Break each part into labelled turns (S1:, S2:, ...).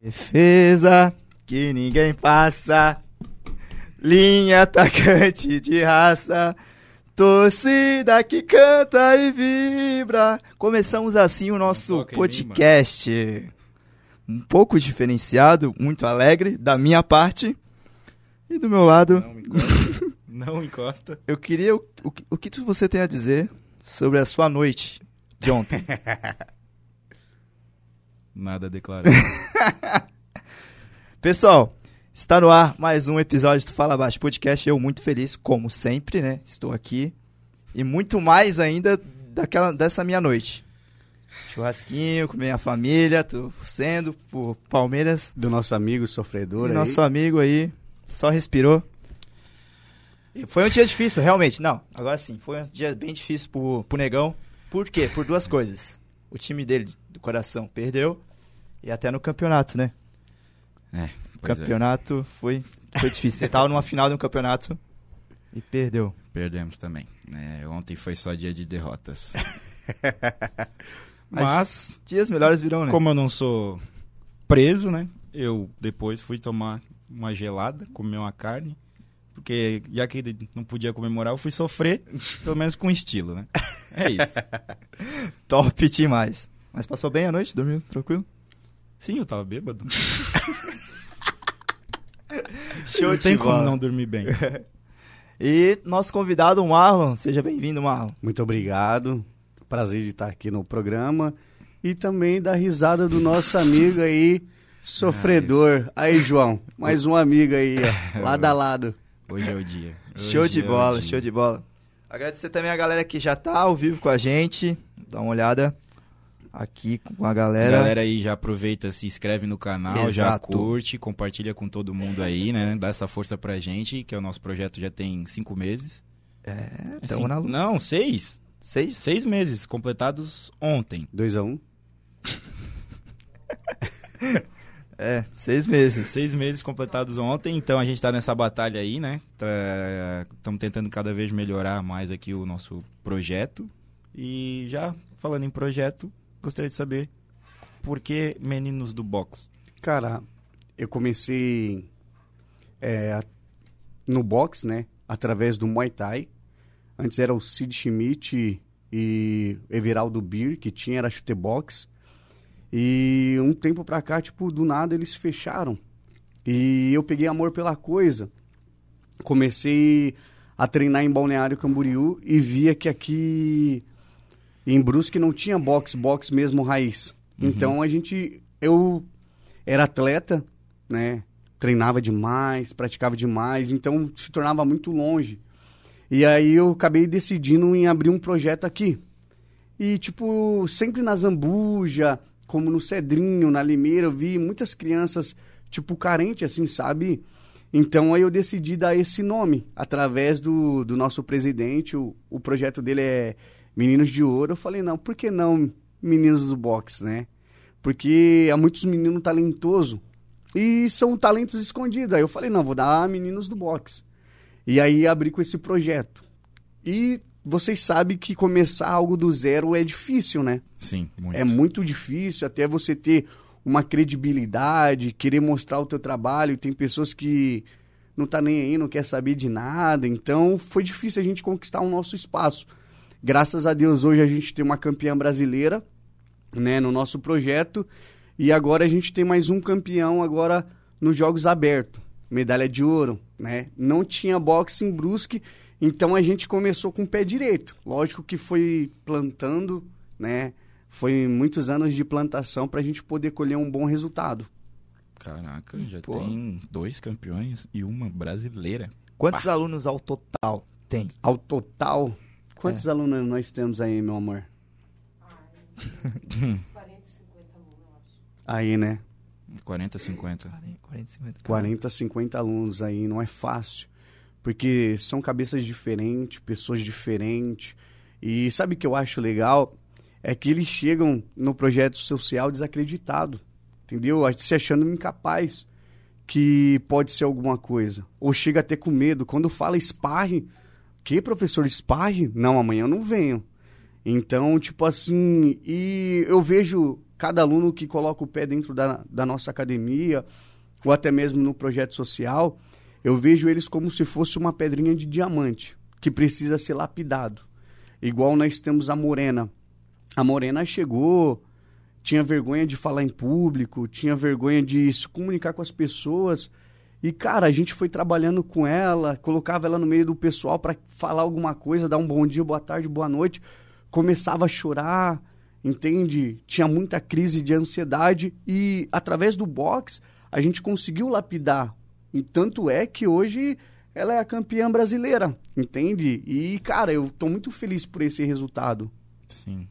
S1: Defesa que ninguém passa. Linha atacante de raça. Torcida que canta e vibra. Começamos assim o nosso podcast. Um pouco diferenciado, muito alegre, da minha parte. E do meu lado,
S2: Não encosta. Não encosta.
S1: eu queria o, o, que- o que você tem a dizer sobre a sua noite de ontem.
S2: Nada a declarar.
S1: Pessoal, está no ar mais um episódio do Fala Baixo Podcast. Eu muito feliz, como sempre, né? Estou aqui. E muito mais ainda daquela, dessa minha noite. Churrasquinho com minha família, torcendo por Palmeiras.
S3: do nosso amigo sofredor aí.
S1: nosso amigo aí só respirou. E Foi um dia difícil, realmente. Não, agora sim. Foi um dia bem difícil pro, pro Negão. Por quê? Por duas coisas. O time dele, do coração, perdeu. E até no campeonato, né?
S2: É, é.
S1: campeonato foi, foi difícil. Você tava numa final de um campeonato e perdeu.
S2: Perdemos também. É, ontem foi só dia de derrotas. Mas,
S1: Dias melhores virão, né?
S2: como eu não sou preso, né? Eu depois fui tomar uma gelada, comer uma carne. Porque já que não podia comemorar, eu fui sofrer, pelo menos com estilo, né? É isso.
S1: Top demais. Mas passou bem a noite? Dormiu tranquilo?
S2: Sim, eu tava bêbado.
S1: Show
S2: não
S1: de
S2: tem como
S1: bola.
S2: não dormir bem.
S1: E nosso convidado, o Marlon. Seja bem-vindo, Marlon.
S3: Muito obrigado. Prazer de estar aqui no programa. E também da risada do nosso amigo aí, sofredor. Aí, João, mais um amigo aí, ó, lado a lado.
S2: Hoje é o dia.
S1: Show
S2: Hoje
S1: de
S2: é
S1: bola, show de bola. Agradecer também a galera que já tá ao vivo com a gente. Dá uma olhada aqui com a galera.
S2: Galera aí já aproveita, se inscreve no canal, já
S1: Exato.
S2: curte, compartilha com todo mundo aí, né? Dá essa força pra gente, que é o nosso projeto já tem cinco meses.
S1: É,
S2: É
S1: tamo
S2: cinco-
S1: na luta.
S2: Não, seis.
S1: Seis?
S2: Seis meses, completados ontem.
S3: 2 a 1 um.
S1: É, seis meses.
S2: Seis meses completados ontem, então a gente tá nessa batalha aí, né? Estamos tentando cada vez melhorar mais aqui o nosso projeto. E já falando em projeto, gostaria de saber por que Meninos do Box?
S3: Cara, eu comecei é, no boxe, né? Através do Muay Thai. Antes era o Sid Schmidt e Everaldo Bir, que tinha, era chute box. E um tempo pra cá, tipo, do nada eles fecharam. E eu peguei amor pela coisa. Comecei a treinar em Balneário Camboriú e via que aqui em Brusque não tinha boxe, boxe mesmo raiz. Então a gente eu era atleta, né? Treinava demais, praticava demais, então se tornava muito longe. E aí eu acabei decidindo em abrir um projeto aqui. E, tipo, sempre na Zambuja, como no Cedrinho, na Limeira, eu vi muitas crianças, tipo, carentes, assim, sabe? Então aí eu decidi dar esse nome, através do, do nosso presidente, o, o projeto dele é Meninos de Ouro. Eu falei, não, por que não Meninos do Boxe, né? Porque há muitos meninos talentosos e são talentos escondidos. Aí eu falei, não, vou dar Meninos do Boxe. E aí abri com esse projeto. E vocês sabem que começar algo do zero é difícil, né?
S2: Sim, muito.
S3: É muito difícil até você ter uma credibilidade, querer mostrar o teu trabalho. Tem pessoas que não tá nem aí, não quer saber de nada. Então foi difícil a gente conquistar o nosso espaço. Graças a Deus hoje a gente tem uma campeã brasileira, né, no nosso projeto. E agora a gente tem mais um campeão agora nos Jogos Abertos, medalha de ouro, né? Não tinha boxe em Brusque, então a gente começou com o pé direito. Lógico que foi plantando, né? Foi muitos anos de plantação para a gente poder colher um bom resultado.
S2: Caraca, já
S1: Pô.
S2: tem dois campeões e uma brasileira.
S1: Quantos alunos ao total tem?
S3: Ao total, quantos alunos nós temos aí, meu amor?
S4: 40, 50 alunos, eu acho.
S3: Aí, né?
S2: 40, 50.
S1: 40, 50.
S3: 40, 50 alunos aí, não é fácil. Porque são cabeças diferentes, pessoas diferentes. E sabe o que eu acho legal? É que eles chegam no projeto social desacreditado. Entendeu? Se achando incapaz que pode ser alguma coisa. Ou chega até com medo. Quando fala sparring, que professor sparring? Não, amanhã eu não venho. Então, tipo assim, e eu vejo cada aluno que coloca o pé dentro da, da nossa academia, ou até mesmo no projeto social, eu vejo eles como se fosse uma pedrinha de diamante, que precisa ser lapidado. Igual nós temos a Morena. A Morena chegou, tinha vergonha de falar em público, tinha vergonha de se comunicar com as pessoas. E, cara, a gente foi trabalhando com ela, colocava ela no meio do pessoal para falar alguma coisa, dar um bom dia, boa tarde, boa noite. Começava a chorar, entende? Tinha muita crise de ansiedade e, através do box, a gente conseguiu lapidar. E tanto é que hoje ela é a campeã brasileira, entende? E, cara, eu tô muito feliz por esse resultado.
S2: Sim.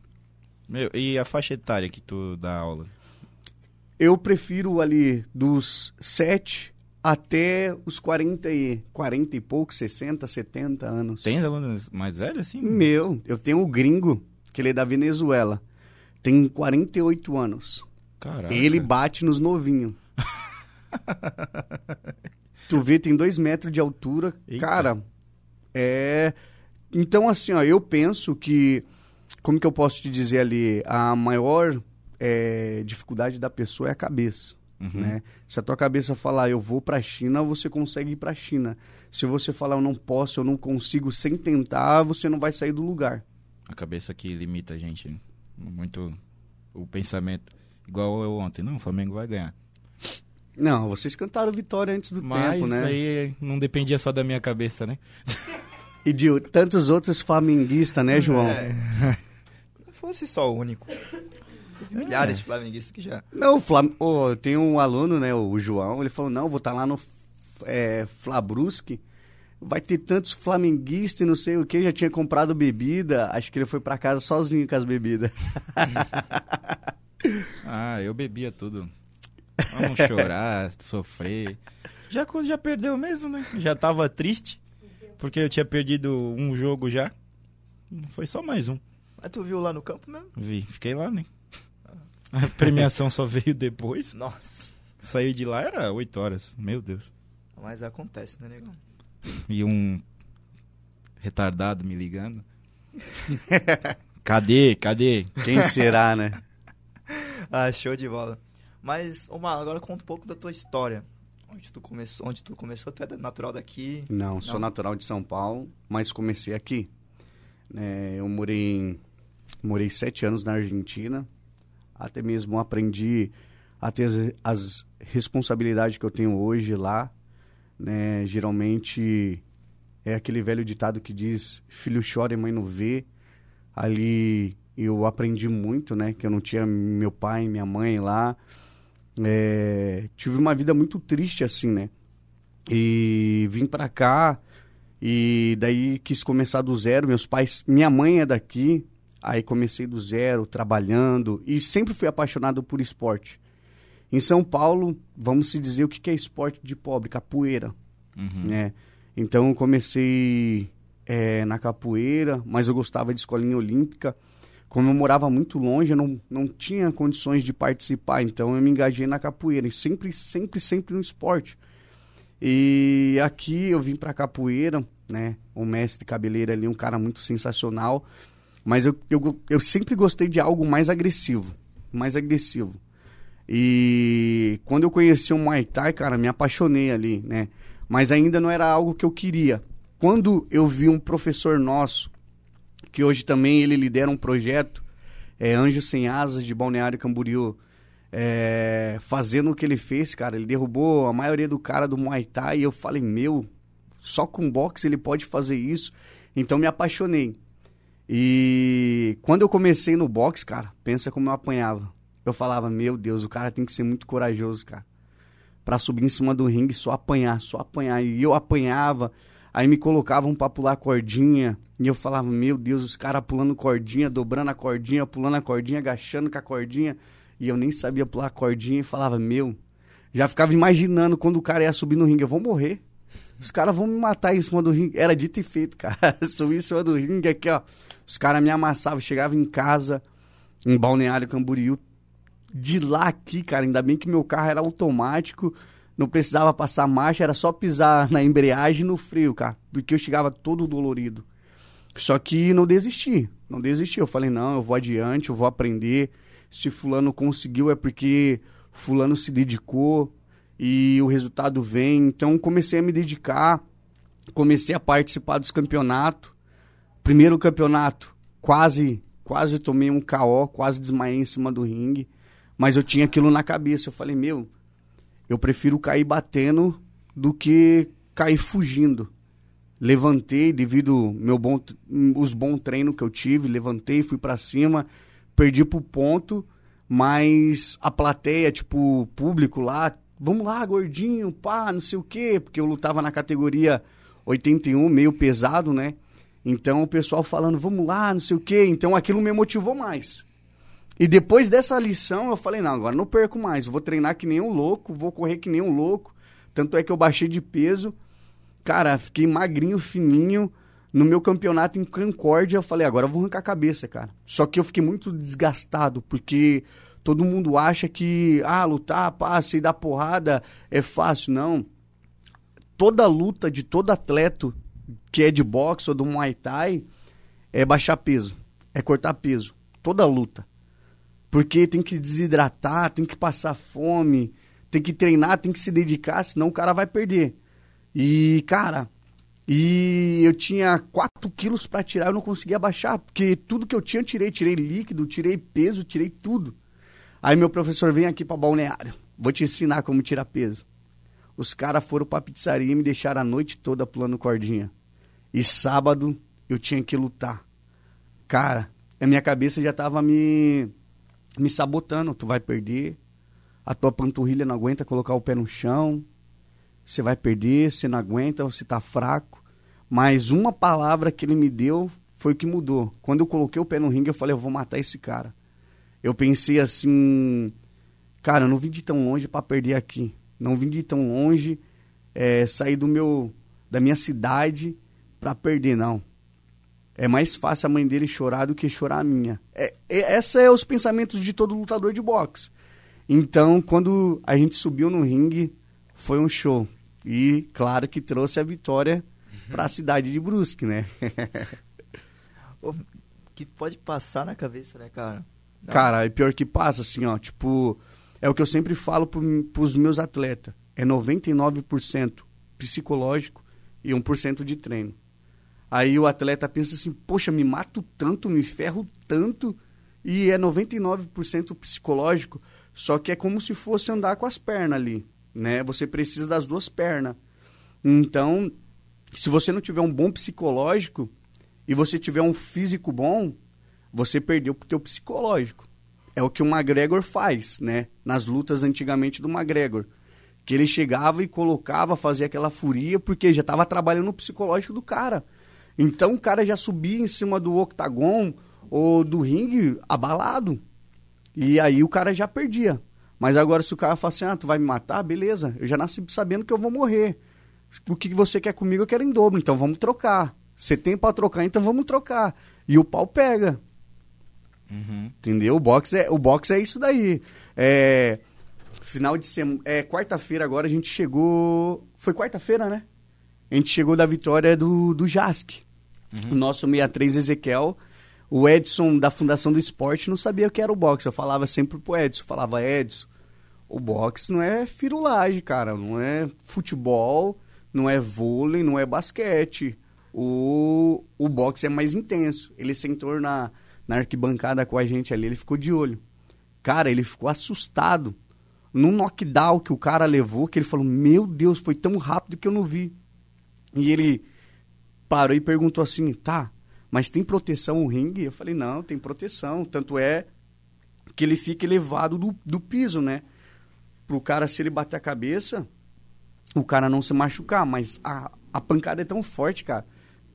S2: Meu, e a faixa etária que tu dá aula?
S3: Eu prefiro ali dos 7 até os 40 e, 40 e poucos, 60, 70 anos.
S2: Tens alunos mais velhos, assim?
S3: Meu, eu tenho o gringo, que ele é da Venezuela. Tem 48 anos.
S2: Caraca.
S3: Ele bate nos novinhos. tu vê, tem dois metros de altura.
S2: Eita.
S3: Cara, é. Então, assim, ó, eu penso que. Como que eu posso te dizer ali? A maior é, dificuldade da pessoa é a cabeça.
S2: Uhum.
S3: Né? Se a tua cabeça falar eu vou pra China, você consegue ir pra China. Se você falar eu não posso, eu não consigo sem tentar, você não vai sair do lugar.
S2: A cabeça que limita a gente. Muito o pensamento. Igual eu ontem. Não, o Flamengo vai ganhar.
S3: Não, vocês cantaram vitória antes do
S2: Mas
S3: tempo, né?
S2: aí não dependia só da minha cabeça, né?
S3: E de tantos outros flamenguistas, né, João?
S1: É. Não fosse só o único. Milhares de flamenguistas que já.
S3: Não, o Flam... ô, tem um aluno, né, o João, ele falou, não, vou estar lá no é, Flabrusque, vai ter tantos flamenguistas e não sei o que, já tinha comprado bebida, acho que ele foi pra casa sozinho com as bebidas.
S2: Ah, eu bebia tudo. Vamos chorar, sofrer. Já já perdeu mesmo, né? Já tava triste. Porque eu tinha perdido um jogo já. Foi só mais um.
S1: Mas tu viu lá no campo mesmo?
S2: Vi, fiquei lá, né? A premiação só veio depois.
S1: Nossa.
S2: Saí de lá era 8 horas. Meu Deus.
S1: Mas acontece, né, negão?
S2: E um retardado me ligando. Cadê? Cadê?
S3: Quem será, né?
S1: Ah, show de bola. Mas, Marlon, agora conta um pouco da tua história. Onde tu começou, onde tu começou, tu é natural daqui.
S3: Não, sou
S1: Não?
S3: natural de São Paulo, mas comecei aqui. né? eu morei em, morei sete anos na Argentina, até mesmo aprendi a ter as, as responsabilidades que eu tenho hoje lá. Né? Geralmente é aquele velho ditado que diz filho chora e mãe não vê. Ali eu aprendi muito, né? Que eu não tinha meu pai minha mãe lá. É, tive uma vida muito triste assim, né? E vim pra cá e daí quis começar do zero. Meus pais, minha mãe é daqui, aí comecei do zero, trabalhando e sempre fui apaixonado por esporte. Em São Paulo, vamos se dizer o que é esporte de pobre, capoeira,
S2: Uhum.
S3: né? Então eu comecei é, na capoeira, mas eu gostava de escolinha olímpica. Como eu morava muito longe, eu não, não tinha condições de participar, então eu me engajei na capoeira, e sempre, sempre, sempre no esporte. E aqui eu vim pra capoeira, né? O mestre cabeleira ali, um cara muito sensacional. Mas eu, eu, eu sempre gostei de algo mais agressivo. Mais agressivo. E quando eu conheci o Muay Thai, cara, me apaixonei ali, né? Mas ainda não era algo que eu queria. Quando eu vi um professor nosso, que hoje também ele lidera um projeto, é Anjo Sem Asas, de Balneário Camboriú, é, fazendo o que ele fez, cara. Ele derrubou a maioria do cara do Muay Thai e eu falei, meu, só com boxe ele pode fazer isso. Então me apaixonei. E quando eu comecei no boxe, cara, pensa como eu apanhava. Eu falava, meu Deus, o cara tem que ser muito corajoso, cara. Pra subir em cima do ringue, só apanhar, só apanhar. E eu apanhava, aí me colocavam pra pular cordinha. E eu falava, meu Deus, os caras pulando cordinha, dobrando a cordinha, pulando a cordinha, agachando com a cordinha. E eu nem sabia pular cordinha e falava, meu. Já ficava imaginando quando o cara ia subir no ringue, eu vou morrer. Os caras vão me matar em cima do ringue. Era dito e feito, cara. Subi em cima do ringue aqui, ó. Os caras me amassavam. Chegava em casa, em Balneário Camboriú. De lá aqui, cara, ainda bem que meu carro era automático. Não precisava passar marcha, era só pisar na embreagem e no freio, cara. Porque eu chegava todo dolorido. Só que não desisti. Não desisti. Eu falei, não, eu vou adiante, eu vou aprender. se fulano conseguiu é porque fulano se dedicou e o resultado vem. Então comecei a me dedicar, comecei a participar dos campeonatos. Primeiro campeonato, quase, quase tomei um KO, quase desmaiei em cima do ringue, mas eu tinha aquilo na cabeça. Eu falei, meu, eu prefiro cair batendo do que cair fugindo. Levantei devido meu bom, os bons treinos que eu tive, levantei, fui para cima, perdi pro ponto, mas a plateia, tipo, o público lá, vamos lá, gordinho, pá, não sei o quê, porque eu lutava na categoria 81, meio pesado, né? Então o pessoal falando, vamos lá, não sei o quê. Então aquilo me motivou mais. E depois dessa lição, eu falei, não, agora não perco mais. Vou treinar que nem um louco, vou correr que nem um louco. Tanto é que eu baixei de peso. Cara, fiquei magrinho, fininho. No meu campeonato em Concórdia, eu falei, agora eu vou arrancar a cabeça, cara. Só que eu fiquei muito desgastado, porque todo mundo acha que, ah, lutar, pá, se dar porrada é fácil. Não. Toda luta de todo atleta que é de boxe ou do Muay Thai é baixar peso, é cortar peso. Toda luta. Porque tem que desidratar, tem que passar fome, tem que treinar, tem que se dedicar, senão o cara vai perder. E, cara, e eu tinha 4 quilos para tirar, eu não conseguia baixar, porque tudo que eu tinha eu tirei. Tirei líquido, tirei peso, tirei tudo. Aí meu professor vem aqui para balneário, vou te ensinar como tirar peso. Os caras foram pra pizzaria e me deixaram a noite toda pulando cordinha. E sábado eu tinha que lutar. Cara, a minha cabeça já tava me me sabotando. Tu vai perder. A tua panturrilha não aguenta colocar o pé no chão. Você vai perder, você não aguenta, você tá fraco. Mas uma palavra que ele me deu foi o que mudou. Quando eu coloquei o pé no ringue, eu falei, eu vou matar esse cara. Eu pensei assim, cara, eu não vim de tão longe para perder aqui. Não vim de tão longe, é, sair do meu, da minha cidade para perder, não. É mais fácil a mãe dele chorar do que chorar a minha. É, é, essa é os pensamentos de todo lutador de boxe. Então, quando a gente subiu no ringue, foi um show. E, claro, que trouxe a vitória para a cidade de Brusque, né?
S1: Que pode passar na cabeça, né, cara?
S3: Cara, é pior que passa, assim, ó. Tipo, é o que eu sempre falo pro, pros meus atletas. É 99% psicológico e 1% de treino. Aí o atleta pensa assim, poxa, me mato tanto, me ferro tanto, e é 99% psicológico, só que é como se fosse andar com as pernas ali, né? Você precisa das duas pernas. Então, se você não tiver um bom psicológico e você tiver um físico bom, você perdeu pro teu psicológico. É o que o McGregor faz, né? Nas lutas antigamente do McGregor. Que ele chegava e colocava, fazia aquela furia, porque já estava trabalhando no psicológico do cara. Então o cara já subia em cima do octagon ou do ringue abalado. E aí o cara já perdia. Mas agora se o cara fala assim, ah, tu vai me matar, beleza, eu já nasci sabendo que eu vou morrer. O que você quer comigo eu quero em dobro, então vamos trocar. Você tem para trocar, então vamos trocar. E o pau pega.
S2: Uhum.
S3: Entendeu? O boxe é, o boxe é isso daí. É, final de semana. É, quarta-feira agora a gente chegou. Foi quarta-feira, né? A gente chegou da vitória do, do Jask. Uhum. O nosso 63 Ezequiel, o Edson da Fundação do Esporte não sabia o que era o boxe. Eu falava sempre pro Edson, falava, Edson, o boxe não é firulagem, cara, não é futebol, não é vôlei, não é basquete. O, o boxe é mais intenso. Ele sentou na, na arquibancada com a gente ali, ele ficou de olho. Cara, ele ficou assustado. Num knockdown que o cara levou, que ele falou, meu Deus, foi tão rápido que eu não vi. E ele parou e perguntou assim: tá, mas tem proteção o ringue? Eu falei: não, tem proteção. Tanto é que ele fica elevado do, do piso, né? Pro cara, se ele bater a cabeça, o cara não se machucar. Mas a, a pancada é tão forte, cara,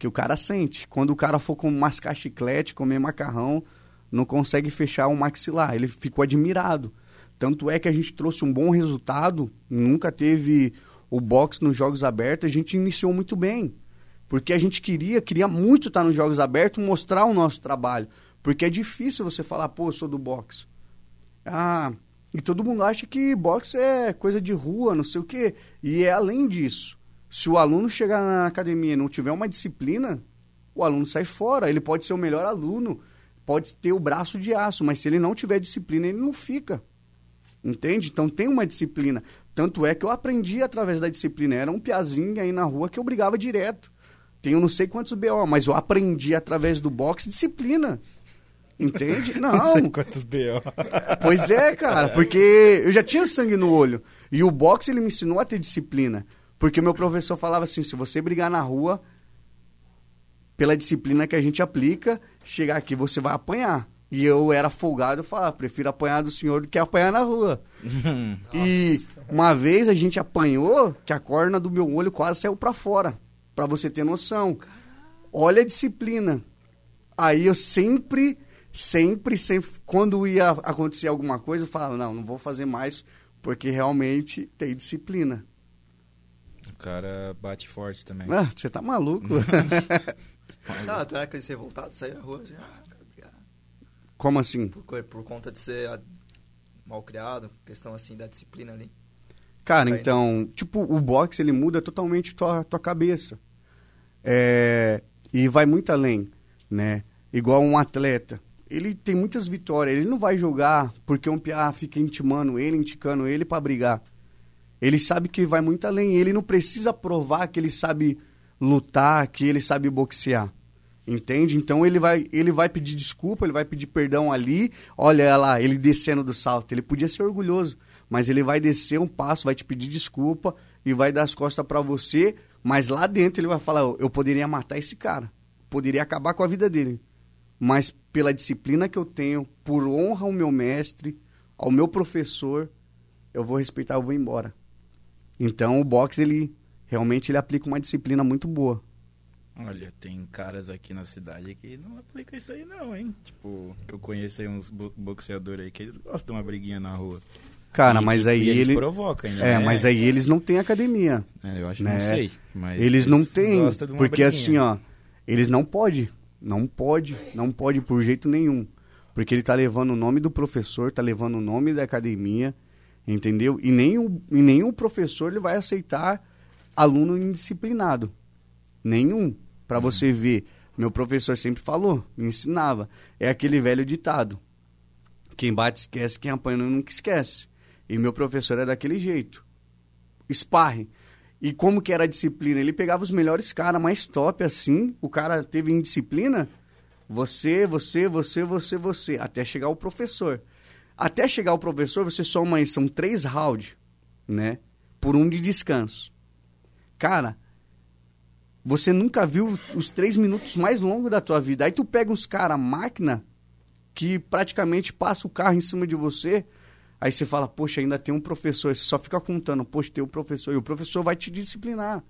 S3: que o cara sente. Quando o cara for com mascar chiclete, comer macarrão, não consegue fechar o maxilar. Ele ficou admirado. Tanto é que a gente trouxe um bom resultado, nunca teve o boxe nos Jogos Abertos, a gente iniciou muito bem. Porque a gente queria, queria muito estar nos Jogos Abertos, mostrar o nosso trabalho. Porque é difícil você falar, pô, eu sou do boxe. Ah, e todo mundo acha que boxe é coisa de rua, não sei o quê. E é além disso. Se o aluno chegar na academia e não tiver uma disciplina, o aluno sai fora. Ele pode ser o melhor aluno, pode ter o braço de aço, mas se ele não tiver disciplina, ele não fica. Entende? Então tem uma disciplina. Tanto é que eu aprendi através da disciplina. Era um piazinho aí na rua que eu brigava direto. Tenho não sei quantos BO, mas eu aprendi através do boxe disciplina. Entende? Não.
S2: sei quantos B.O.
S3: Pois é, cara, porque eu já tinha sangue no olho. E o boxe ele me ensinou a ter disciplina. Porque o meu professor falava assim: se você brigar na rua, pela disciplina que a gente aplica, chegar aqui você vai apanhar. E eu era folgado, eu falava, prefiro apanhar do senhor do que apanhar na rua. e uma vez a gente apanhou que a corna do meu olho quase saiu pra fora, Pra você ter noção. Olha a disciplina. Aí eu sempre, sempre, sempre, quando ia acontecer alguma coisa, eu falava, não, não vou fazer mais, porque realmente tem disciplina.
S2: O cara bate forte também.
S3: Ah, você tá maluco?
S1: Tá, tu era que ser voltado, sair na rua, assim, ah, quero brigar.
S3: Como assim?
S1: Por, por conta de ser mal criado, questão assim da disciplina ali.
S3: Cara,
S1: aí.
S3: então, tipo, o boxe ele muda totalmente tua, tua cabeça. É, e vai muito além, né? Igual um atleta. Ele tem muitas vitórias. Ele não vai jogar porque um piá fica intimando ele, indicando ele pra brigar. Ele sabe que vai muito além. Ele não precisa provar que ele sabe lutar, que ele sabe boxear. Entende? Então ele vai, ele vai pedir desculpa, ele vai pedir perdão ali. Olha lá, ele descendo do salto. Ele podia ser orgulhoso, mas ele vai descer um passo, vai te pedir desculpa e vai dar as costas pra você. Mas lá dentro ele vai falar: eu poderia matar esse cara, poderia acabar com a vida dele. Mas pela disciplina que eu tenho, por honra ao meu mestre, ao meu professor, eu vou respeitar, eu vou embora. Então o boxe ele realmente ele aplica uma disciplina muito boa.
S2: Olha, tem caras aqui na cidade que não aplicam isso aí não, hein? Tipo, eu conheço aí uns bo boxeadores aí que eles gostam de uma briguinha na rua.
S3: Cara,
S2: E
S3: mas aí
S2: eles
S3: ele
S2: provocam ainda,
S3: É,
S2: né?
S3: mas aí eles não têm academia.
S2: É, eu acho que
S3: né?
S2: não sei. Mas
S3: Eles não têm, porque
S2: briguinha.
S3: assim, ó, eles não podem, não pode, não pode por jeito nenhum. Porque ele tá levando o nome do professor, tá levando o nome da academia, entendeu? E nenhum, e nenhum professor ele vai aceitar aluno indisciplinado. Nenhum. Pra você ver, meu professor sempre falou, me ensinava. É aquele velho ditado. Quem bate esquece, quem apanha nunca esquece. E meu professor é daquele jeito. Sparring. E como que era a disciplina? Ele pegava os melhores caras mais top, assim. O cara teve indisciplina. Você, você, você, você, você. Até chegar o professor. Até chegar o professor, você soma aí, são três rounds, né? Por um de descanso. Cara, você nunca viu os três minutos mais longos da tua vida. Aí tu pega uns caras, máquina, que praticamente passa o carro em cima de você. Aí você fala, poxa, ainda tem um professor. Você só fica contando, poxa, tem um professor. E o professor vai te disciplinar.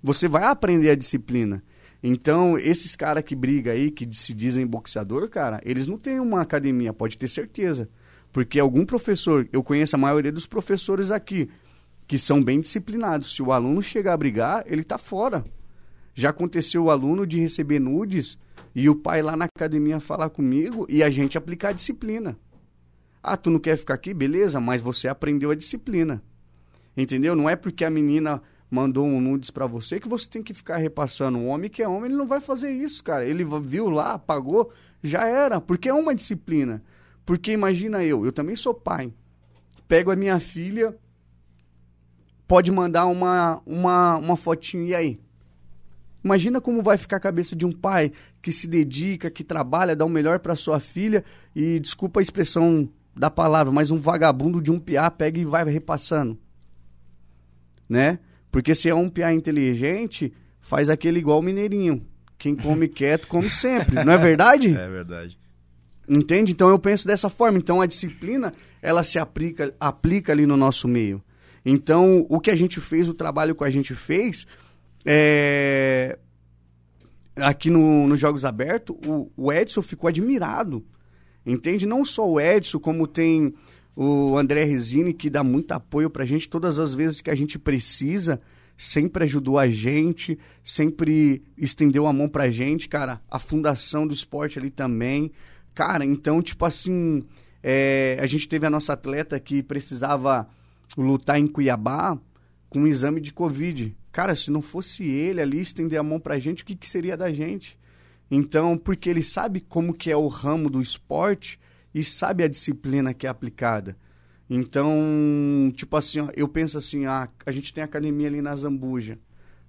S3: Você vai aprender a disciplina. Então, esses caras que brigam aí, que se dizem boxeador, cara, eles não têm uma academia, pode ter certeza. Porque algum professor, eu conheço a maioria dos professores aqui, que são bem disciplinados. Se o aluno chegar a brigar, ele tá fora. Já aconteceu o aluno de receber nudes e o pai lá na academia falar comigo e a gente aplicar a disciplina. Ah, tu não quer ficar aqui? Beleza, mas você aprendeu a disciplina. Entendeu? Não é porque a menina mandou um nudes pra você que você tem que ficar repassando. O homem que é homem, ele não vai fazer isso, cara. Ele viu lá, pagou, já era. Porque é uma disciplina. Porque imagina eu, eu também sou pai. Pego a minha filha, pode mandar uma, uma, uma fotinho, e aí? Imagina como vai ficar a cabeça de um pai que se dedica, que trabalha, dá o melhor para sua filha e, desculpa a expressão da palavra, mas um vagabundo de um piá pega e vai repassando. Né? Porque se é um piá inteligente, faz aquele igual o mineirinho. Quem come quieto, come sempre. Não é verdade?
S2: É verdade.
S3: Entende? Então eu penso dessa forma. Então a disciplina, ela se aplica, aplica ali no nosso meio. Então o que a gente fez, o trabalho que a gente fez, é... aqui no, nos Jogos Abertos, o, o Edson ficou admirado. Entende? Não só o Edson, como tem o André Resini, que dá muito apoio pra gente todas as vezes que a gente precisa, sempre ajudou a gente, sempre estendeu a mão pra gente, cara. A fundação do esporte ali também. Cara, então, tipo assim, é, a gente teve a nossa atleta que precisava lutar em Cuiabá com um exame de Covid. Cara, se não fosse ele ali estender a mão pra gente, o que, que seria da gente? Então, porque ele sabe como que é o ramo do esporte e sabe a disciplina que é aplicada. Então, tipo assim, ó, eu penso assim, ah, a gente tem academia ali na Zambuja.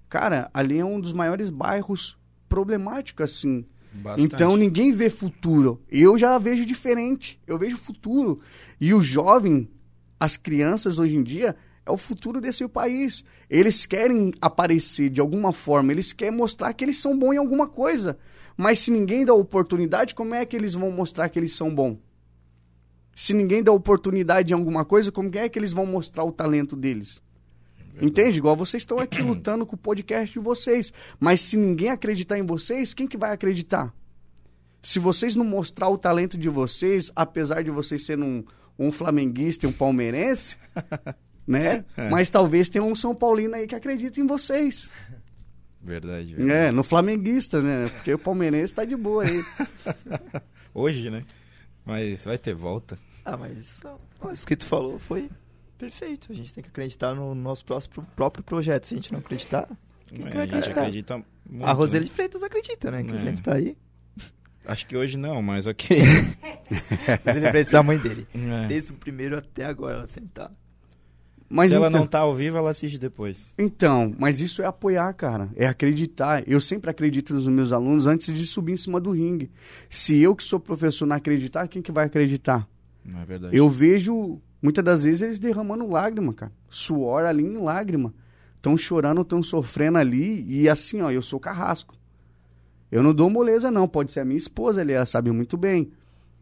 S3: Cara, ali é um dos maiores bairros problemáticos, assim.
S2: Bastante.
S3: Então ninguém vê futuro. Eu já vejo diferente. Eu vejo futuro. E o jovem, as crianças hoje em dia, é o futuro desse país. Eles querem aparecer de alguma forma, eles querem mostrar que eles são bons em alguma coisa. Mas se ninguém dá oportunidade, como é que eles vão mostrar que eles são bons? Se ninguém dá oportunidade em alguma coisa, como é que eles vão mostrar o talento deles? Entende? Igual vocês estão aqui lutando com o podcast de vocês. Mas se ninguém acreditar em vocês, quem que vai acreditar? Se vocês não mostrar o talento de vocês, apesar de vocês serem um, um flamenguista e um palmeirense, né? Mas talvez tenha um São Paulino aí que acredita em vocês.
S2: Verdade, verdade.
S3: É, no flamenguista, né? Porque o palmeirense tá de boa aí.
S2: Hoje, né? Mas vai ter volta.
S1: Ah, mas isso que tu falou foi perfeito. A gente tem que acreditar no nosso próximo, próprio projeto. Se a gente não acreditar, quem que vai
S2: a gente
S1: acreditar?
S2: acredita muito.
S1: A Roseli
S2: né?
S1: de Freitas acredita, né? Que
S2: É.
S1: sempre tá aí.
S2: Acho que hoje não, mas ok.
S1: Roseli de Freitas é a mãe dele.
S2: É.
S1: Desde o primeiro até agora ela sempre tá.
S3: Mas
S2: Se ela
S3: então-
S2: não tá ao vivo, ela assiste depois.
S3: Então, mas isso é apoiar, cara. É acreditar. Eu sempre acredito nos meus alunos antes de subir em cima do ringue. Se eu que sou professor não acreditar, quem que vai acreditar?
S2: Não é verdade?
S3: Eu vejo, muitas das vezes, eles derramando lágrima, cara. Suor ali em lágrima. Estão chorando, estão sofrendo ali. E assim, ó, eu sou carrasco. Eu não dou moleza, não. Pode ser a minha esposa ela sabe muito bem.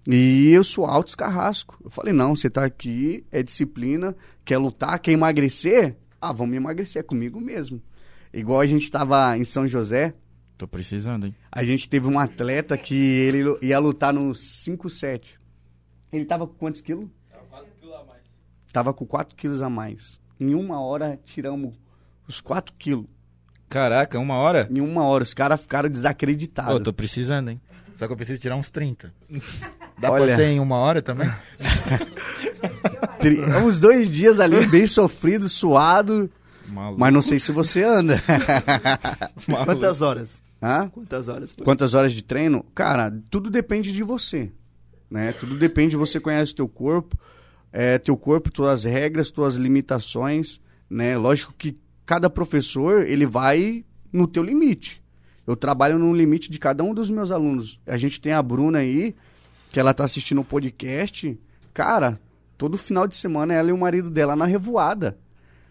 S3: E eu sou alto carrasco. Eu falei, não, você tá aqui, é disciplina, quer lutar, quer emagrecer? Ah, vamos emagrecer, é comigo mesmo. Igual a gente tava em São José,
S2: Tô precisando, hein?
S3: a gente teve um atleta que ele ia lutar no 5-7. Ele tava com quantos quilos? Tava com 4 quilos a mais. Em uma hora, tiramos os 4 quilos.
S2: Caraca, uma hora?
S3: Em uma hora, os caras ficaram desacreditados.
S2: eu tô precisando, hein? Só que eu preciso tirar uns 30. Dá
S3: Olha.
S2: pra ser em uma hora também?
S3: Tri- Uns dois dias ali, bem sofrido, suado.
S2: Maluco.
S3: Mas não sei se você anda.
S1: Quantas horas?
S3: Hã?
S1: Quantas horas? foi?
S3: Quantas horas de treino? Cara, tudo depende de você. Né? Tudo depende, você conhece teu corpo, é, teu corpo, tuas regras, tuas limitações. Né? Lógico que cada professor ele vai no teu limite. Eu trabalho no limite de cada um dos meus alunos. A gente tem a Bruna aí, que ela tá assistindo o podcast. Cara, todo final de semana ela e o marido dela na revoada.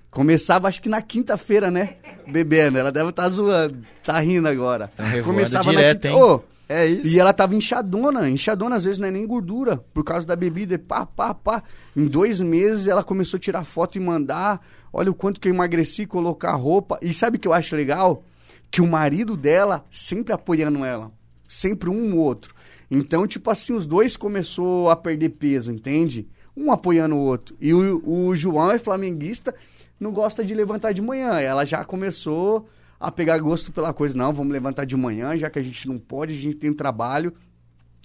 S3: Começava, acho que na quinta-feira, né? Bebendo. Ela deve estar zoando. Tá rindo agora.
S2: Tá revoada direto,
S3: quinta-
S2: hein?
S3: Ô,
S1: É isso.
S3: e ela tava inchadona. Inchadona, às vezes, não é nem gordura. Por causa da bebida. Pá, pá, pá. Em dois meses, ela começou a tirar foto e mandar. Olha o quanto que eu emagreci, colocar roupa. E sabe o que eu acho legal? Que o marido dela sempre apoiando ela. Sempre um ou outro. Então, tipo assim, os dois começou a perder peso, entende? Um apoiando o outro. E o, o João é flamenguista, não gosta de levantar de manhã. Ela já começou a pegar gosto pela coisa. Não, vamos levantar de manhã, já que a gente não pode, a gente tem trabalho.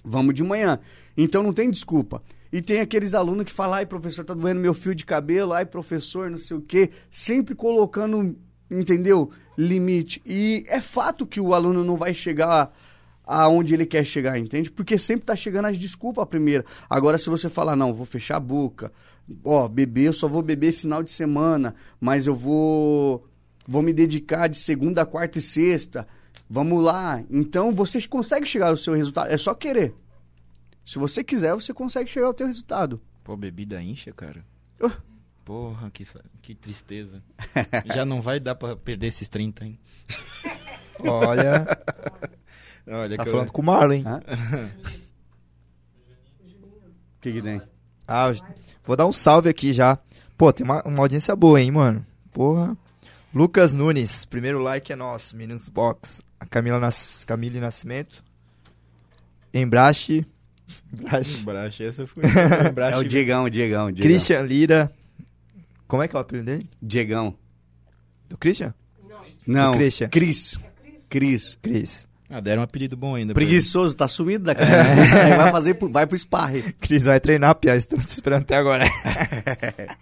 S3: Vamos de manhã. Então não tem desculpa. E tem aqueles alunos que falam, ai, professor, tá doendo meu fio de cabelo, ai, professor, não sei o quê. Sempre colocando, entendeu? Limite. E é fato que o aluno não vai chegar aonde ele quer chegar, entende? Porque sempre tá chegando as desculpas primeiro. Agora, se você falar, não, vou fechar a boca, ó, beber, eu só vou beber final de semana, mas eu vou, vou me dedicar de segunda, quarta e sexta, vamos lá. Então, você consegue chegar ao seu resultado, é só querer. Se você quiser, você consegue chegar ao teu resultado.
S2: Pô, bebida incha, cara.
S3: Oh.
S2: Porra, que, que tristeza. Já não vai dar pra perder esses 30, hein?
S1: Olha,
S2: Olha
S1: tá
S2: que eu-
S1: falando com o Marlon, hein?
S3: O que que tem?
S1: Ah, vou dar um salve aqui já. Pô, tem uma, uma audiência boa, hein, mano? Porra. Lucas Nunes, primeiro like é nosso, Meninos Box. A Camila Nas, Camille Nascimento. Embrache. Embrache.
S2: Brache, essa foi.
S3: É
S2: Brache,
S3: o Diegão, Diegão, Diegão.
S1: Christian Lira. Como é que é o apelido dele?
S3: Diegão.
S1: Do Christian?
S3: Não,
S1: O Christian.
S3: Cris. Cris.
S1: Cris.
S2: Ah, deram um apelido bom ainda.
S3: Preguiçoso, tá sumido da cara. Isso aí vai fazer, pro- vai pro sparring.
S1: Cris vai treinar, Pia. Estou te esperando até agora.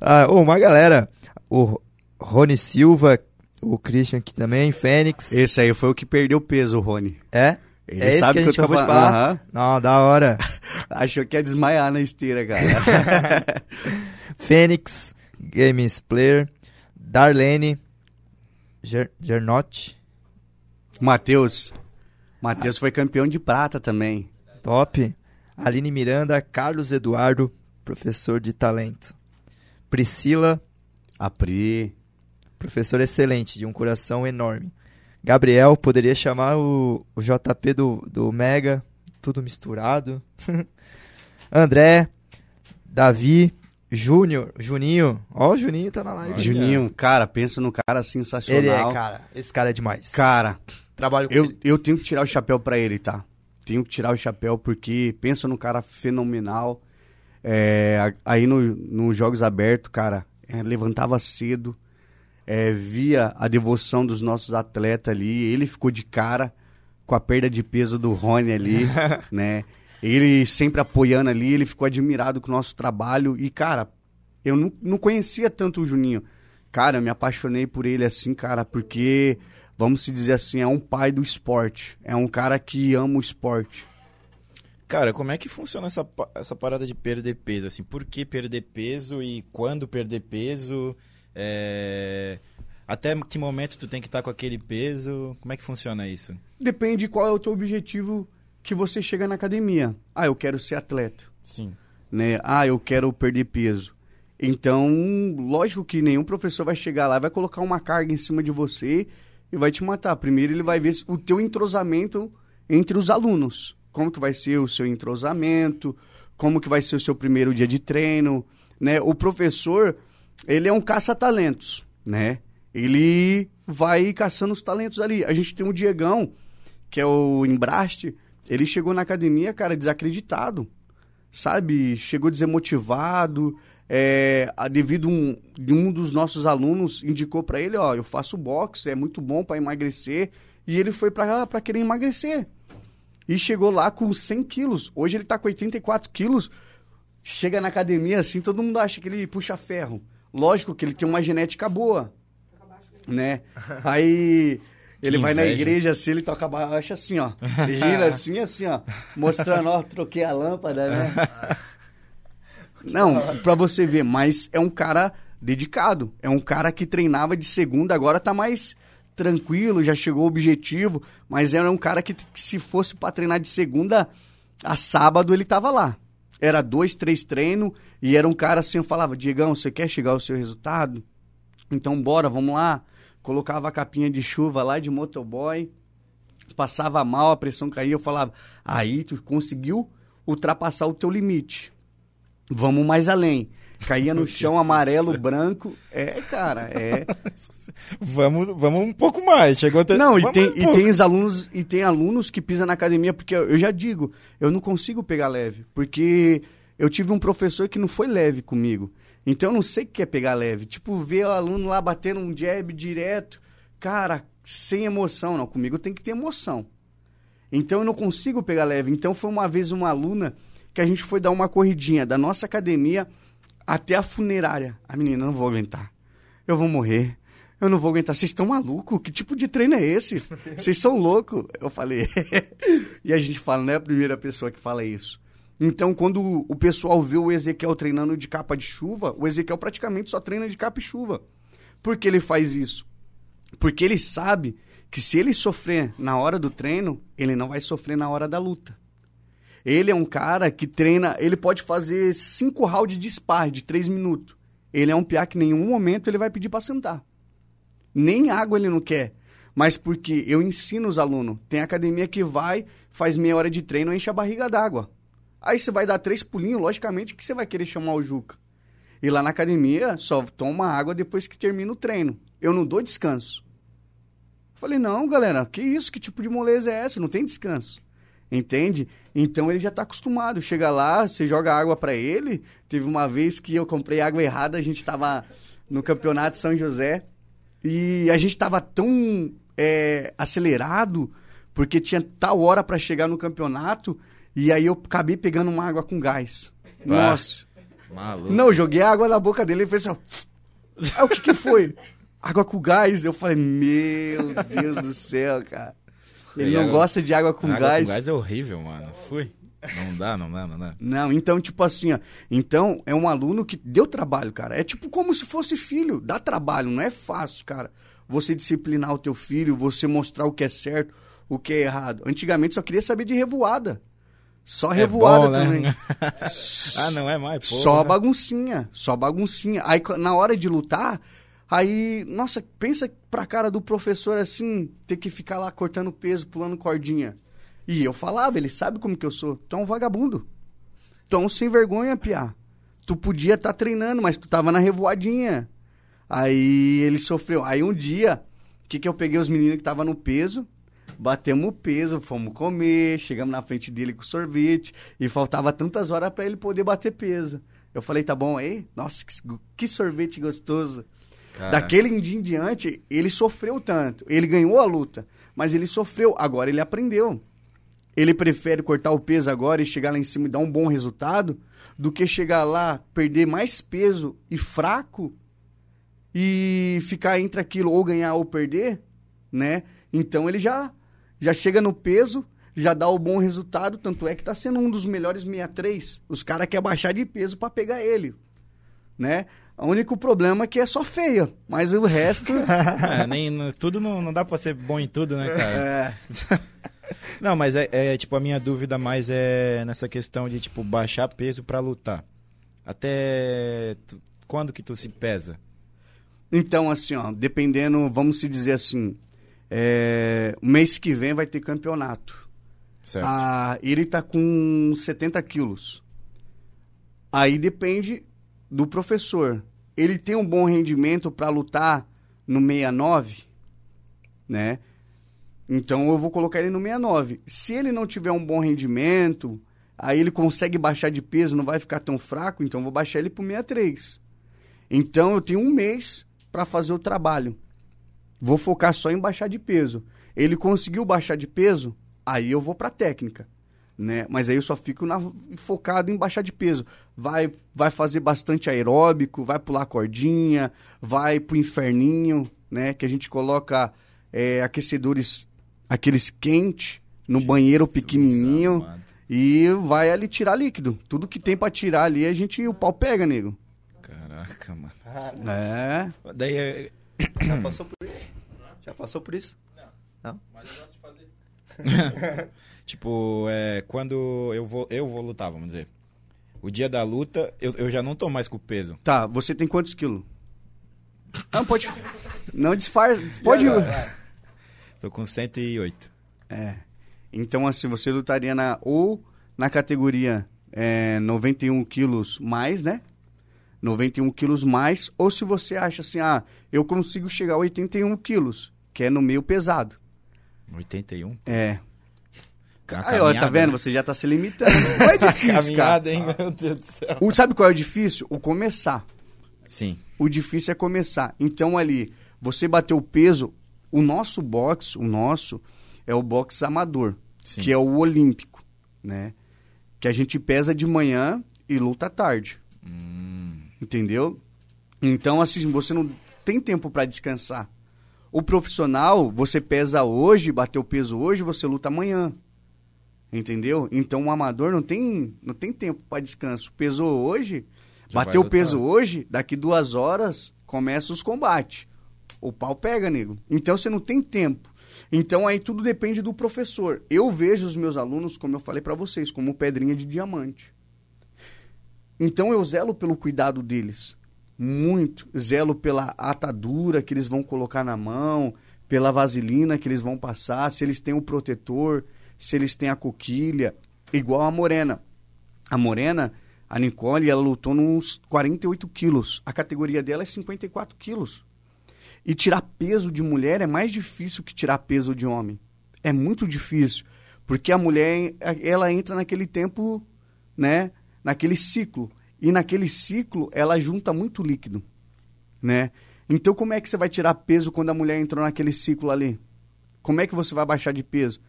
S1: ah, uma galera. O Rony Silva, O Christian aqui também, Fênix.
S3: Esse aí foi o que perdeu peso, o Rony.
S1: É?
S3: Ele
S1: É
S3: sabe
S1: que
S3: que, eu tô falando. Aham.
S1: Não, da hora.
S3: Achou que ia desmaiar na esteira, cara.
S1: Fênix, Games Player, Darlene, Ger Gernotti,
S3: Matheus. Matheus foi campeão de prata também.
S1: top. Aline Miranda, Carlos Eduardo, professor de talento. Priscila,
S3: A Pri.
S1: professor excelente, de um coração enorme. Gabriel, poderia chamar o, o JP do, do Mega, tudo misturado. André, Davi, Júnior, Juninho. Ó, o Juninho tá na live.
S2: Olha.
S3: Juninho, cara, pensa no cara sensacional.
S1: Ele é, cara. Esse cara é demais.
S3: Cara,
S1: Trabalho com
S3: eu,
S1: ele.
S3: eu tenho que tirar o chapéu pra ele, tá? Tenho que tirar o chapéu porque pensa no cara fenomenal. É, aí no, nos Jogos Abertos, cara, é, levantava cedo, é, via a devoção dos nossos atletas ali. Ele ficou de cara com a perda de peso do Rony ali, né? Ele sempre apoiando ali, ele ficou admirado com o nosso trabalho. E, cara, eu não, não conhecia tanto o Juninho. Cara, eu me apaixonei por ele assim, cara, porque, vamos se dizer assim, é um pai do esporte. É um cara que ama o esporte.
S2: Cara, como é que funciona essa, essa parada de perder peso? Assim, por que perder peso e quando perder peso? É, Até que momento tu tem que estar com aquele peso? Como é que funciona isso?
S3: Depende qual é o teu objetivo que você chega na academia. Ah, eu quero ser atleta.
S2: Sim.
S3: né? Ah, eu quero perder peso. Então, lógico que nenhum professor vai chegar lá vai colocar uma carga em cima de você e vai te matar. Primeiro ele vai ver o teu entrosamento entre os alunos. Como que vai ser o seu entrosamento, como que vai ser o seu primeiro dia de treino, né? O professor, ele é um caça-talentos, né? Ele vai caçando os talentos ali. A gente tem o Diegão, que é o Embraste, ele chegou na academia, cara, desacreditado sabe, chegou desmotivado, é, devido um, um dos nossos alunos indicou pra ele, ó, eu faço boxe, é muito bom pra emagrecer, e ele foi pra querer emagrecer. E chegou lá com 100 quilos. Hoje ele tá com 84 quilos. Chega na academia assim, todo mundo acha que ele puxa ferro. Lógico que ele tem uma genética boa, né? Aí ele
S2: Que
S3: vai na igreja assim, ele toca baixo assim, ó. Gira assim, assim, ó. Mostrando, ó, troquei a lâmpada, né? Não, pra você ver, mas é um cara dedicado. É um cara que treinava de segunda, agora tá mais tranquilo, já chegou ao objetivo, mas era um cara que, que se fosse pra treinar de segunda a sábado, ele tava lá. Era dois, três treinos, e era um cara assim, eu falava, Diegão, você quer chegar ao seu resultado? Então bora, vamos lá. Colocava a capinha de chuva lá de motoboy, passava mal, a pressão caía, eu falava, aí tu conseguiu ultrapassar o teu limite. Vamos mais além. Caía no chão amarelo, branco. É, cara, é.
S2: Vamos, vamos um pouco mais. Chegou até...
S3: Não, e
S2: Vamos
S3: tem,
S2: um
S3: e tem os alunos, e tem alunos que pisam na academia, porque eu eu já digo, eu não consigo pegar leve, porque eu tive um professor que não foi leve comigo. Então eu não sei o que é pegar leve. Tipo, ver o aluno lá batendo um jab direto, cara, sem emoção, não. Comigo tem que ter emoção. Então eu não consigo pegar leve. Então foi uma vez uma aluna que a gente foi dar uma corridinha da nossa academia até a funerária. A menina, não vou aguentar. Eu vou morrer. Eu não vou aguentar. Vocês estão malucos? Que tipo de treino é esse? Vocês são loucos. Eu falei. e a gente fala, não é a primeira pessoa que fala isso. Então, quando o pessoal vê o Ezequiel treinando de capa de chuva, o Ezequiel praticamente só treina de capa e chuva. Por que ele faz isso? Porque ele sabe que se ele sofrer na hora do treino, ele não vai sofrer na hora da luta. Ele é um cara que treina, ele pode fazer cinco rounds de spar de três minutos. Ele é um piá que em nenhum momento ele vai pedir para sentar. Nem água ele não quer. Mas porque eu ensino os alunos. Tem academia que vai, faz meia hora de treino, enche a barriga d'água. Aí você vai dar três pulinhos, logicamente que você vai querer chamar o Juca. E lá na academia, só toma água depois que termina o treino. Eu não dou descanso. Falei, não, galera, que isso? Que tipo de moleza é essa? Não tem descanso. Entende? Então ele já tá acostumado. Chega lá, você joga água para ele. Teve uma vez que eu comprei água errada, a gente tava no campeonato São José e a gente tava tão é, acelerado porque tinha tal hora para chegar no campeonato e aí eu acabei pegando uma água com gás. Nossa.
S2: Maluco.
S3: Não, eu joguei água na boca dele e fez assim, ó. Aí o que que foi? água com gás. Eu falei, meu Deus do céu, cara. Ele não
S2: água-
S3: gosta de água com
S2: Água
S3: gás.
S2: com gás é horrível, mano. Fui. Não dá, não dá, não dá.
S3: Não, então, tipo assim, ó. Então, é um aluno que deu trabalho, cara. É tipo como se fosse filho. Dá trabalho, não é fácil, cara. Você disciplinar o teu filho, você mostrar o que é certo, o que é errado. Antigamente só queria saber de revoada. Só revoada
S2: bom, né?
S3: também.
S2: Ah, não é mais, pô.
S3: Só baguncinha, só baguncinha. Aí na hora de lutar, aí, nossa, pensa pra cara do professor assim, ter que ficar lá cortando peso, pulando cordinha. E eu falava, ele sabe como que eu sou. Um vagabundo. Um sem vergonha, piá. Tu podia estar treinando, mas tu tava na revoadinha. Aí ele sofreu. Aí um dia, o que que eu peguei os meninos que tava no peso, batemos o peso, fomos comer, chegamos na frente dele com sorvete e faltava tantas horas pra ele poder bater peso. Eu falei, tá bom aí? Nossa, que, que sorvete gostoso. Daquele dia em diante, ele sofreu tanto. Ele ganhou a luta, mas ele sofreu. Agora ele aprendeu. Ele prefere cortar o peso agora e chegar lá em cima e dar um bom resultado do que chegar lá, perder mais peso e fraco e ficar entre aquilo ou ganhar ou perder, né? Então ele já já chega no peso, já dá o bom resultado, tanto é que tá sendo um dos melhores 63. Os caras querem baixar de peso para pegar ele, né? O único problema é que é só feia, mas o resto
S2: é, nem, no- tudo não, não dá pra ser bom em tudo, né, cara?
S3: é
S2: Não, mas é, é, tipo, a minha dúvida mais é nessa questão de, tipo, baixar peso pra lutar. Até tu- quando que tu se pesa?
S3: Então, assim, ó, dependendo, vamos se dizer assim, é, o mês que vem vai ter campeonato.
S2: Certo.
S3: Ah, ele tá com 70 quilos. Aí depende do professor. Ele tem um bom rendimento para lutar no 69, né? Então eu vou colocar ele no 69. Se ele não tiver um bom rendimento, aí ele consegue baixar de peso, não vai ficar tão fraco, então eu vou baixar ele pro 63. Então eu tenho um mês para fazer o trabalho. Vou focar só em baixar de peso. Ele conseguiu baixar de peso, aí eu vou para técnica, né? Mas aí eu só fico na- focado em baixar de peso. Vai vai fazer bastante aeróbico, vai pular cordinha, vai pro inferninho, né? Que a gente coloca é, aquecedores aqueles quentes no banheiro
S2: Jesus
S3: pequenininho
S2: amado.
S3: e vai ali tirar líquido. Tudo que tem para tirar ali a gente o pau pega, nego.
S2: Caraca, mano.
S3: É.
S2: Daí é-
S1: Já passou por isso? Já passou por isso?
S2: Tipo, é, quando eu vou, eu vou lutar, vamos dizer. O dia da luta, eu, eu já não tô mais com o peso.
S3: Tá, você tem quantos quilos? Não, pode. Não disfarça. Pode.
S2: Tô com 108.
S3: É. Então, assim, você lutaria na, ou na categoria é, 91 quilos mais, né? 91 quilos mais. Ou se você acha assim, ah, eu consigo chegar a 81 quilos, que é no meio pesado.
S2: 81.
S3: É.
S2: Tá
S3: Aí, ó, tá vendo?
S2: né?
S3: Você já tá se limitando. Não é difícil, cara.
S2: Hein? Meu Deus do céu.
S3: O, sabe qual é o difícil? O começar.
S2: Sim.
S3: O difícil é começar. Então, ali, você bateu o peso. O nosso boxe, o nosso, é o boxe amador,
S2: Sim.
S3: que é o olímpico, né? Que a gente pesa de manhã e luta à tarde,
S2: Hum,
S3: entendeu? Então, assim, você não tem tempo para descansar. O profissional, você pesa hoje, bateu peso hoje, você luta amanhã. Entendeu? Então o amador não tem, não tem tempo para descanso. Pesou hoje,
S2: Já
S3: bateu
S2: vai
S3: peso hoje, daqui duas horas começa os combates. O pau pega, nego. Então você não tem tempo. Então aí tudo depende do professor. Eu vejo os meus alunos, como eu falei para vocês, como pedrinha de diamante. Então eu zelo pelo cuidado deles. Muito. Zelo pela atadura que eles vão colocar na mão, pela vaselina que eles vão passar, se eles têm o protetor, se eles têm a coquilha. Igual a Morena. A Morena, a Nicole, ela lutou nos 48 quilos. A categoria dela é 54 quilos. E tirar peso de mulher é mais difícil que tirar peso de homem. É muito difícil. Porque a mulher, ela entra naquele tempo, né? Naquele ciclo. E naquele ciclo, ela junta muito líquido, né? Então, como é que você vai tirar peso quando a mulher entrou naquele ciclo ali? Como é que você vai baixar de peso?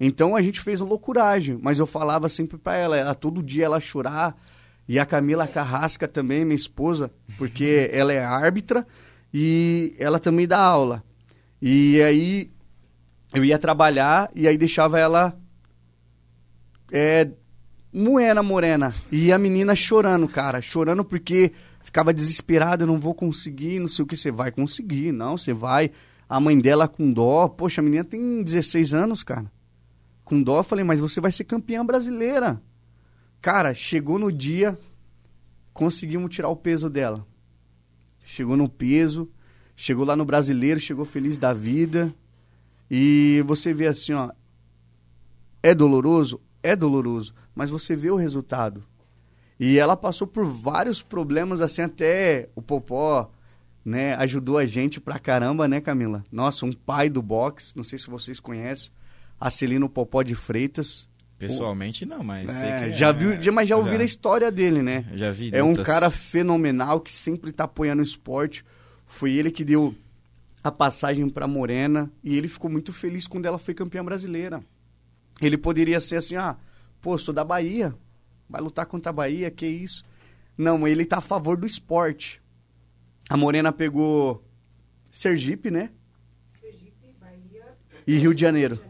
S3: Então, a gente fez loucuragem. Mas eu falava sempre para ela, ela, todo dia ela chorar. E a Camila Carrasca também, minha esposa, porque ela é árbitra e ela também dá aula. E aí eu ia trabalhar e aí deixava ela é, moena morena. E a menina chorando, cara, chorando porque ficava desesperada, não vou conseguir, não sei o que você vai conseguir, não, você vai. A mãe dela com dó, poxa, a menina tem 16 anos, cara. Com dó, falei, mas você vai ser campeã brasileira. Cara, chegou no dia, conseguimos tirar o peso dela. Chegou no peso, chegou lá no brasileiro, chegou feliz da vida. E você vê assim, ó, é doloroso? É doloroso, mas você vê o resultado. E ela passou por vários problemas, assim, até o Popó, né, ajudou a gente pra caramba, né, Camila? Nossa, um pai do boxe, não sei se vocês conhecem, Acelino Popó de Freitas.
S2: Pessoalmente não, mas sei
S3: É,
S2: que é,
S3: já viu, já- mas já ouviram
S2: Já.
S3: a história dele, né?
S2: Já vi
S3: É um
S2: lutas.
S3: cara fenomenal que sempre tá apoiando o esporte. Foi ele que deu a passagem pra Morena e ele ficou muito feliz quando ela foi campeã brasileira. Ele poderia ser assim, ah, pô, sou da Bahia, vai lutar contra a Bahia, que isso? Não, ele tá a favor do esporte. A Morena pegou Sergipe, né?
S4: Sergipe, Bahia,
S3: E Rio de Janeiro.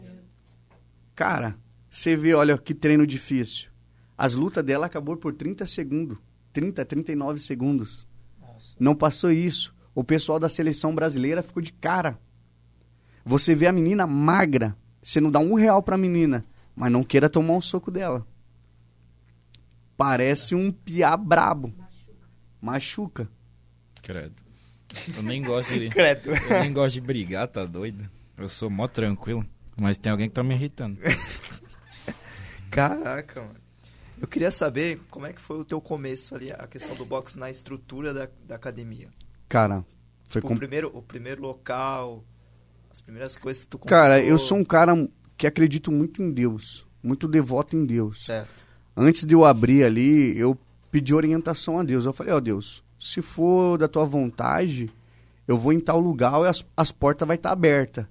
S3: Cara, você vê, olha que treino difícil. As lutas dela acabou por 30 segundos. 30, 39 segundos. Não passou isso. O pessoal da seleção brasileira ficou de cara. Você vê a menina magra. Você não dá um real pra menina. Mas não queira tomar um soco dela. Parece um piá brabo. Machuca.
S2: Credo. Eu nem gosto de.
S1: Credo.
S2: Eu nem gosto de brigar, tá doido? Eu sou mó tranquilo. Mas tem alguém que tá me irritando.
S1: Caraca, mano. Eu queria saber como é que foi o teu começo ali, a questão do boxe na estrutura da, da academia.
S3: Cara, foi
S1: Tipo,
S3: com...
S1: o, primeiro, o primeiro local, as primeiras coisas que tu
S3: Cara,
S1: conquistou.
S3: eu sou um cara que acredito muito em Deus. Muito devoto em Deus.
S1: Certo.
S3: antes de eu abrir ali, eu pedi orientação a Deus. Eu falei, ó Deus, se for da tua vontade, eu vou em tal lugar e as, as portas vai estar abertas.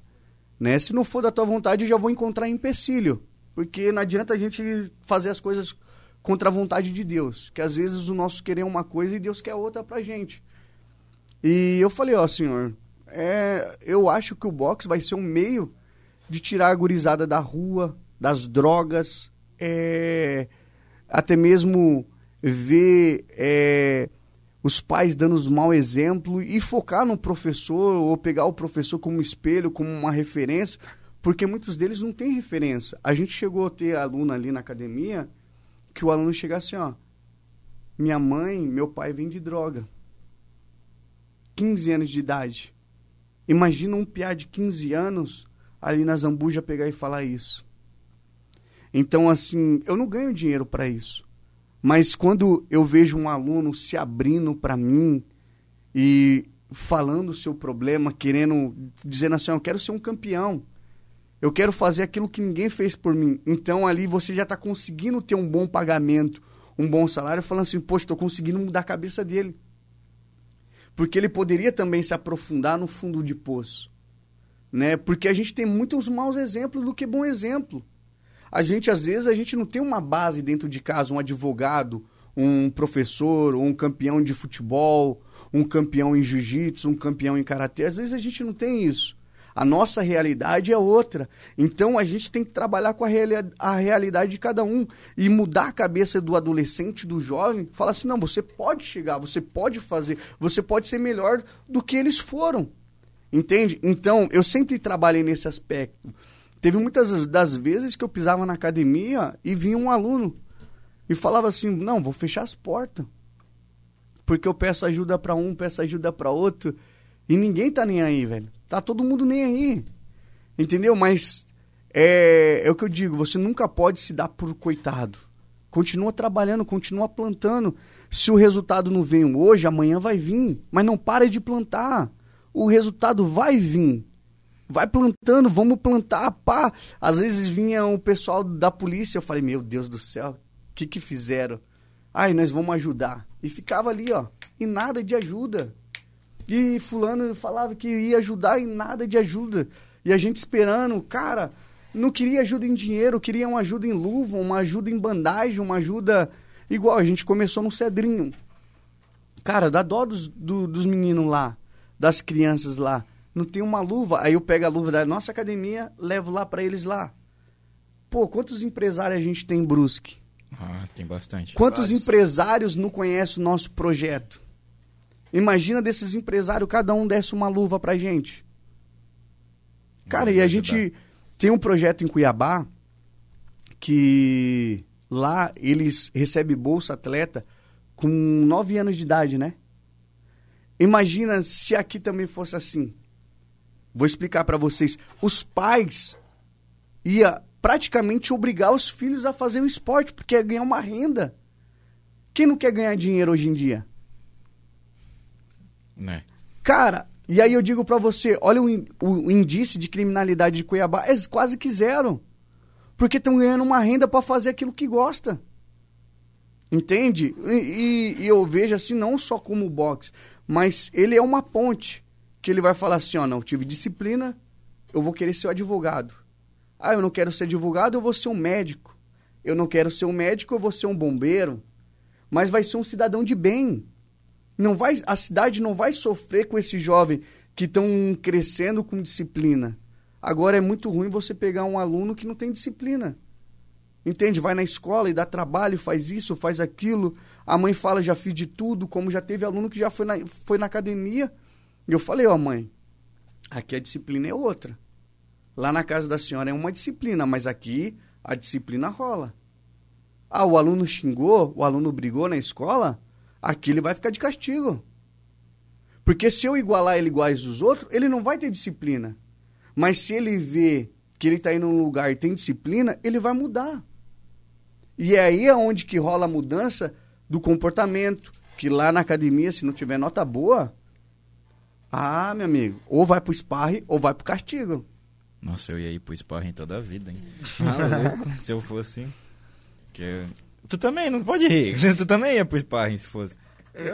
S3: Né? Se não for da tua vontade, eu já vou encontrar empecilho. Porque não adianta a gente fazer as coisas contra a vontade de Deus. Que às vezes o nosso querer é uma coisa e Deus quer outra pra gente. E eu falei, ó senhor, é, eu acho que o boxe vai ser um meio de tirar a gurizada da rua, das drogas, é, até mesmo ver é, os pais dando os mau exemplo e focar no professor ou pegar o professor como espelho, como uma referência, porque muitos deles não têm referência. A gente chegou a ter aluno ali na academia que o aluno chega assim, ó, minha mãe, meu pai vem de droga. 15 anos de idade. Imagina um piá de 15 anos ali na Zambuja pegar e falar isso. Então, assim, eu não ganho dinheiro para isso. Mas quando eu vejo um aluno se abrindo para mim e falando o seu problema, querendo, dizendo assim, eu quero ser um campeão. Eu quero fazer aquilo que ninguém fez por mim. Então ali você já está conseguindo ter um bom pagamento, um bom salário, falando assim, poxa, estou conseguindo mudar a cabeça dele. Porque ele poderia também se aprofundar no fundo de poço. Né? Porque a gente tem muitos maus exemplos do que bom exemplo. A gente, às vezes, a gente não tem uma base dentro de casa, um advogado, um professor, um campeão de futebol, um campeão em jiu-jitsu, um campeão em karatê. Às vezes a gente não tem isso. A nossa realidade é outra. Então a gente tem que trabalhar com a, reali a realidade de cada um e mudar a cabeça do adolescente, do jovem. Falar assim: não, você pode chegar, você pode fazer, você pode ser melhor do que eles foram. Entende? Então eu sempre trabalhei nesse aspecto. Teve muitas das vezes que eu pisava na academia e vinha um aluno e falava assim: não, vou fechar as portas. Porque eu peço ajuda para um, peço ajuda para outro. E ninguém tá nem aí, velho. Tá todo mundo nem aí. Entendeu? Mas é, é o que eu digo, você nunca pode se dar por coitado. Continua trabalhando, continua plantando. Se o resultado não vem hoje, amanhã vai vir. Mas não para de plantar. O resultado vai vir. Vai plantando, vamos plantar, pá. Às vezes vinha o pessoal da polícia, eu falei, meu Deus do céu, o que que fizeram? Ai, nós vamos ajudar. E ficava ali, ó, e nada de ajuda. E fulano falava que ia ajudar e nada de ajuda. E a gente esperando, cara, não queria ajuda em dinheiro, queria uma ajuda em luva, uma ajuda em bandagem, uma ajuda igual. A gente começou no Cedrinho. Cara, dá dó dos, do- dos meninos lá. das crianças lá? Não tem uma luva. Aí eu pego a luva da nossa academia, levo lá para eles lá. Pô, quantos empresários a gente tem em Brusque?
S2: Ah, tem bastante.
S3: Quantos
S2: Vários.
S3: empresários não conhecem o nosso projeto? Imagina desses empresários, cada um desse uma luva pra gente. Cara, e a
S2: ajudar.
S3: gente tem um projeto em Cuiabá que lá eles recebem bolsa atleta com 9 anos de idade, né? Imagina se aqui também fosse assim. Vou explicar pra vocês. Os pais ia praticamente obrigar os filhos a fazer o esporte porque ia ganhar uma renda. Quem não quer ganhar dinheiro hoje em dia?
S2: Né?
S3: Cara, e aí eu digo pra você, olha o, o índice de criminalidade de Cuiabá, eles quase quiseram. Porque estão ganhando uma renda pra fazer aquilo que gosta. Entende? E, e- e eu vejo assim, não só como boxe, mas ele é uma ponte. Que ele vai falar assim, ó, não, tive disciplina, eu vou querer ser o advogado. Ah, eu não quero ser advogado, eu vou ser um médico. Eu não quero ser um médico, eu vou ser um bombeiro. Mas vai ser um cidadão de bem. Não vai, a cidade não vai sofrer com esse jovem que estão crescendo com disciplina. Agora é muito ruim você pegar um aluno que não tem disciplina. Entende? Vai na escola e dá trabalho, faz isso, faz aquilo. A mãe fala, já fiz de tudo, como já teve aluno que já foi na, foi na academia. E eu falei, ó mãe, aqui a disciplina é outra. Lá na casa da senhora é uma disciplina, mas aqui a disciplina rola. Ah, o aluno xingou, o aluno brigou na escola, aqui ele vai ficar de castigo. Porque se eu igualar ele iguais os outros, ele não vai ter disciplina. Mas se ele vê que ele está indo num lugar e tem disciplina, ele vai mudar. E é aí onde que rola a mudança do comportamento. Que lá na academia, se não tiver nota boa, ah, meu amigo, ou vai pro sparring ou vai pro castigo.
S2: Nossa, eu ia ir pro sparring toda a vida, hein? Maluco, se eu fosse. Que... Tu também, não pode rir. Tu também ia pro sparring se fosse.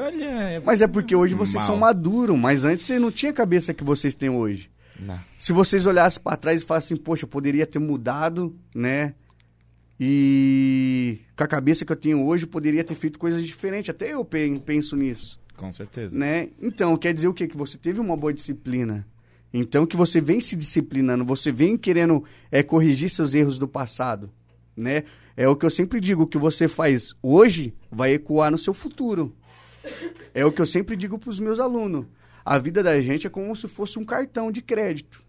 S2: Olha. é-
S3: Mas é porque hoje vocês
S2: Mal.
S3: são maduros, mas antes você não tinha a cabeça que vocês têm hoje.
S2: Não.
S3: Se vocês olhassem para trás e falassem, poxa, eu poderia ter mudado, né? E com a cabeça que eu tenho hoje, eu poderia ter feito coisas diferentes. Até eu pen- penso nisso,
S2: Com certeza.
S3: né? Então, quer dizer o quê? Que você teve uma boa disciplina. Então, que você vem se disciplinando, você vem querendo é, corrigir seus erros do passado, né? É o que eu sempre digo, o que você faz hoje vai ecoar no seu futuro. É o que eu sempre digo para os meus alunos. A vida da gente é como se fosse um cartão de crédito,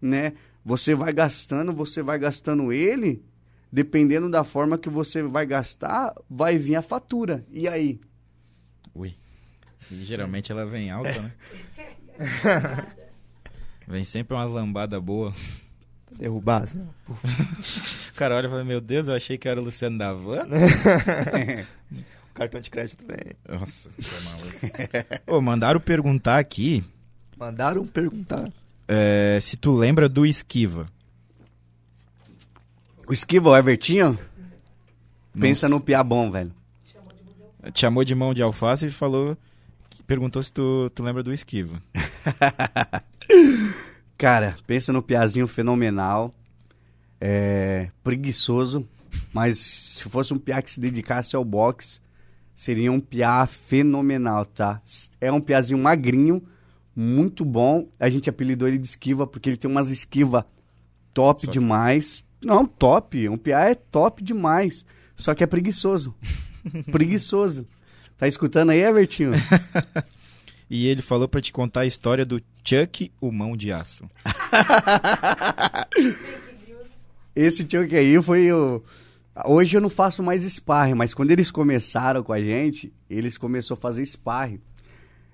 S3: né? Você vai gastando, você vai gastando ele, dependendo da forma que você vai gastar, vai vir a fatura. E aí?
S2: Ui. E geralmente ela vem alta, né? vem sempre uma lambada boa.
S1: Derrubar, assim.
S2: O cara olha e fala, meu Deus, eu achei que era o Luciano da Van.
S1: Cartão de crédito também.
S2: Nossa, tô maluco. Ô, mandaram perguntar aqui
S1: Mandaram perguntar.
S2: é, se tu lembra do Esquiva.
S3: O Esquiva, o Evertinho, pensa no piá bom, velho.
S2: Te chamou de mão de alface e falou... Perguntou se tu, tu lembra do Esquiva.
S3: Cara, pensa no piazinho fenomenal, é, preguiçoso, mas se fosse um piá que se dedicasse ao boxe, seria um piá fenomenal, tá? É um piazinho magrinho, muito bom. A gente apelidou ele de esquiva porque ele tem umas esquivas top
S2: Só que-
S3: demais. Não, top. Um piá é top demais. Só que é preguiçoso. preguiçoso. Tá escutando aí, Evertinho?
S2: E ele falou pra te contar a história do Chuck, o mão de aço.
S3: Esse que aí foi o. Hoje eu não faço mais sparring, mas quando eles começaram com a gente, eles começaram a fazer sparring.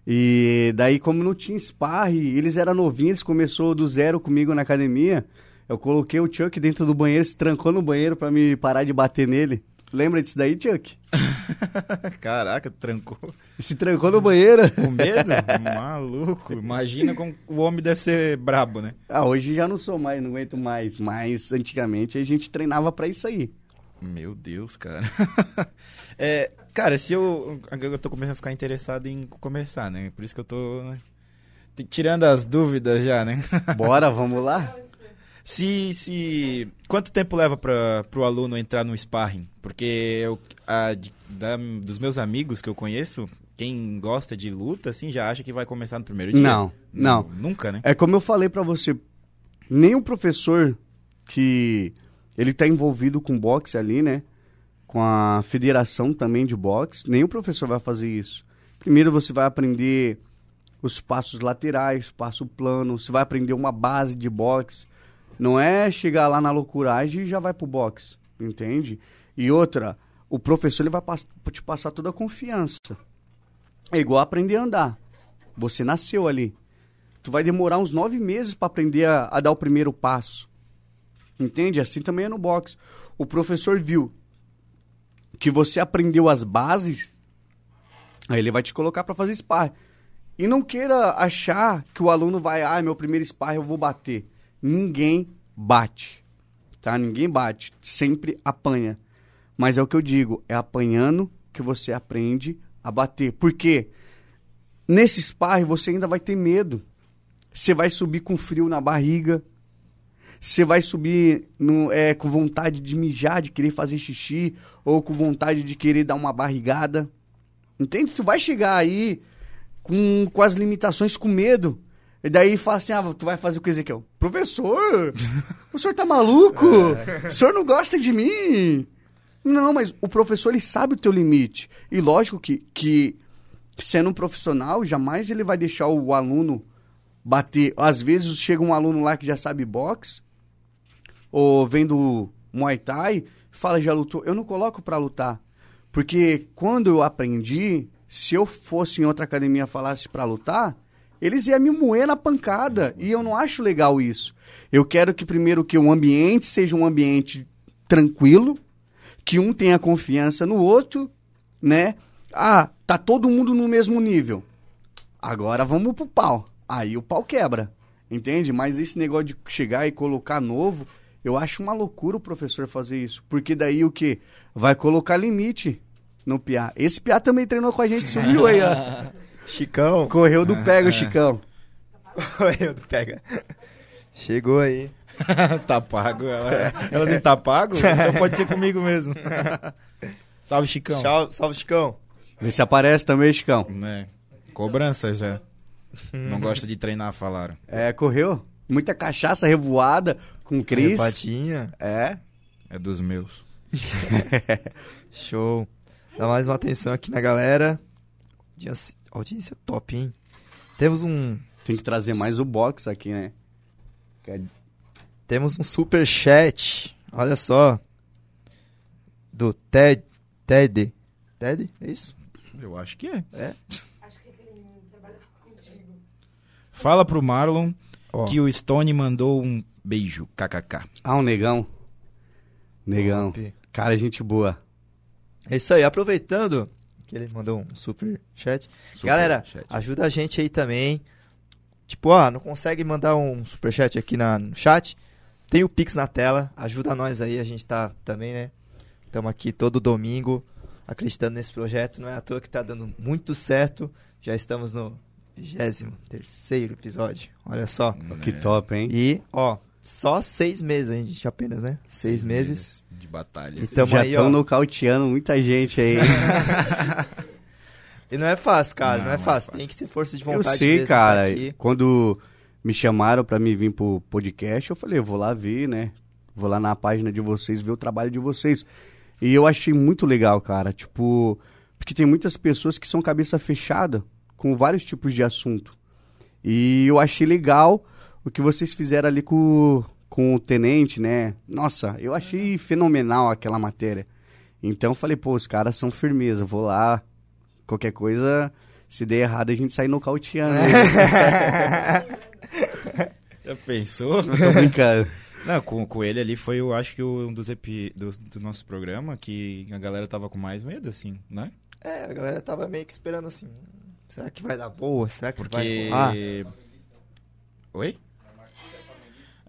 S3: E daí, como não tinha sparring, eles eram novinhos, eles começou do zero comigo na academia. Eu coloquei o Chuck dentro do banheiro, se trancou no banheiro pra me parar de bater nele. Lembra disso daí, Chuck?
S2: Caraca, trancou.
S3: Se trancou no banheiro.
S2: Com medo? Maluco. Imagina como o homem deve ser brabo, né?
S3: Ah, hoje já não sou mais, não aguento mais. Mas antigamente a gente treinava pra isso aí.
S2: Meu Deus, cara. É, cara, se eu. Eu tô começando a ficar interessado em começar, né? Por isso que eu tô. né, Tirando as dúvidas já, né?
S3: Bora, vamos lá?
S2: Se. se quanto tempo leva para pro aluno entrar no sparring? Porque eu, a, da- dos meus amigos que eu conheço, quem gosta de luta, assim, já acha que vai começar no primeiro dia.
S3: Não, não.
S2: Nunca, né?
S3: É como eu falei pra você, nenhum professor que ele tá envolvido com boxe ali, né? Com a federação também de boxe, nenhum professor vai fazer isso. Primeiro você vai aprender os passos laterais, passo plano, você vai aprender uma base de boxe. Não é chegar lá na loucuragem e já vai pro boxe, entende? E outra, o professor ele vai te passar toda a confiança. É igual aprender a andar. Você nasceu ali. Tu vai demorar uns nove meses para aprender a, a dar o primeiro passo. Entende? Assim também é no boxe. O professor viu que você aprendeu as bases, aí ele vai te colocar para fazer sparring. E não queira achar que o aluno vai, ah, meu primeiro sparring eu vou bater. Ninguém bate. Tá? Ninguém bate. Sempre apanha. Mas é o que eu digo, é apanhando que você aprende a bater. Por quê? Nesse sparring você ainda vai ter medo. Você vai subir com frio na barriga. Você vai subir no- é, com vontade de mijar, de querer fazer xixi, ou com vontade de querer dar uma barrigada. Entende? Tu vai chegar aí com, com as limitações, com medo. E daí fala assim: ah, tu vai fazer o que, Ezequiel? Professor, o senhor tá maluco? O senhor não gosta de mim? Não, mas o professor ele sabe o teu limite. E lógico que, que sendo um profissional, jamais ele vai deixar o aluno bater. Às vezes chega um aluno lá que já sabe boxe, ou vem do Muay Thai, fala já lutou. Eu não coloco pra lutar. Porque quando eu aprendi, se eu fosse em outra academia falasse pra lutar, eles iam me moer na pancada. E eu não acho legal isso. Eu quero que primeiro que o ambiente seja um ambiente tranquilo, que um tenha confiança no outro, né? Ah, tá todo mundo no mesmo nível. Agora vamos pro pau. Aí o pau quebra. Entende? Mas esse negócio de chegar e colocar novo, eu acho uma loucura o professor fazer isso. Porque daí o quê? Vai colocar limite no Piá. Esse Piá também treinou com a gente, subiu aí, ó.
S1: Chicão.
S3: Correu do pega, o Chicão.
S1: Correu do pega. Chegou aí.
S2: tá pago. Ela, ela nem tá pago? Então pode ser comigo mesmo. Salve, Chicão.
S1: Tchau, salve, Chicão.
S3: Vê se aparece também, Chicão.
S2: Né? Cobrança já. Não gosta de treinar, falaram.
S3: É, correu. Muita cachaça revoada com o Cris.
S1: Patinha.
S3: É.
S2: É dos meus.
S1: Show. Dá mais uma atenção aqui na galera. Audiência, audiência top, hein? Temos um,
S3: Tem que trazer mais o box aqui, né? Que é-
S1: temos um super chat. Olha só. Do Ted. Ted. Ted? É isso?
S2: Eu acho que é.
S4: Acho que aquele menino trabalha contigo.
S2: Fala pro Marlon
S1: Ó.
S2: que o Stone mandou um beijo, kkk.
S3: Ah, um negão. Negão.
S1: Top.
S3: Cara, gente boa.
S1: É isso aí. Aproveitando que ele mandou um super chat.
S2: Super
S1: Galera,
S2: chat.
S1: ajuda a gente aí também. Tipo, ó, não consegue mandar um superchat aqui na, no chat? Tem o Pix na tela, ajuda nós aí, a gente tá também, né? Estamos aqui todo domingo acreditando nesse projeto. Não é à toa que tá dando muito certo. Já estamos no 23 episódio. Olha só.
S3: Que top, hein?
S1: E, ó, só seis meses a gente apenas, né? Seis, meses.
S2: de batalha.
S1: E tamo
S3: Já estão nocauteando muita gente aí.
S1: E não é fácil, cara, não,
S2: Não,
S1: é
S2: não é
S1: fácil.
S2: fácil.
S1: Tem que ter força de
S3: Eu
S1: vontade
S3: sei,
S1: mesmo pra
S3: cara.
S1: aqui.
S3: Quando me chamaram pra me vir pro podcast, eu falei, eu vou lá ver, né? Vou lá na página de vocês ver o trabalho de vocês. E eu achei muito legal, cara. Tipo, porque tem muitas pessoas que são cabeça fechada com vários tipos de assunto. E eu achei legal o que vocês fizeram ali com, com o tenente, né? Nossa, eu achei fenomenal aquela matéria. Então eu falei, pô, os caras são firmeza, vou lá. Qualquer coisa, se der errado, a gente sai nocauteando. né?
S2: Já pensou?
S3: Tô brincando.
S2: Não, com, com ele ali foi, eu acho que um dos epi, dos, do nosso programa que a galera tava com mais medo, assim, né?
S1: É, a galera tava meio que esperando assim. "Hum, Será que vai dar boa? Será que vai
S2: Porque.
S1: rolar?
S2: Oi?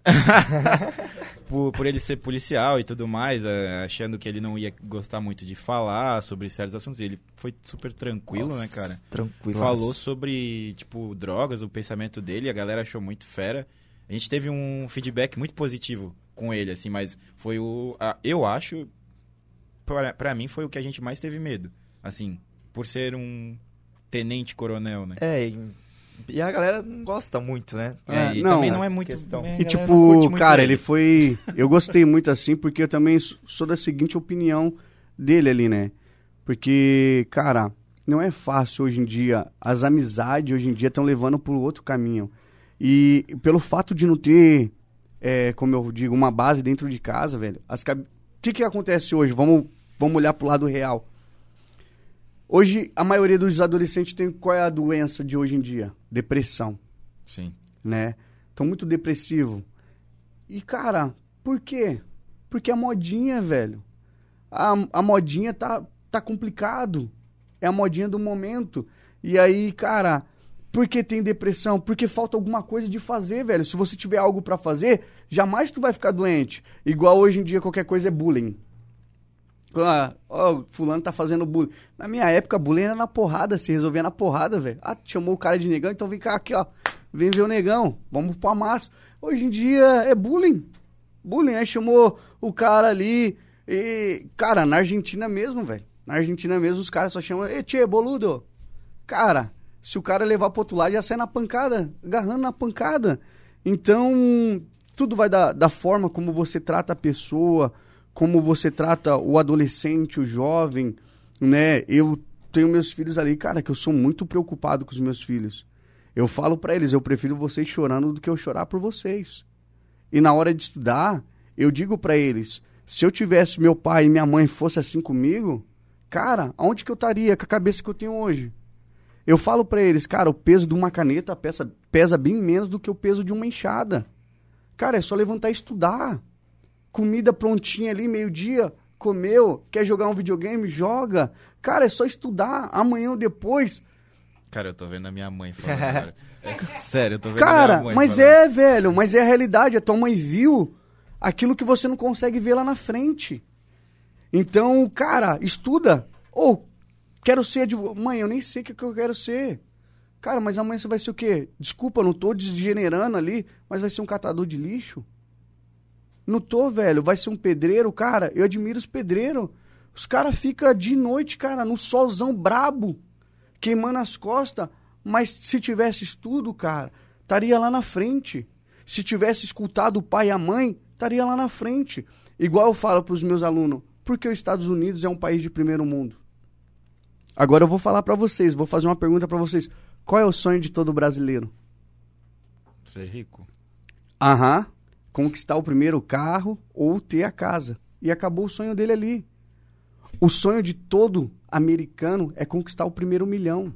S2: por, por ele ser policial e tudo mais, eh, achando que ele não ia gostar muito de falar sobre certos assuntos. Ele foi super tranquilo, né,
S1: Nossa,
S2: cara?
S1: Tranquilo.
S2: Falou sobre, tipo, drogas, o pensamento dele, a galera achou muito fera. A gente teve um feedback muito positivo com ele, assim, mas foi o. a- eu acho. Pra, pra mim foi o que a gente mais teve medo. Assim, por ser um. tenente coronel, né?
S1: É, e, a galera não gosta muito, né?
S3: É,
S2: e
S3: não,
S2: também
S3: é
S2: não é muito.
S1: questão.
S2: é,
S3: E tipo,
S2: muito
S3: cara, ele foi. Eu gostei muito assim, porque eu também sou da seguinte opinião dele ali, né? Porque, cara, não é fácil hoje em dia. As amizades hoje em dia estão levando pro outro caminho. E pelo fato de não ter, é, como eu digo, uma base dentro de casa, velho. As cab- O que que acontece hoje? Vamos, vamos olhar pro lado real. Hoje, a maioria dos adolescentes tem qual é a doença de hoje em dia? Depressão
S2: Sim.
S3: né? Tô muito depressivo. E, cara, por quê? Porque a modinha, velho. A, a modinha tá, tá complicado. É a modinha do momento. E aí, cara, por que tem depressão? Porque falta alguma coisa de fazer, velho. Se você tiver algo pra fazer, jamais tu vai ficar doente. Igual hoje em dia qualquer coisa é bullying. Ah, ó, fulano tá fazendo bullying. Na minha época, bullying era na porrada, se resolvia na porrada, velho. Ah, chamou o cara de negão, então vem cá aqui, ó. Vem ver o negão, vamos pro amasso. Hoje em dia é bullying. Bullying, aí chamou o cara ali. E, cara, na Argentina mesmo, velho. Na Argentina mesmo, os caras só chamam, ei, tchê, boludo. Cara, se o cara levar pro outro lado, já sai na pancada, agarrando na pancada. Então, tudo vai da, da forma como você trata a pessoa, como você trata o adolescente, o jovem, né? Eu tenho meus filhos ali, cara, que eu sou muito preocupado com os meus filhos. Eu falo pra eles, eu prefiro vocês chorando do que eu chorar por vocês. E na hora de estudar, eu digo pra eles, se eu tivesse meu pai e minha mãe fosse assim comigo, cara, aonde que eu estaria com a cabeça que eu tenho hoje? Eu falo pra eles, cara, o peso de uma caneta pesa, pesa bem menos do que o peso de uma enxada. Cara, é só levantar e estudar. Comida prontinha ali, meio-dia, comeu, quer jogar um videogame, joga. Cara, é só estudar. Amanhã ou depois.
S2: Cara, eu tô vendo a minha mãe falando agora. É, sério, eu tô vendo a
S3: Cara,
S2: minha mãe
S3: mas
S2: falando.
S3: é, velho, mas é a realidade. A tua mãe viu aquilo que você não consegue ver lá na frente. Então, cara, estuda. Ou, quero ser advogado. Mãe, eu nem sei o que eu quero ser. Cara, mas amanhã você vai ser o quê? Desculpa, não tô desgenerando ali, mas vai ser um catador de lixo? Não tô, velho. Vai ser um pedreiro, cara. Eu admiro os pedreiros. Os caras ficam de noite, cara, no solzão brabo, queimando as costas. Mas se tivesse estudo, cara, estaria lá na frente. Se tivesse escutado o pai e a mãe, estaria lá na frente. Igual eu falo para os meus alunos, porque os Estados Unidos é um país de primeiro mundo. Agora eu vou falar para vocês, vou fazer uma pergunta para vocês. Qual é o sonho de todo brasileiro?
S2: Ser rico.
S3: Aham. Conquistar o primeiro carro ou ter a casa. E acabou o sonho dele ali. O sonho de todo americano é conquistar o primeiro milhão.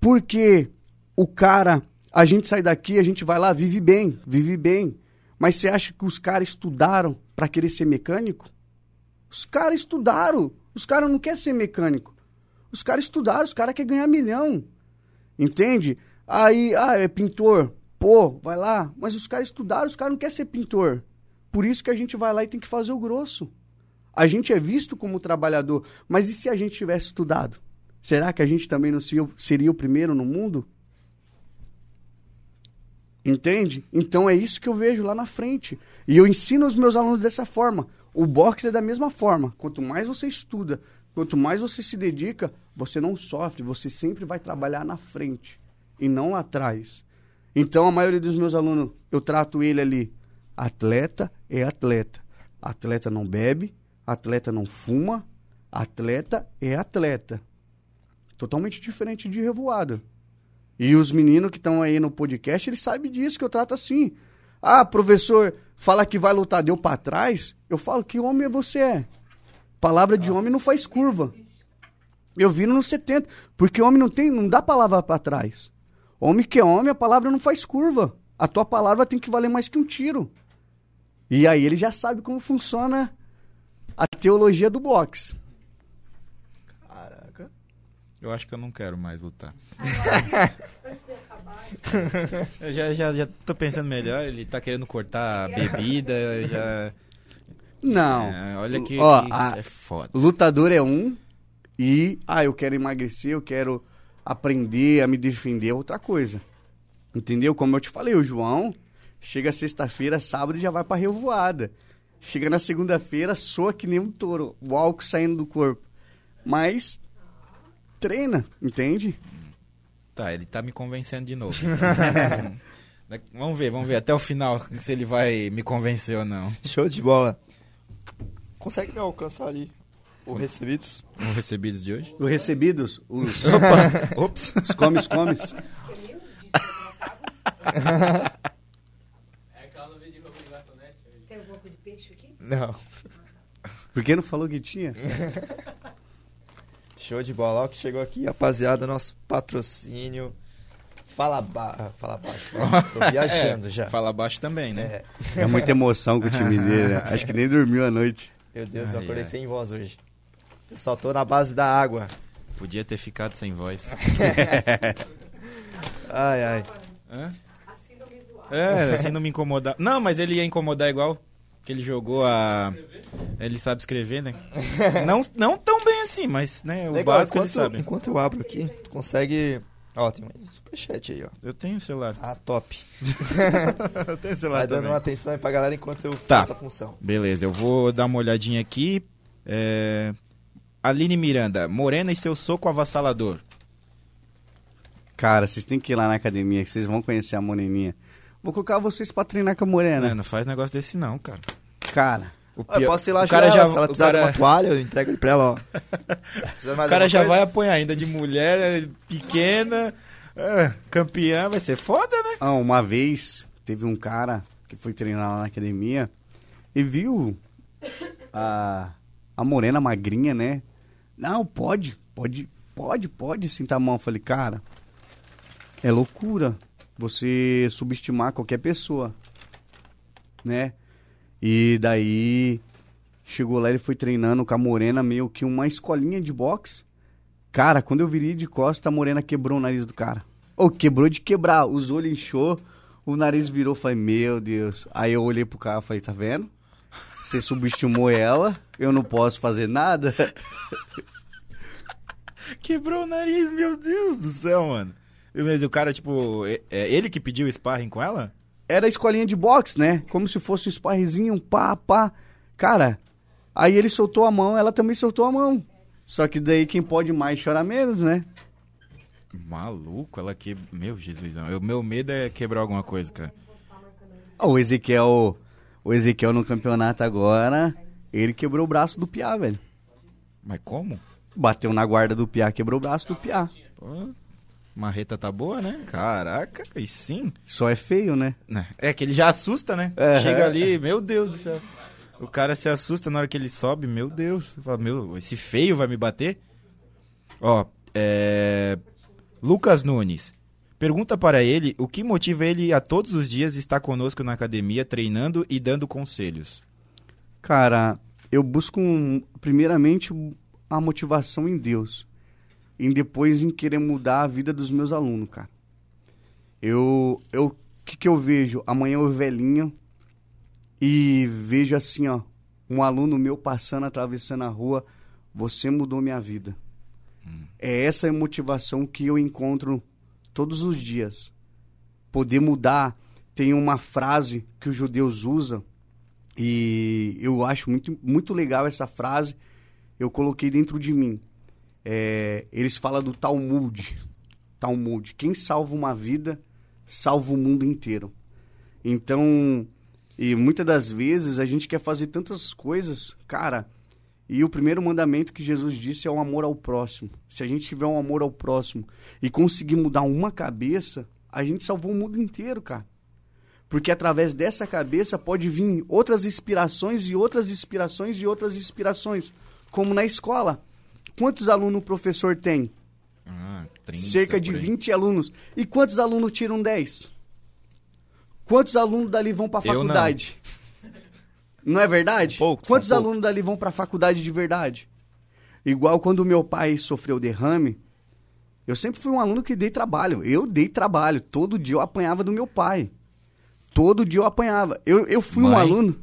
S3: Porque o cara, a gente sai daqui, a gente vai lá, vive bem, vive bem. Mas você acha que os caras estudaram para querer ser mecânico? Os caras estudaram. Os caras não querem ser mecânico. Os caras estudaram, os caras querem ganhar milhão. Entende? Aí, ah, é pintor. Pô, vai lá. Mas os caras estudaram, os caras não querem ser pintor. Por isso que a gente vai lá e tem que fazer o grosso. A gente é visto como trabalhador. Mas e se a gente tivesse estudado? Será que a gente também não seria, o primeiro no mundo? Entende? Então é isso que eu vejo lá na frente. E eu ensino os meus alunos dessa forma. O boxe é da mesma forma. Quanto mais você estuda, quanto mais você se dedica, você não sofre, você sempre vai trabalhar na frente e não atrás. Então a maioria dos meus alunos, eu trato ele ali. Atleta é atleta. Atleta não bebe, atleta não fuma, atleta é atleta. Totalmente diferente de revoada. E os meninos que estão aí no podcast, eles sabem disso, que eu trato assim. Ah, professor, fala que vai lutar, deu pra trás. Eu falo, que homem você é? Palavra de homem não faz curva. Eu viro no 70. Porque homem não tem, não dá palavra pra trás. Homem que é homem, a palavra não faz curva. A tua palavra tem que valer mais que um tiro. E aí ele já sabe como funciona a teologia do boxe.
S1: Caraca.
S2: Eu acho que eu não quero mais lutar. Eu já, já, já tô pensando melhor, ele tá querendo cortar a bebida, já.
S3: Não.
S2: É, olha que,
S3: Ó,
S2: que
S3: a-
S2: é foda.
S3: Lutador é um e, ah, eu quero emagrecer, eu quero aprender a me defender é outra coisa. Entendeu? Como eu te falei, o João chega sexta-feira, sábado e já vai pra revoada. Chega na segunda-feira, soa que nem um touro, o álcool saindo do corpo. Mas treina, entende?
S2: Tá, ele tá me convencendo de novo. vamos ver, vamos ver até o final se ele vai me convencer ou não.
S1: Show de bola. Consegue me alcançar ali o recebidos?
S2: Os recebidos de hoje?
S3: Os recebidos, os,
S2: Ops!
S3: os comes, comes.
S5: É aquela no vídeo que eu hoje.
S4: Tem alguma coisa de peixe aqui?
S1: Não.
S3: Por que não falou que tinha?
S1: Show de bola. Ó que chegou aqui, rapaziada, nosso patrocínio. Fala, ba... Fala baixo. Tô viajando já.
S2: Fala baixo também, né?
S1: É.
S3: É muita emoção com o time dele. né? Acho que nem dormiu a noite.
S1: Meu Deus, eu acordei
S2: ai.
S1: sem voz hoje. Tô na base da água.
S2: Podia ter ficado sem voz.
S1: Ai, ai.
S2: Hã?
S4: Assim não me zoar.
S2: É, assim não me incomodar. Não, mas ele ia incomodar igual. Que ele jogou a. Ele sabe escrever, né? Não, não tão bem assim, mas né, o
S1: Legal,
S2: básico ele
S1: enquanto,
S2: sabe.
S1: enquanto eu abro aqui, tu consegue... Ó, tem mais um superchat aí, ó.
S2: Eu tenho celular.
S1: Ah, top.
S2: eu tenho celular
S1: Vai dando
S2: também.
S1: uma atenção aí pra galera enquanto eu
S2: Tá.
S1: faço a função.
S2: Beleza, eu vou dar uma olhadinha aqui. É... Aline Miranda, Morena e seu soco avassalador.
S3: Cara, vocês têm que ir lá na academia, que vocês vão conhecer a Moreninha. Vou colocar vocês pra treinar com a Morena.
S2: Não, não faz negócio desse não, cara.
S3: Cara,
S2: O,
S1: Ah, eu
S2: pior-
S1: posso ir lá
S2: o cara
S1: ela,
S2: já,
S1: se ela precisar de
S2: cara,
S1: uma toalha, eu entrego pra ela, ó.
S2: O cara já
S1: coisa?
S2: vai apanhar ainda de mulher é, pequena, ah, campeã, vai ser foda, né?
S3: ah, uma vez teve um cara que foi treinar lá na academia e viu a, a Morena magrinha, né? Não, pode, pode, pode, pode sentar a mão. Eu falei, cara, é loucura você subestimar qualquer pessoa, né? E daí chegou lá, ele foi treinando com a Morena, meio que uma escolinha de boxe. Cara, quando eu virei de costa, a Morena quebrou o nariz do cara. Ou quebrou de quebrar, os olhos inchou, o nariz virou, falei, meu Deus. Aí eu olhei pro cara falei, tá vendo? Você subestimou ela, eu não posso fazer nada.
S2: Quebrou o nariz, meu Deus do céu, mano. Mas o cara, tipo, é, é ele que pediu sparring com ela?
S3: Era a escolinha de boxe, né? Como se fosse um sparrezinho, um pá, pá. Cara, aí ele soltou a mão, ela também soltou a mão. Só que daí quem pode mais chora menos, né?
S2: Maluco, ela que. Meu Jesus, o meu medo é quebrar alguma coisa, cara.
S3: Ah, O Ezequiel, o Ezequiel no campeonato agora, ele quebrou o braço do Piá, velho.
S2: Mas como?
S3: Bateu na guarda do Piá, quebrou o braço do Piá.
S2: Pô, marreta tá boa, né? Caraca, e sim.
S3: Só é feio, né?
S2: Né? É que ele já assusta, né?
S3: Aham.
S2: Chega ali, meu Deus do céu. O cara se assusta na hora que ele sobe, meu Deus. Fala, meu, esse feio vai me bater? Ó, é. Lucas Nunes. Pergunta para ele o que motiva ele a todos os dias estar conosco na academia, treinando e dando conselhos.
S3: Cara, eu busco um- primeiramente a motivação em Deus. E depois em querer mudar a vida dos meus alunos, cara. Eu, eu, o que que eu vejo? Amanhã eu velhinho e vejo assim, ó, um aluno meu passando, atravessando a rua, você mudou minha vida. É essa a motivação que eu encontro todos os dias. Poder mudar. Tem uma frase que os judeus usam e eu acho muito, muito legal essa frase. Eu coloquei dentro de mim. É, eles falam do Talmud. Talmud. Quem salva uma vida, salva o mundo inteiro. Então, e muitas das vezes a gente quer fazer tantas coisas, cara. E o primeiro mandamento que Jesus disse é o amor ao próximo. Se a gente tiver um amor ao próximo e conseguir mudar uma cabeça, a gente salvou o mundo inteiro, cara. Porque através dessa cabeça pode vir outras inspirações e outras inspirações e outras inspirações. Como na escola. Quantos alunos o professor tem?
S2: Ah, 30,
S3: Cerca de
S2: por aí.
S3: 20 alunos. E quantos alunos tiram 10? Quantos alunos dali vão para
S2: não.
S3: faculdade? Não. É verdade?
S1: Poucos,
S3: quantos
S1: poucos.
S3: alunos dali vão para faculdade de verdade? Igual quando meu pai sofreu derrame, eu sempre fui um aluno que dei trabalho. Eu dei trabalho. Todo dia eu apanhava do meu pai. Todo dia eu apanhava. Eu, eu fui um
S2: Mãe.
S3: aluno.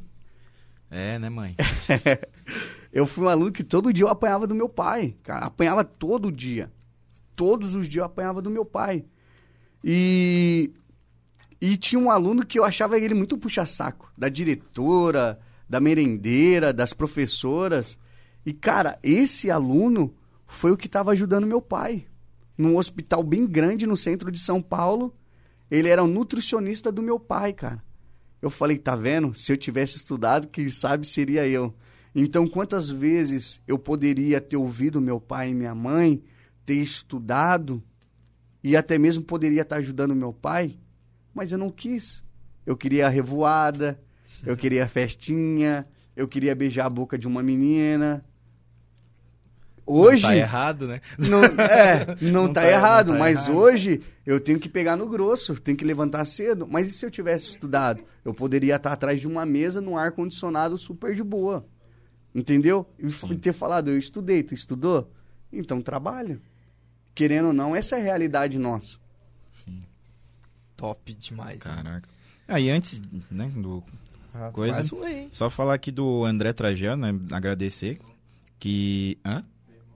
S2: É, né, mãe?
S3: Eu fui um aluno que todo dia eu apanhava do meu pai. Cara, apanhava todo dia. Todos os dias eu apanhava do meu pai. E e tinha um aluno que eu achava ele muito puxa-saco, da diretora, da merendeira, das professoras. E cara, esse aluno foi o que estava ajudando meu pai. Num hospital bem grande no centro de São Paulo. Ele era o nutricionista do meu pai, cara. Eu falei, tá vendo? Se eu tivesse estudado, quem sabe seria eu. Então, quantas vezes eu poderia ter ouvido meu pai e minha mãe, ter estudado e até mesmo poderia estar ajudando meu pai, mas eu não quis. Eu queria a revoada, eu queria festinha, eu queria beijar a boca de uma menina. Hoje.
S2: Não tá errado, né?
S3: Não, é, não,
S2: Não
S3: tá,
S2: tá-
S3: errado,
S2: não tá
S3: mas
S2: errado.
S3: hoje eu tenho que pegar no grosso, tenho que levantar cedo. Mas e se eu tivesse estudado? Eu poderia estar atrás de uma mesa num ar-condicionado super de boa. Entendeu? E
S2: Sim.
S3: ter falado, eu estudei, tu estudou? Então trabalha. Querendo ou não, essa é a realidade nossa.
S2: Sim,
S1: Top demais.
S2: caraca. Aí antes, né, do
S1: Ah,
S2: coisa.
S1: Mais um?
S2: Só falar aqui do André Trajano, né, agradecer que, hã?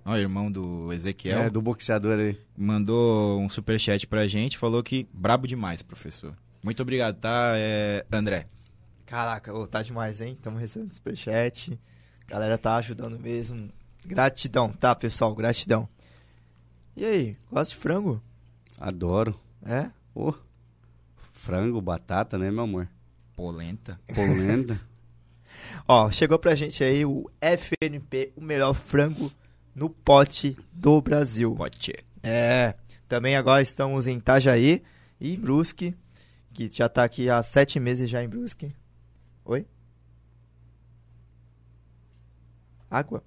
S2: Ó, irmão do Ezequiel,
S3: É, do boxeador aí.
S2: mandou um superchat pra gente, falou que brabo demais, professor. Muito obrigado, tá, é, André?
S1: Caraca, ô, tá demais, hein? Estamos recebendo superchat. Galera tá ajudando mesmo. Gratidão, tá, pessoal? Gratidão. E aí, gosta de frango?
S3: Adoro.
S1: É?
S3: Ô, frango, batata, né, meu amor?
S2: Polenta.
S3: Polenta.
S1: Ó, chegou pra gente aí o FNP, o melhor frango no pote do Brasil.
S2: Pode.
S1: É, também agora estamos em Itajaí e em Brusque, que já tá aqui há sete meses já em Brusque. Oi? Água?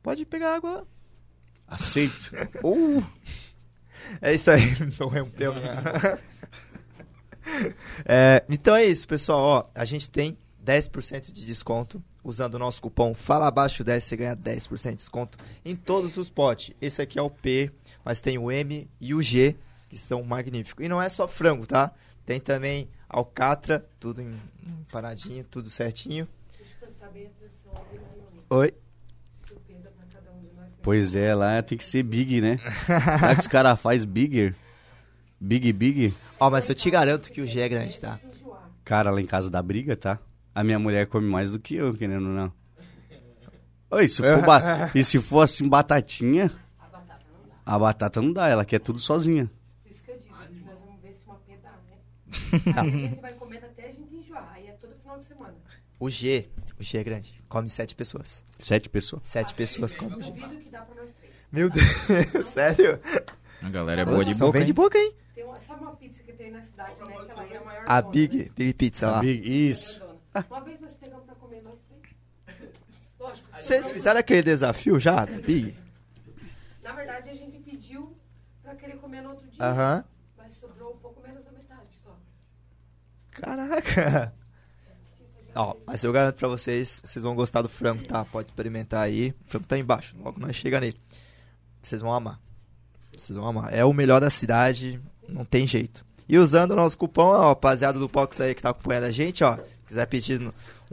S1: Pode pegar água.
S3: Aceito. Uh,
S1: É isso aí, não rompeu, né? É, então é isso, pessoal. Ó, a gente tem 10% de desconto usando o nosso cupom Fala Abaixo 10, você ganha 10% de desconto em todos os potes. Esse aqui é o P, mas tem o M e o G, que são magníficos. E não é só frango, tá? Tem também alcatra, tudo em, paradinho, tudo certinho. Oi?
S3: Pois é, lá tem que ser big, né? Lá que os caras fazem bigger. Big, big.
S1: Ó, mas eu te garanto que o G é grande, tá?
S4: Enjoar.
S3: Cara, lá em casa dá briga, tá? A minha mulher come mais do que eu, querendo ou não. Oi, se for ba- e se for assim, batatinha,
S4: A batata não dá.
S3: a batata não dá, ela quer tudo sozinha.
S4: Por isso que eu digo, nós vamos ver se uma P dá, né? Aí a gente vai comendo até a gente enjoar. Aí é todo final de semana.
S1: O G, o G é grande. Come sete pessoas.
S3: Sete pessoas.
S1: Sete pessoas comem o G.
S4: Duvido que dá pra nós três.
S1: Meu Deus, sério?
S2: A galera é boa de boca,
S1: vem
S2: hein?
S1: de boca, hein?
S4: Uma, sabe uma pizza que tem na cidade, né? Que ela é a maior
S1: A
S4: zona,
S1: Big,
S4: né?
S1: Big Pizza lá.
S3: Big, isso.
S4: Uma vez nós pegamos pra comer nós três. Lógico.
S1: Vocês fizeram aquele desafio já, da Big?
S4: Na verdade, a gente pediu pra querer comer no outro dia.
S1: Aham.
S4: Mas sobrou um pouco menos da metade só.
S1: Caraca. Ó, mas eu garanto pra vocês, vocês vão gostar do frango, tá? Pode experimentar aí. O frango tá aí embaixo, logo nós chega nele. Vocês vão amar. Vocês vão amar. É o melhor da cidade, não tem jeito. E usando o nosso cupom, ó, rapaziada do Pox aí que tá acompanhando a gente, ó. Quiser pedir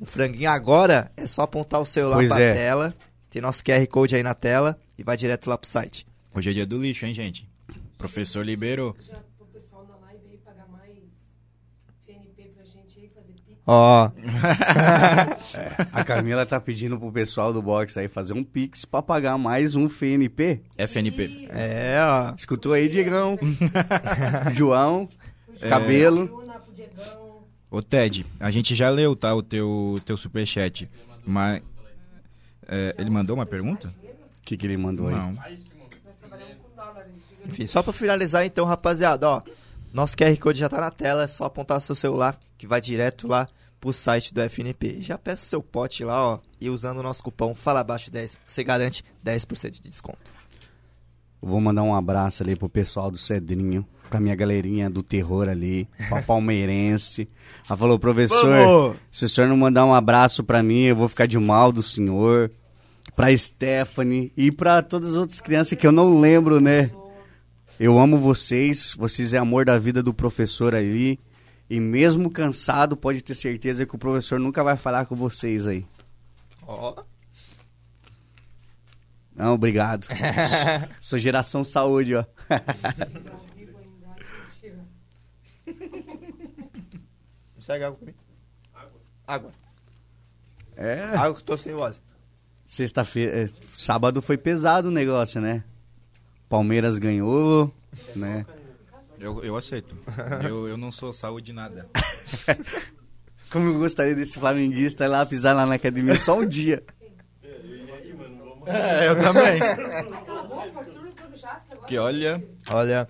S1: um franguinho agora, é só apontar o celular
S3: Pois
S1: pra
S3: é.
S1: tela. Tem nosso QR Code aí na tela e vai direto lá pro site.
S2: Hoje é dia do lixo, hein, gente? O professor liberou.
S4: Já pro pessoal na live aí pagar mais FNP pra gente aí, fazer pix.
S1: Ó,
S3: A Camila tá pedindo pro pessoal do box aí fazer um pix pra pagar mais um FNP.
S2: FNP.
S1: é, ó.
S3: Escutou aí, Diegão? João,
S2: É.
S3: cabelo.
S2: Ô, Ted, a gente já leu, tá, o teu, teu superchat. Mas. é, ele mandou uma pergunta?
S3: O que, que ele mandou aí?
S2: Não.
S4: Nós trabalhamos com dólares. diga-
S1: Enfim, só pra finalizar então, rapaziada, ó. Nosso QR Code já tá na tela, é só apontar seu celular que vai direto lá pro site do FNP. Já peça seu pote lá, ó, e usando o nosso cupom Fala Abaixo 10, você garante 10% de desconto.
S3: Eu Vou mandar um abraço ali pro pessoal do Cedrinho, pra minha galerinha do terror ali, pra palmeirense. Ela falou, professor,
S1: Vamos!
S3: se o senhor não mandar um abraço pra mim, eu vou ficar de mal do senhor. Pra Stephanie e pra todas as outras crianças que eu não lembro, né? Eu amo vocês, vocês é amor da vida do professor ali. E mesmo cansado, pode ter certeza que o professor nunca vai falar com vocês aí.
S1: Ó,
S3: Não, obrigado. Sou geração saúde, ó.
S1: Consegue água comigo? Água. Água.
S3: É.
S1: Água que eu tô sem voz.
S3: Sexta-feira, é, sábado foi pesado o negócio, né? Palmeiras ganhou, né?
S2: Eu, eu aceito. Eu, eu não sou saúde nada.
S3: Como eu gostaria desse flamenguista ir lá pisar lá na academia só um dia.
S2: É, eu também. Que olha.
S1: Olha,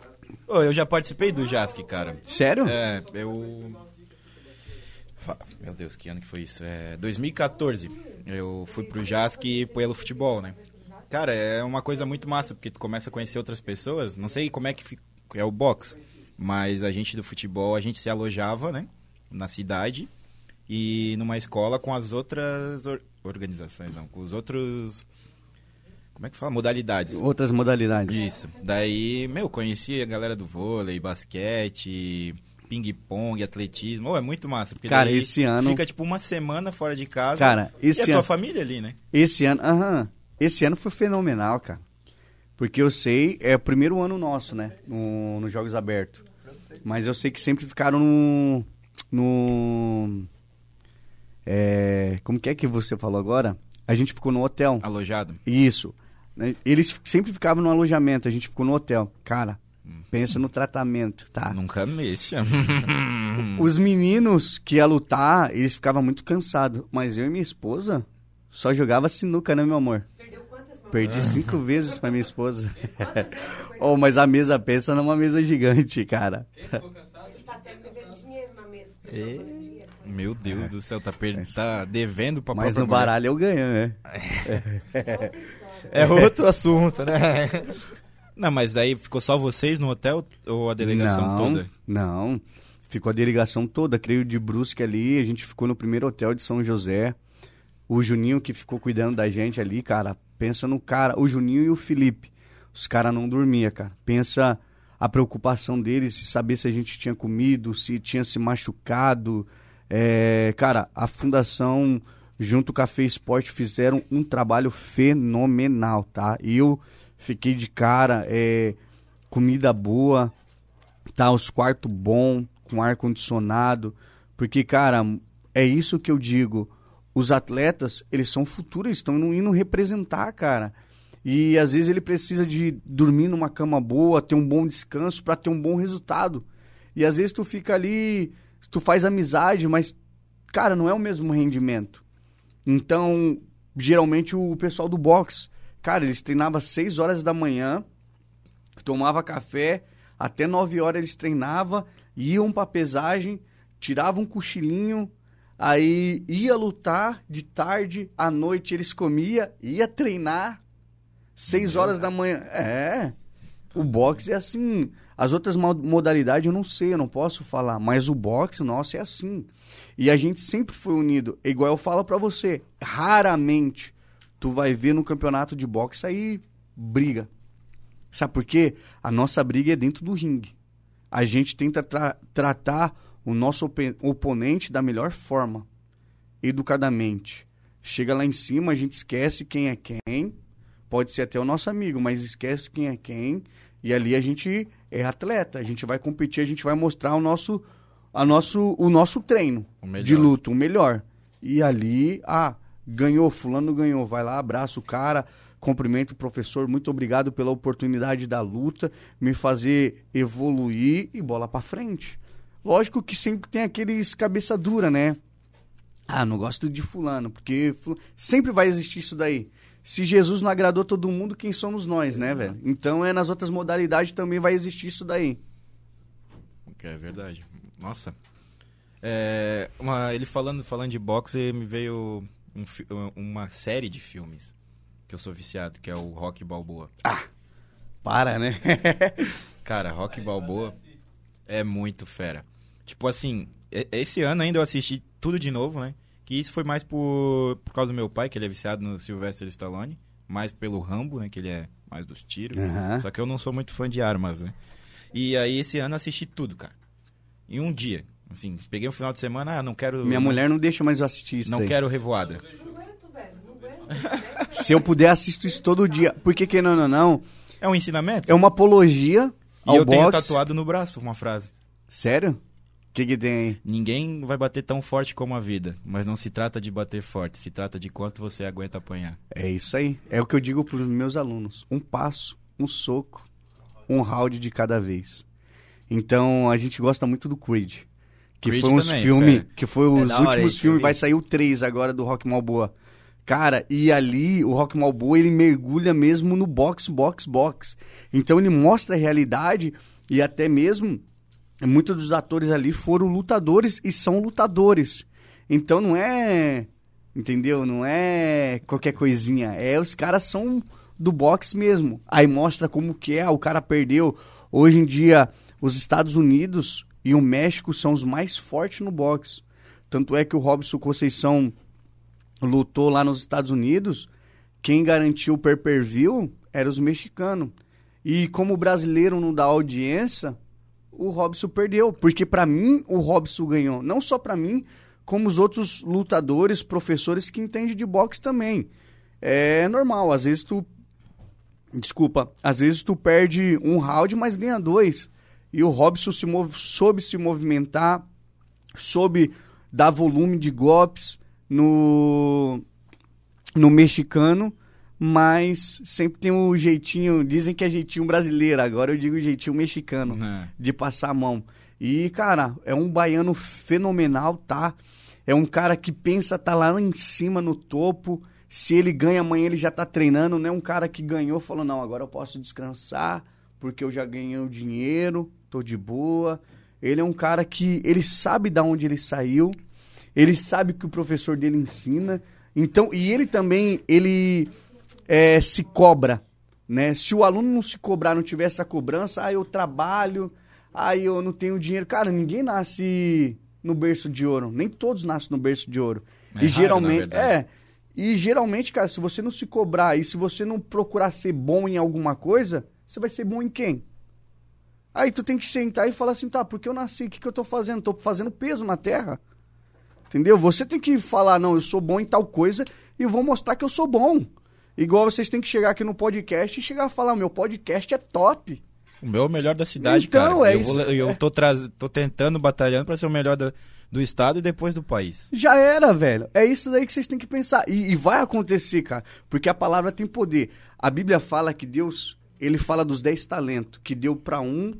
S2: Ô, eu já participei do JASC, cara.
S3: Sério?
S2: É, eu. Meu Deus, que ano que foi isso? É 2014. Eu fui pro JASC pelo futebol, né? Cara, é uma coisa muito massa, porque tu começa a conhecer outras pessoas. Não sei como é que fi- é o box, mas a gente do futebol, a gente se alojava, né? Na cidade e numa escola com as outras or- organizações, não, com os outros. Como é que fala? Modalidades.
S3: Outras modalidades.
S2: Isso. Daí, meu, conheci a galera do vôlei, basquete, ping-pong, atletismo. Oh, é muito massa. Porque
S3: Cara, esse ano-
S2: Fica tipo uma semana fora de casa.
S3: Cara, esse
S2: e a tua
S3: ano-
S2: família ali, né?
S3: Esse ano, aham. Esse ano foi fenomenal, cara. Porque eu sei, é o primeiro ano nosso, né? No, nos Jogos Abertos. Mas eu sei que sempre ficaram no. No. É, como que é que você falou agora? A gente ficou no hotel.
S2: Alojado.
S3: Isso. Né? Eles sempre ficavam no alojamento, a gente ficou no hotel. Cara, pensa no tratamento, tá?
S2: Nunca mexa.
S3: Os meninos que ia lutar, eles ficavam muito cansados. Mas eu e minha esposa só jogava sinuca, né, meu amor?
S4: Perdeu quantas mãos?
S3: Perdi cinco vezes pra minha esposa. Oh, mas a mesa pensa numa mesa gigante, cara.
S4: Ele tá até devendo dinheiro na mesa.
S2: Meu Deus do céu, tá, per... tá devendo pra
S3: Mas no
S2: mulher.
S3: baralho eu ganho, né?
S4: História.
S1: é outro assunto, né?
S2: Não, mas aí ficou só vocês no hotel ou a delegação
S3: não,
S2: toda?
S3: Não, ficou a delegação toda. Creio de Brusque ali, a gente ficou no primeiro hotel de São José. O Juninho que ficou cuidando da gente ali, cara, pensa no cara. O Juninho e o Felipe. Os caras não dormiam, cara. Pensa a preocupação deles de saber se a gente tinha comido, se tinha se machucado. É, cara, a fundação junto com a Fê Esporte fizeram um trabalho fenomenal, tá? Eu fiquei de cara, é, comida boa, tá? Os quartos bom, com ar condicionado, porque cara, é isso que eu digo. Os atletas, eles são futuros, estão indo representar, cara. E às vezes ele precisa de dormir numa cama boa, ter um bom descanso para ter um bom resultado. E às vezes tu fica ali, tu faz amizade, mas cara, não é o mesmo rendimento. Então, geralmente o pessoal do boxe, cara, eles treinavam às 6 horas da manhã, tomava café, até 9 horas eles treinavam, iam pra pesagem, tiravam um cochilinho, aí ia lutar de tarde, à noite eles comia, ia treinar, 6 horas da manhã. É. O boxe é assim. As outras mo- modalidades eu não sei, eu não posso falar, mas o boxe nosso é assim. E a gente sempre foi unido. É Igual eu falo pra você, raramente tu vai ver no campeonato de boxe aí briga. Sabe por quê? A nossa briga é dentro do ringue. A gente tenta tra- tratar o nosso ope- oponente da melhor forma, educadamente. Chega lá em cima, a gente esquece quem é quem. Pode ser até o nosso amigo, mas esquece quem é quem. E ali a gente é atleta, a gente vai competir, a gente vai mostrar o nosso, a nosso, o nosso treino
S2: O
S3: de luta, o melhor. E ali, ah, ganhou, fulano ganhou, vai lá, abraça o cara, cumprimento o professor, muito obrigado pela oportunidade da luta, me fazer evoluir e bola pra frente. Lógico que sempre tem aqueles cabeça dura, né? Ah, não gosto de fulano, porque fu- sempre vai existir isso daí. Se Jesus não agradou todo mundo, quem somos nós, né, velho? Então é nas outras modalidades também vai existir isso daí.
S2: Que é verdade. Nossa. É, uma- ele falando, falando de boxe, me veio um uma série de filmes que eu sou viciado, que é o Rock Balboa.
S3: Para, né?
S2: Cara, Rock Balboa é muito fera. Tipo assim, esse ano ainda eu assisti tudo de novo, né? Que isso foi mais por, por causa do meu pai, que ele é viciado no Sylvester Stallone. Mais pelo Rambo, né? Que ele é mais dos tiros.
S3: Aham.
S2: Só que eu não sou muito fã de armas, né? E aí esse ano eu assisti tudo, cara. Em um dia. Assim, peguei um final de semana, ah, não quero...
S3: Minha
S2: não,
S3: mulher não deixa mais eu assistir isso
S2: Não
S3: daí.
S2: quero revoada.
S4: Não aguento, velho. Não aguento.
S3: Se eu puder, assisto isso todo dia. Porque, que não, não, não.
S2: É um ensinamento?
S3: É uma apologia
S2: E
S3: ao
S2: eu tenho
S3: boxe.
S2: tatuado no braço uma frase.
S3: Sério? Que, que tem aí?
S2: Ninguém vai bater tão forte como a vida, mas não se trata de bater forte, se trata de quanto você aguenta apanhar.
S3: É isso aí. É o que eu digo para os meus alunos. Um passo, um soco, um round de cada vez. Então, a gente gosta muito do Creed. Que
S2: Creed
S3: foi uns
S2: também,
S3: filmes,
S2: fera.
S3: que foi os
S1: da hora
S3: últimos filmes, vai sair o 3 agora do Rock Balboa. Cara, e ali o Rock Balboa, ele mergulha mesmo no box, box, box. Então ele mostra a realidade e até mesmo muitos dos atores ali foram lutadores e são lutadores. Então não é, entendeu? Não é qualquer coisinha. É os caras são do boxe mesmo. Aí mostra como que é, o cara perdeu. Hoje em dia os Estados Unidos e o México são os mais fortes no boxe. Tanto é que o Robson Conceição lutou lá nos Estados Unidos, quem garantiu o pay-per-view eram os mexicanos. E como o brasileiro não dá audiência, o Robson perdeu. Porque pra mim, o Robson ganhou. Não só pra mim, como os outros lutadores, professores que entendem de boxe também. É normal, às vezes tu... Desculpa, às vezes tu perde um round, mas ganha dois. E o Robson se mov... soube se movimentar, soube dar volume de golpes no, no mexicano, mas sempre tem o jeitinho, dizem que é jeitinho brasileiro, agora eu digo jeitinho mexicano,
S2: É.
S3: de passar a mão. E, cara, é um baiano fenomenal, tá? É um cara que pensa tá lá em cima, no topo. Se ele ganha amanhã, ele já tá treinando, não é um cara que ganhou, falou, não, agora eu posso descansar, porque eu já ganhei o dinheiro, tô de boa. Ele é um cara que, ele sabe da onde ele saiu, ele sabe que o professor dele ensina. Então, e ele também, ele é, se cobra, né? Se o aluno não se cobrar, não tiver essa cobrança, ah, eu trabalho, ah, eu não tenho dinheiro. Cara, ninguém nasce no berço de ouro. Nem todos nascem no berço de ouro.
S2: É
S3: e
S2: raro,
S3: geralmente,
S2: na verdade.
S3: é. E geralmente, cara, se você não se cobrar e se você não procurar ser bom em alguma coisa, você vai ser bom em quem? Aí tu tem que sentar e falar assim, tá, porque eu nasci, o que, que eu tô fazendo? Tô fazendo peso na terra. Entendeu? Você tem que falar, não, eu sou bom em tal coisa e vou mostrar que eu sou bom. Igual vocês têm que chegar aqui no podcast e chegar a falar, meu podcast é top.
S2: O meu é o melhor da cidade,
S3: Então,
S2: cara.
S3: é
S2: eu
S3: isso.
S2: vou- eu tô, traz... tô tentando, batalhando pra ser o melhor da- do estado e depois do país.
S3: Já era, velho. É isso daí que vocês têm que pensar. E, e vai acontecer, cara. Porque a palavra tem poder. A Bíblia fala que Deus, ele fala dos dez talentos, que deu pra um,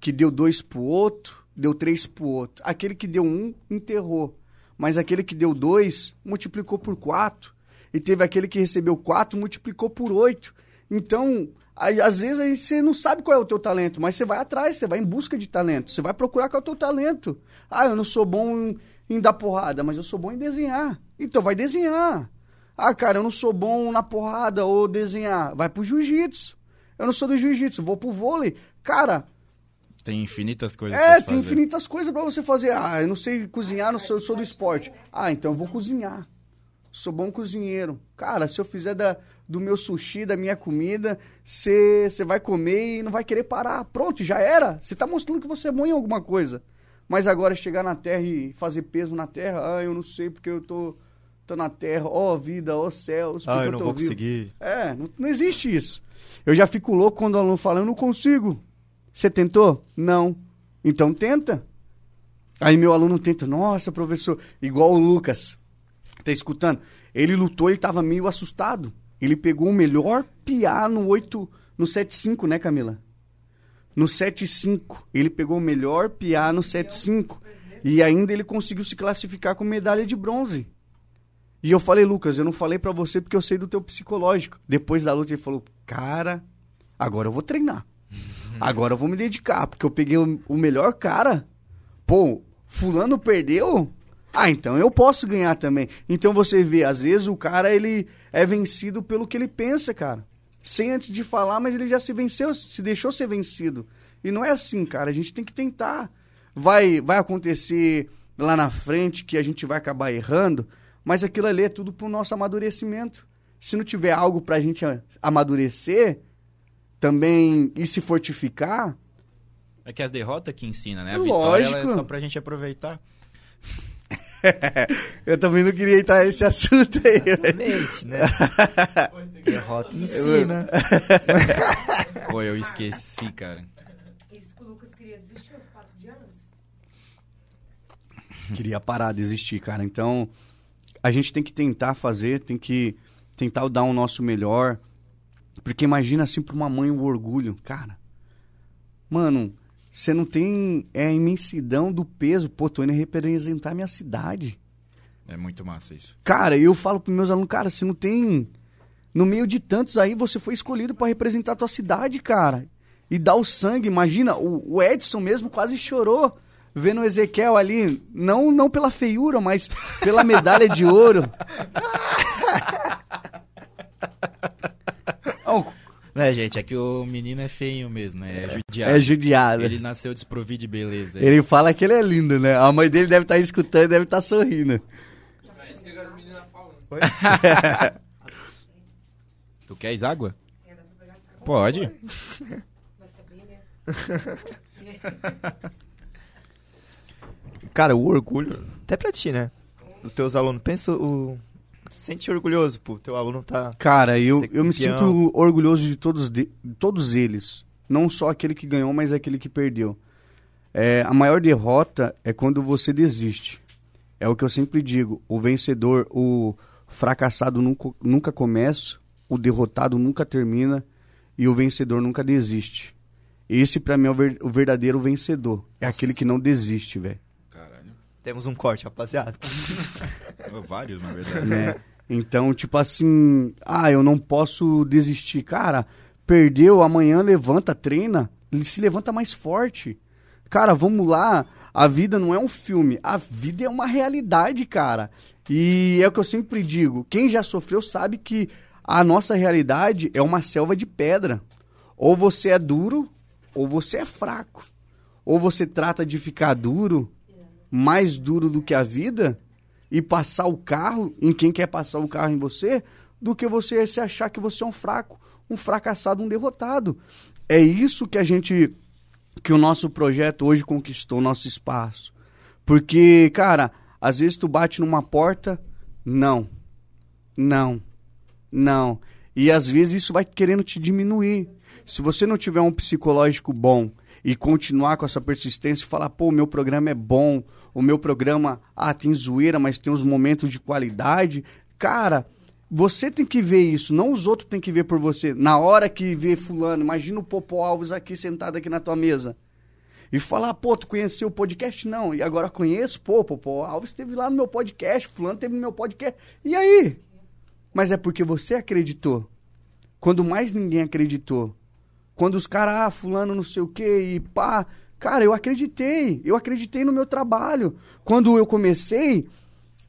S3: que deu dois pro outro, deu três pro outro. Aquele que deu um, enterrou. Mas aquele que deu dois, multiplicou por quatro. E teve aquele que recebeu quatro, multiplicou por oito. Então, aí, às vezes aí você não sabe qual é o teu talento, mas você vai atrás, você vai em busca de talento. Você vai procurar qual é o teu talento. Ah, eu não sou bom em, em dar porrada, mas eu sou bom em desenhar. Então vai desenhar. Ah, cara, eu não sou bom na porrada ou desenhar. Vai pro jiu-jitsu. Eu não sou do jiu-jitsu, vou pro vôlei. Cara,
S2: Tem infinitas coisas
S3: é, tem infinitas coisas pra você fazer. Ah, eu não sei cozinhar, não sou, eu sou do esporte. Ah, então eu vou cozinhar. Sou bom cozinheiro. Cara, se eu fizer da, do meu sushi, da minha comida, você vai comer e não vai querer parar. Pronto, já era. Você tá mostrando que você é bom em alguma coisa. Mas agora chegar na terra e fazer peso na terra, ah, eu não sei porque eu tô, tô na terra. Ó vida, ó céus. porque
S1: Ah, eu não
S3: tô
S1: vou
S3: vivo.
S1: conseguir.
S3: É, não, não existe isso. Eu já fico louco quando o aluno fala, eu não consigo. Você tentou? Não. Então tenta. Aí meu aluno tenta, nossa, professor, igual o Lucas. Tá escutando? Ele lutou, ele tava meio assustado. Ele pegou o melhor piá no 8, no 7-5, né, Camila? No 7-5. Ele pegou o melhor piá no 7-5. E ainda ele conseguiu se classificar com medalha de bronze. E eu falei, Lucas, eu não falei pra você porque eu sei do teu psicológico. Depois da luta ele falou, cara, agora eu vou treinar. Agora eu vou me dedicar, porque eu peguei o, o melhor cara. Pô, fulano perdeu? Ah, então eu posso ganhar também. Então você vê, às vezes o cara ele é vencido pelo que ele pensa, cara. Sem antes de falar, mas ele já se venceu, se deixou ser vencido. E não é assim, cara. A gente tem que tentar. Vai, vai acontecer lá na frente que a gente vai acabar errando, mas aquilo ali é tudo pro nosso amadurecimento. Se não tiver algo pra gente amadurecer, também e se fortificar,
S2: É que a derrota que ensina, né? A
S3: Lógico.
S2: vitória é só pra gente aproveitar.
S3: Eu também não queria entrar nesse assunto aí.
S1: Realmente, né? Derrota ensina.
S2: Pô, eu esqueci, cara.
S4: Isso que o Lucas queria desistir aos quatro de anos?
S3: Queria parar, desistir, cara. Então, a gente tem que tentar fazer, tem que tentar dar o nosso melhor. Porque imagina assim pra uma mãe o orgulho. Cara, mano, você não tem é, a imensidão do peso. Pô, tô indo representar minha cidade.
S2: É muito massa isso.
S3: Cara, eu falo pros meus alunos, cara, você não tem. No meio de tantos aí, você foi escolhido pra representar a tua cidade, cara. E dar o sangue. Imagina, o, o Edson mesmo quase chorou vendo o Ezequiel ali, não, não pela feiura, mas pela medalha de ouro.
S2: É, gente, é que o menino é feio mesmo, né? É judiado.
S3: é judiado.
S2: Ele nasceu desprovido de beleza.
S3: Ele fala que ele é lindo, né? A mãe dele deve estar escutando e deve estar sorrindo.
S5: É isso que as meninas falam.
S2: Tu queres água?
S4: É,
S2: Pode.
S4: Vai saber, né?
S1: Cara, o orgulho, até pra ti, né? Dos teus alunos. Pensa o. Sente orgulhoso, pô. Teu aluno tá.
S3: Cara, eu, eu me sinto orgulhoso de todos, de, todos eles. Não só aquele que ganhou, mas aquele que perdeu. É, a maior derrota é quando você desiste. É o que eu sempre digo. O vencedor, o fracassado nunca, nunca começa, o derrotado nunca termina e o vencedor nunca desiste. Esse, pra mim, é o, ver- o verdadeiro vencedor. É aquele que não desiste, velho.
S1: Temos um corte, rapaziada.
S2: Vários, na verdade.
S3: né? Então, tipo assim, ah, eu não posso desistir. Cara, perdeu, amanhã levanta, treina, ele se levanta mais forte. Cara, vamos lá. A vida não é um filme, a vida é uma realidade, cara. E é o que eu sempre digo: quem já sofreu sabe que a nossa realidade é uma selva de pedra. Ou você é duro, ou você é fraco. Ou você trata de ficar duro, mais duro do que a vida, e passar o carro em quem quer passar o carro em você, do que você se achar que você é um fraco, um fracassado, um derrotado. É isso que a gente que o nosso projeto hoje conquistou nosso espaço. Porque, cara, às vezes tu bate numa porta, não. Não. Não. E às vezes isso vai querendo te diminuir. Se você não tiver um psicológico bom e continuar com essa persistência e falar, pô, meu programa é bom, o meu programa, ah, tem zoeira, mas tem uns momentos de qualidade, cara, você tem que ver isso, não os outros têm que ver por você. Na hora que vê fulano, imagina o Popo Alves aqui sentado aqui na tua mesa. E falar, pô, tu conheceu o podcast? Não. E agora conheço, pô, Popo Alves esteve lá no meu podcast, fulano esteve no meu podcast. E aí? Mas é porque você acreditou. Quando mais ninguém acreditou. Quando os caras, ah, fulano não sei o quê, e pá. Cara, eu acreditei. Eu acreditei no meu trabalho. Quando eu comecei,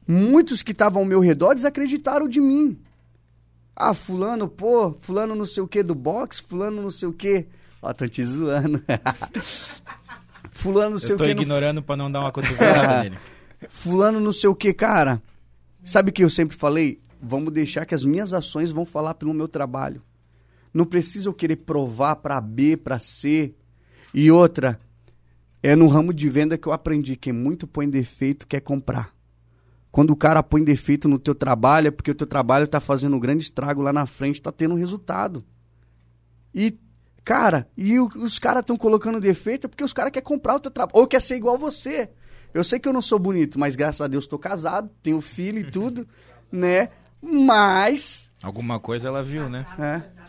S3: muitos que estavam ao meu redor desacreditaram de mim. Ah, fulano, pô, fulano não sei o que do boxe, fulano não sei o que. Ó, tô te zoando. fulano não sei
S2: Eu
S3: o
S2: tô
S3: que.
S2: ignorando pra não dar uma cotovelada nele.
S3: Fulano não sei o que, cara. Sabe o que eu sempre falei? Vamos deixar que as minhas ações vão falar pelo meu trabalho. Não precisa eu querer provar para B, para C. E outra, é no ramo de venda que eu aprendi que muito põe defeito quer comprar. Quando o cara põe defeito no teu trabalho, é porque o teu trabalho tá fazendo um grande estrago lá na frente, tá tendo resultado. E, cara, e o- os caras estão colocando defeito é porque os caras querem comprar o teu trabalho, ou quer ser igual você. Eu sei que eu não sou bonito, mas graças a Deus tô casado, tenho filho e tudo, né? Mas,
S2: Alguma coisa ela viu, né?
S3: é.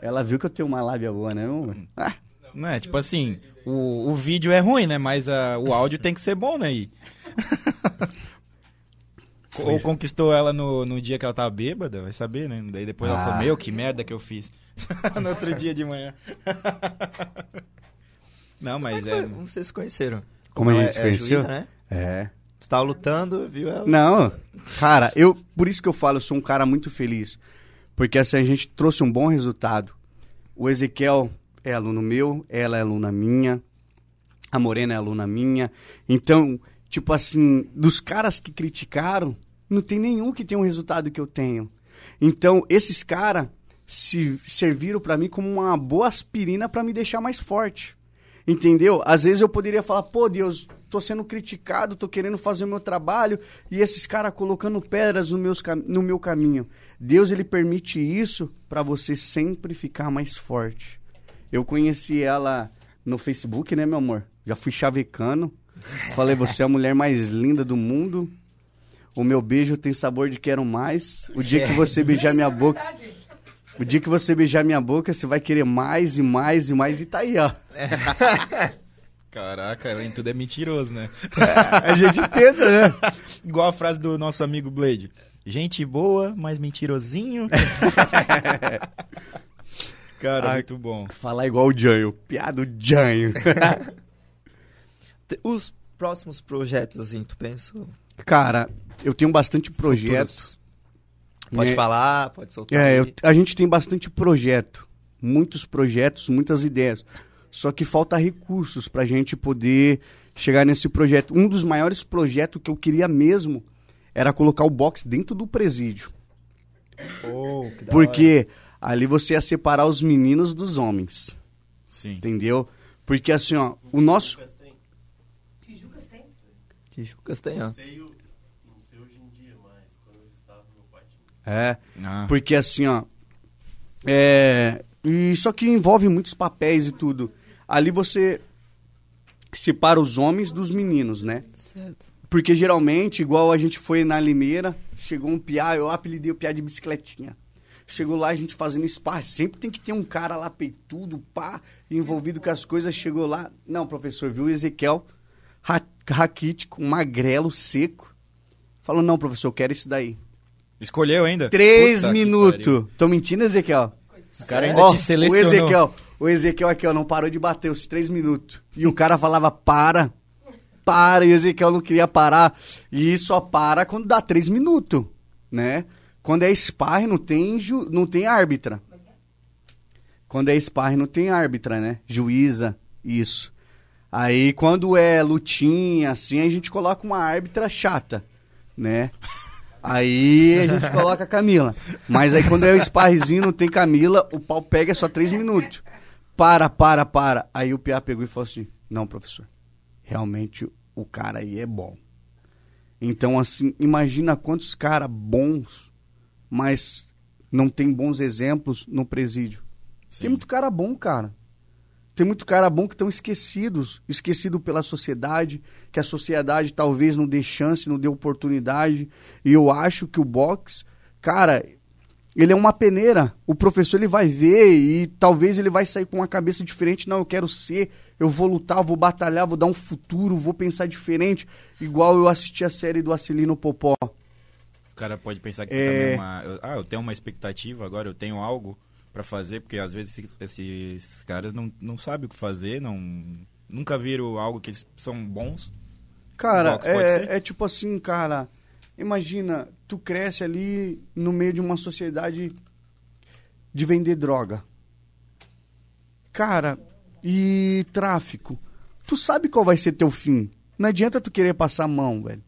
S3: Ela viu que eu tenho uma lábia boa, né, amor? Ah,
S2: Não é, tipo assim, o, o vídeo é ruim, né? Mas ah, o áudio tem que ser bom, né? E... Ou conquistou ela no, no dia que ela tava bêbada, vai saber, né? Daí depois ela
S3: Ah.
S2: falou, meu, que merda que eu fiz. no outro dia de manhã. Não, mas é.
S1: Como vocês se conheceram?
S3: Como a
S1: ela
S3: gente se
S1: é
S3: conheceu?
S1: juíza, né?
S3: é.
S1: Tu tava lutando, viu ela?
S3: Não, cara, eu por isso que eu falo, eu sou um cara muito feliz. Porque assim, a gente trouxe um bom resultado. O Ezequiel é aluno meu, ela é aluna minha, a Morena é aluna minha. Então, tipo assim, dos caras que criticaram, não tem nenhum que tenha um resultado que eu tenho. Então, esses caras se serviram pra mim como uma boa aspirina pra me deixar mais forte. Entendeu? Às vezes eu poderia falar, pô, Deus, tô sendo criticado, tô querendo fazer o meu trabalho e esses caras colocando pedras no, meus, no meu caminho. Deus, ele permite isso pra você sempre ficar mais forte. Eu conheci ela no Facebook, né, meu amor? Já fui chavecando. Falei, você é a mulher mais linda do mundo. O meu beijo tem sabor de quero mais. O dia que você beijar minha boca, o dia que você beijar minha boca, você vai querer mais e mais e mais e tá aí, ó.
S2: Caraca, além de tudo é mentiroso, né?
S3: A gente tenta, né?
S2: Igual a frase do nosso amigo Blade. Gente boa, mas mentirosinho. Cara,
S3: Ai.
S2: muito bom.
S3: Falar igual o Janho, piada do Janho.
S1: Os próximos projetos, assim, tu pensa?
S3: Cara, eu tenho bastante projetos.
S1: Pode
S3: É,
S1: falar, pode soltar.
S3: É, eu- a gente tem bastante projeto, muitos projetos, muitas ideias. Só que falta recursos pra gente poder chegar nesse projeto. Um dos maiores projetos que eu queria mesmo era colocar o box dentro do presídio.
S2: Oh, que
S3: Porque ali você ia separar os meninos dos homens,
S2: Sim.
S3: entendeu? Porque assim, ó, o nosso
S4: Tijucas tem?
S1: Tijucas tem, ó.
S6: sei, não sei hoje em dia, mas quando eu estava, meu pai tinha.
S3: é,
S2: Ah,
S3: Porque assim, ó. É. E só que envolve muitos papéis e tudo. Ali você separa os homens dos meninos, né?
S1: Certo.
S3: Porque geralmente, igual a gente foi na Limeira, chegou um piá, eu apelidei o piá de bicicletinha. Chegou lá, a gente fazendo spa, sempre tem que ter um cara lá peitudo, pá, envolvido com as coisas. Chegou lá, não, professor, viu o Ezequiel ra- raquítico, magrelo, seco. Falou, não, professor, eu quero esse daí.
S2: Escolheu ainda?
S3: Três minutos. Tô mentindo, Ezequiel?
S2: O cara ainda
S3: Ó,
S2: te selecionou.
S3: O Ezequiel, o Ezequiel aqui, ó, não parou de bater os três minutos. E o cara falava, para, para, e o Ezequiel não queria parar. E só para quando dá três minutos, né? Quando é sparring, não tem, ju, não tem árbitra. Quando é sparring, não tem árbitra, né? Juíza, isso. Aí, quando é lutinha, assim, a gente coloca uma árbitra chata, né? Aí a gente coloca a Camila. Mas aí quando é o sparrezinho, não tem Camila, o pau pega só três minutos. Para, para, para. Aí o Piá pegou e falou assim: Não, professor, realmente o cara aí é bom. Então, assim, imagina quantos caras bons, mas não tem bons exemplos no presídio.
S2: Sim.
S3: Tem muito cara bom, cara. Tem muito cara bom que estão esquecidos, esquecido pela sociedade, que a sociedade talvez não dê chance, não dê oportunidade. E eu acho que o box, cara, ele é uma peneira. O professor ele vai ver e talvez ele vai sair com uma cabeça diferente. Não, eu quero ser, eu vou lutar, vou batalhar, vou dar um futuro, vou pensar diferente. Igual eu assisti a série do Acelino Popó.
S2: O cara pode pensar que
S3: É.
S2: também é uma. eu- Ah, eu tenho uma expectativa agora, eu tenho algo pra fazer, porque às vezes esses, esses caras não, não sabem o que fazer, não nunca viram algo que eles são bons.
S3: Cara, é, é tipo assim, cara. Imagina, tu cresce ali no meio de uma sociedade de vender droga. Cara, e tráfico. Tu sabe qual vai ser teu fim. Não adianta tu querer passar a mão, velho.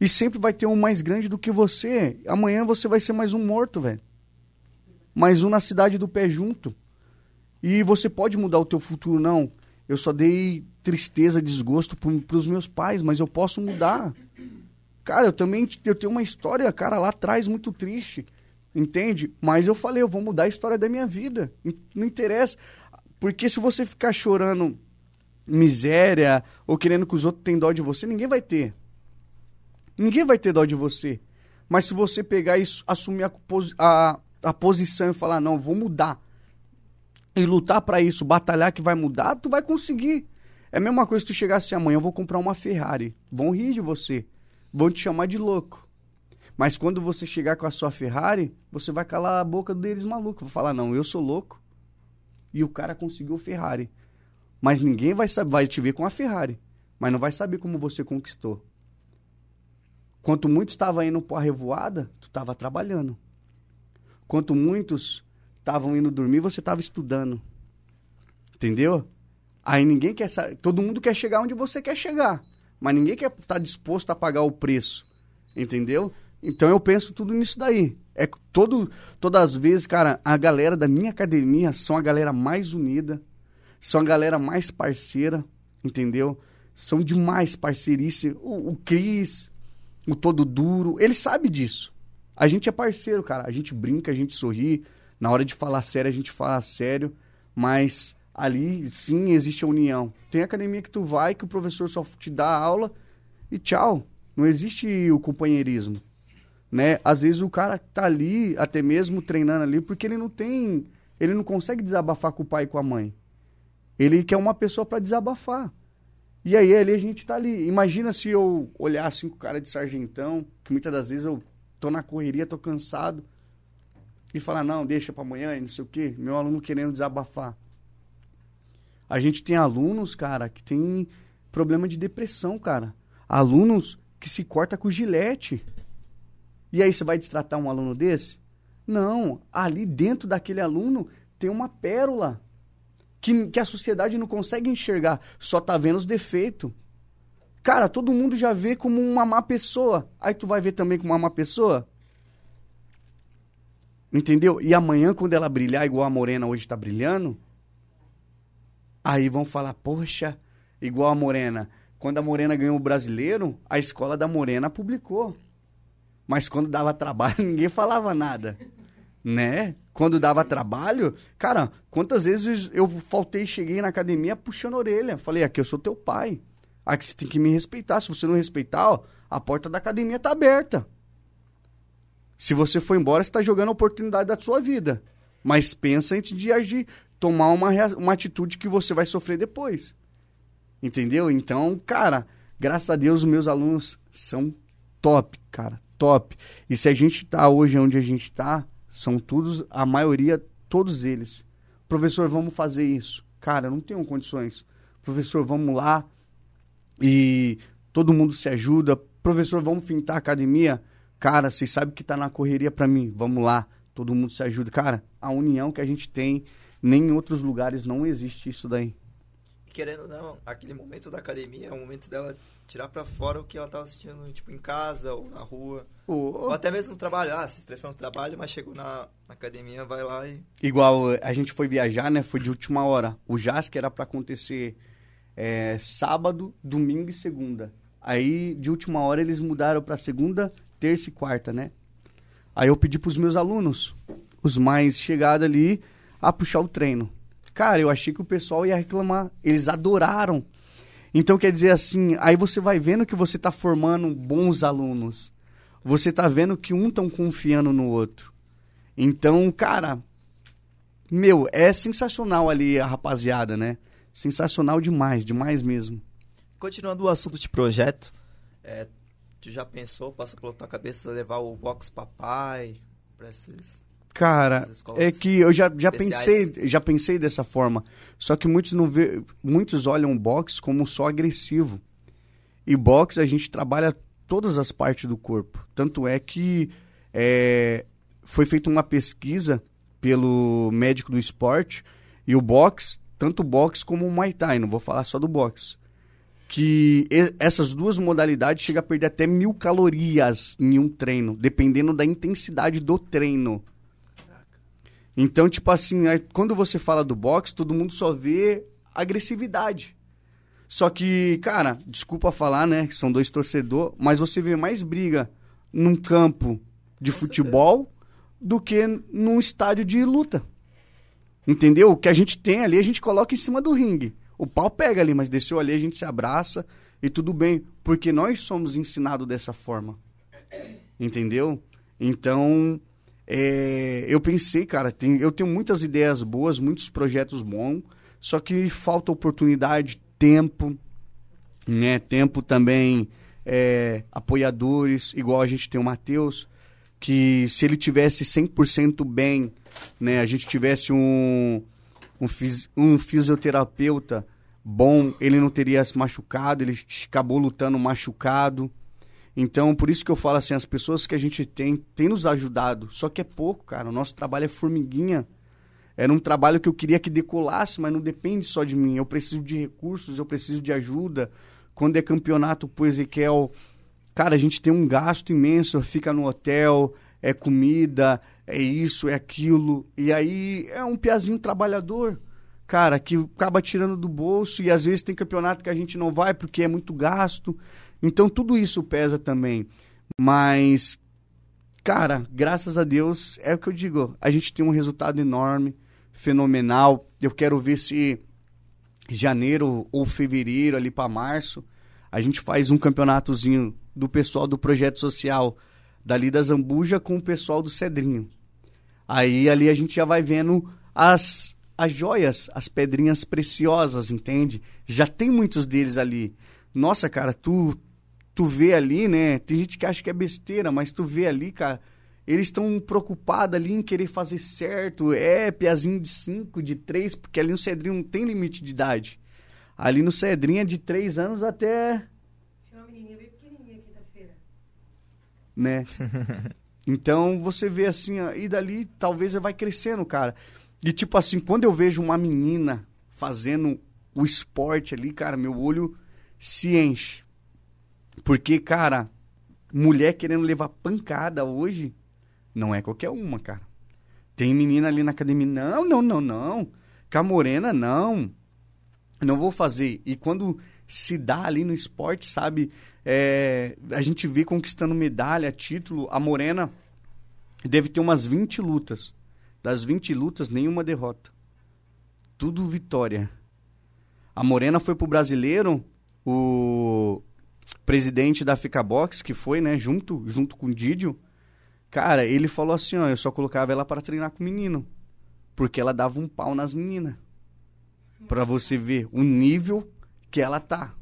S3: E sempre vai ter um mais grande do que você. Amanhã você vai ser mais um morto, velho. Mais um na cidade do pé junto. E você pode mudar o teu futuro, não. Eu só dei tristeza, desgosto para os meus pais, mas eu posso mudar. Cara, eu também eu tenho uma história, cara, lá atrás muito triste, entende? Mas eu falei, eu vou mudar a história da minha vida. Não interessa. Porque se você ficar chorando miséria ou querendo que os outros tenham dó de você, ninguém vai ter. Ninguém vai ter dó de você. Mas se você pegar s- assumir a, a, a posição e falar, não, vou mudar. E lutar pra isso, batalhar que vai mudar, tu vai conseguir. É a mesma coisa se tu chegar assim, amanhã eu vou comprar uma Ferrari. Vão rir de você. Vão te chamar de louco. Mas quando você chegar com a sua Ferrari, você vai calar a boca deles maluco. Vai falar, não, eu sou louco. E o cara conseguiu a Ferrari. Mas ninguém vai saber, vai te ver com a Ferrari. Mas não vai saber como você conquistou. Quanto muitos estavam indo para a revoada, tu estava trabalhando. Quanto muitos estavam indo dormir, você estava estudando. Entendeu? Aí ninguém quer saber. Todo mundo quer chegar onde você quer chegar. Mas ninguém quer estar disposto a pagar o preço. Entendeu? Então eu penso tudo nisso daí. É todo, todas as vezes, cara, a galera da minha academia são a galera mais unida, são a galera mais parceira, entendeu? São demais parceirice. O, o Cris, o Todo Duro, ele sabe disso. A gente é parceiro, cara. A gente brinca, a gente sorri. Na hora de falar sério, a gente fala sério. Mas Ali, sim, existe a união. Tem academia que tu vai, que o professor só te dá aula e tchau. Não existe o companheirismo. Né? Às vezes o cara tá ali, até mesmo treinando ali, porque ele não tem. Ele não consegue desabafar com o pai e com a mãe. Ele quer uma pessoa para desabafar. E aí ali a gente tá ali. Imagina se eu olhasse com o cara de sargentão, que muitas das vezes eu tô na correria, tô cansado, e falar, não, deixa para amanhã e não sei o quê. Meu aluno querendo desabafar. A gente tem alunos, cara, que tem problema de depressão, cara. Alunos que se corta com gilete. E aí você vai destratar um aluno desse? Não. Ali dentro daquele aluno tem uma pérola que, que a sociedade não consegue enxergar. Só tá vendo os defeitos. Cara, todo mundo já vê como uma má pessoa. Aí tu vai ver também como uma má pessoa? Entendeu? E amanhã, quando ela brilhar igual a Morena hoje tá brilhando, aí vão falar, poxa, igual a Morena. Quando a Morena ganhou o brasileiro, a escola da Morena publicou. Mas quando dava trabalho, ninguém falava nada. Né? Quando dava trabalho, cara, quantas vezes eu faltei, cheguei na academia puxando a orelha. Falei, aqui eu sou teu pai. Aqui você tem que me respeitar. Se você não respeitar, ó, a porta da academia tá aberta. Se você for embora, você está jogando a oportunidade da sua vida. Mas pensa antes de agir, tomar uma, uma atitude que você vai sofrer depois. Entendeu? Então, cara, graças a Deus, os meus alunos são top, cara, top. E se a gente tá hoje onde a gente tá, são todos, a maioria, todos eles. Professor, vamos fazer isso. Cara, não tenho condições. Professor, vamos lá e todo mundo se ajuda. Professor, vamos fintar a academia. Cara, vocês sabem que tá na correria para mim. Vamos lá, todo mundo se ajuda. Cara, a união que a gente tem, nem em outros lugares não existe isso daí.
S1: Querendo ou não, aquele momento da academia é o momento dela tirar para fora o que ela tava sentindo, tipo, em casa ou na rua. Ou até mesmo no trabalho. Ah, se estressou no trabalho, mas chegou na, na, academia, vai lá e...
S3: Igual a gente foi viajar, né? Foi de última hora. O JASC era para acontecer é, sábado, domingo e segunda. Aí, de última hora, eles mudaram para segunda, terça e quarta, né? Aí eu pedi pros meus alunos, os mais chegados ali, a puxar o treino. Cara, eu achei que o pessoal ia reclamar. Eles adoraram. Então, quer dizer assim, aí você vai vendo que você está formando bons alunos. Você está vendo que um estão confiando no outro. Então, cara, meu, é sensacional ali a rapaziada, né? Sensacional demais, demais mesmo.
S1: Continuando o assunto de projeto, é, Tu já pensou, passa pela tua cabeça levar o box papai para esses
S3: Cara, é que eu já, já pensei, já pensei dessa forma. Só que muitos não vê, muitos olham o box como só agressivo. E box a gente trabalha todas as partes do corpo. Tanto é que é, foi feita uma pesquisa pelo médico do esporte e o box, tanto o box como o Muay Thai, não vou falar só do box que essas duas modalidades chegam a perder até mil calorias em um treino, dependendo da intensidade do treino. Então, tipo assim, quando você fala do boxe, todo mundo só vê agressividade. Só que, cara, desculpa falar, né, que são dois torcedores, mas você vê mais briga num campo de futebol do que num estádio de luta. Entendeu? O que a gente tem ali, a gente coloca em cima do ringue. O pau pega ali, mas desceu ali, a gente se abraça e tudo bem, porque nós somos ensinados dessa forma. Entendeu? Então, é, eu pensei, cara, tem, eu tenho muitas ideias boas, muitos projetos bons, só que falta oportunidade, tempo, né? Tempo também, é, apoiadores, igual a gente tem o Matheus, que se ele tivesse 100% bem, né? A gente tivesse um um, fis, um fisioterapeuta bom, ele não teria se machucado, ele acabou lutando machucado. Então, por isso que eu falo assim, as pessoas que a gente tem, tem nos ajudado. Só que é pouco, cara. O nosso trabalho é formiguinha. Era um trabalho que eu queria que decolasse, mas não depende só de mim. Eu preciso de recursos, eu preciso de ajuda. Quando é campeonato pro Ezequiel, cara, a gente tem um gasto imenso, fica no hotel, é comida, é isso, é aquilo. E aí é um piazinho trabalhador, cara, que acaba tirando do bolso e às vezes tem campeonato que a gente não vai porque é muito gasto. Então tudo isso pesa também. Mas, cara, graças a Deus, é o que eu digo, a gente tem um resultado enorme. fenomenal. Eu quero ver se janeiro ou fevereiro, ali para março, a gente faz um campeonatozinho do pessoal do projeto social dali da Zambuja com o pessoal do Cedrinho. Aí ali a gente já vai vendo as, as joias, as pedrinhas preciosas, entende? Já tem muitos deles ali. Nossa, cara, tu tu vê ali, né? Tem gente que acha que é besteira, mas tu vê ali, cara, eles estão preocupados ali em querer fazer certo. É, piazinho de 5, de 3, porque ali no Cedrinho não tem limite de idade. Ali no Cedrinho é de 3 anos até.
S4: Tinha uma menininha bem pequenininha quinta-feira.
S3: né? Então você vê assim, ó, e dali talvez vai crescendo, cara. E tipo assim, quando eu vejo uma menina fazendo o esporte ali, cara, meu olho se enche. Porque, cara, mulher querendo levar pancada hoje não é qualquer uma, cara. Tem menina ali na academia, não, não, não, não. Com a morena, não. Não vou fazer. E quando se dá ali no esporte, sabe? É, a gente vê conquistando medalha, título. A Morena deve ter umas 20 lutas. Das 20 lutas, nenhuma derrota. Tudo vitória. A Morena foi pro brasileiro, o presidente da Fica Box, que foi, né, junto, junto com o Didio, cara, ele falou assim, ó, eu só colocava ela para treinar com o menino. Porque ela dava um pau nas meninas. Pra você ver o nível que ela tá.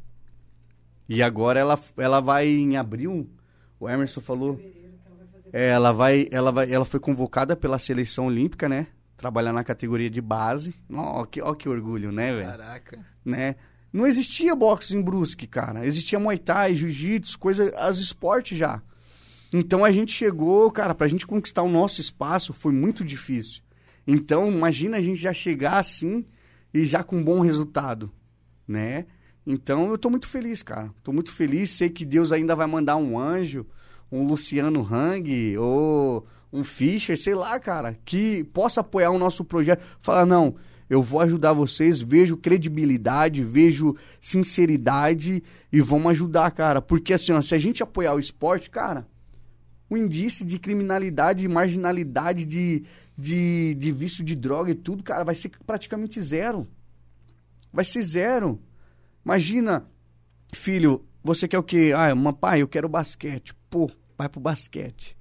S3: E agora ela, ela vai em abril, o Emerson falou. É, ela vai, ela vai, ela foi convocada pela seleção olímpica, né? Trabalhar na categoria de base. Ó, que, ó que orgulho, né, velho?
S1: Caraca.
S3: Né? Não existia boxe em Brusque, cara. Existia Muay Thai, Jiu-Jitsu, coisa, as esportes já. Então a gente chegou, cara, pra gente conquistar o nosso espaço foi muito difícil. Então, imagina a gente já chegar assim e já com um bom resultado, né? Então eu tô muito feliz, cara. Tô muito feliz, sei que Deus ainda vai mandar um anjo, um Luciano Hang ou um Fischer, sei lá, cara, que possa apoiar o nosso projeto. Falar, não, eu vou ajudar vocês, vejo credibilidade, vejo sinceridade e vamos ajudar, cara. Porque assim, ó, se a gente apoiar o esporte, cara, o índice de criminalidade, de marginalidade, de, de, de vício de droga e tudo, cara, vai ser praticamente zero. Vai ser zero. Imagina, filho, você quer o quê? Ah, pai, eu quero basquete. Pô, vai pro basquete.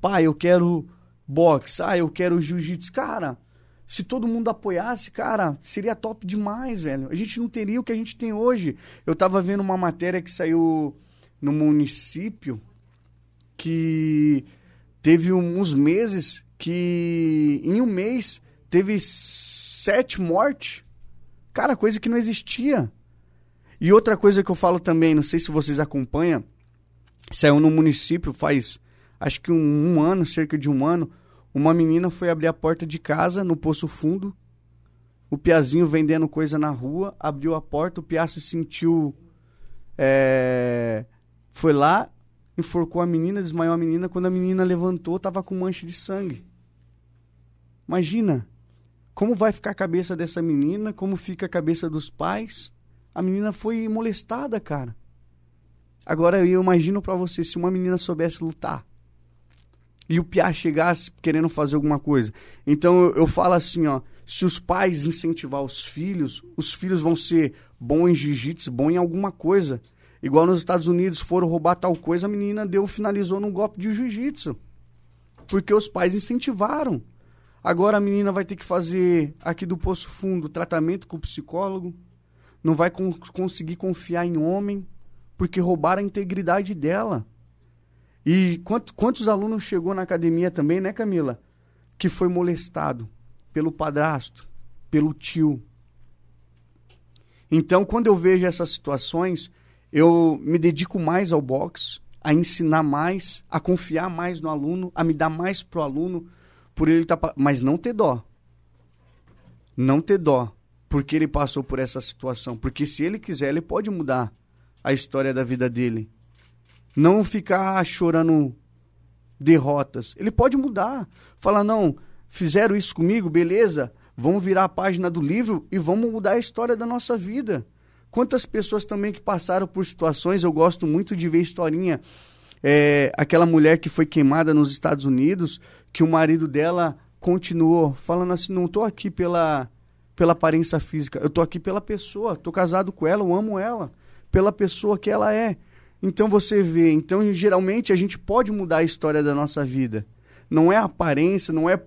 S3: Pai, eu quero boxe. Ah, eu quero jiu-jitsu. Cara, se todo mundo apoiasse, cara, seria top demais, velho. A gente não teria o que a gente tem hoje. Eu tava vendo uma matéria que saiu no município que teve uns meses que em um mês teve sete mortes. Cara, coisa que não existia. E outra coisa que eu falo também, não sei se vocês acompanham, saiu no município faz acho que um, um ano, cerca de um ano, uma menina foi abrir a porta de casa no Poço Fundo, o Piazinho vendendo coisa na rua, abriu a porta, o Pia se sentiu. é, foi lá, enforcou a menina, desmaiou a menina. Quando a menina levantou, tava com mancha de sangue. Imagina como vai ficar a cabeça dessa menina, como fica a cabeça dos pais. A menina foi molestada, cara. Agora eu imagino pra você se uma menina soubesse lutar e o piá chegasse querendo fazer alguma coisa. Então eu, falo assim, ó, se os pais incentivar os filhos, os filhos vão ser bons em jiu-jitsu, bons em alguma coisa. Igual nos Estados Unidos foram roubar tal coisa, a menina deu, finalizou num golpe de jiu-jitsu. Porque os pais incentivaram. Agora a menina vai ter que fazer aqui do Poço Fundo tratamento com o psicólogo, não vai con conseguir confiar em homem, porque roubaram a integridade dela. E quant, quantos alunos chegou na academia também, né, Camila? Que foi molestado pelo padrasto, pelo tio. Então, quando eu vejo essas situações, eu me dedico mais ao boxe, a ensinar mais, a confiar mais no aluno, a me dar mais pro aluno, por ele tá, mas não ter dó. Não ter dó, porque ele passou por essa situação, porque se ele quiser, ele pode mudar a história da vida dele. Não ficar chorando derrotas. Ele pode mudar. Falar, não, fizeram isso comigo, beleza? Vamos virar a página do livro e vamos mudar a história da nossa vida. Quantas pessoas também que passaram por situações, eu gosto muito de ver historinha. É, aquela mulher que foi queimada nos Estados Unidos, que o marido dela continuou falando assim, não tô aqui pela, pela aparência física, eu tô aqui pela pessoa, tô casado com ela, eu amo ela, pela pessoa que ela é. Então você vê, então geralmente a gente pode mudar a história da nossa vida. Não é aparência, não é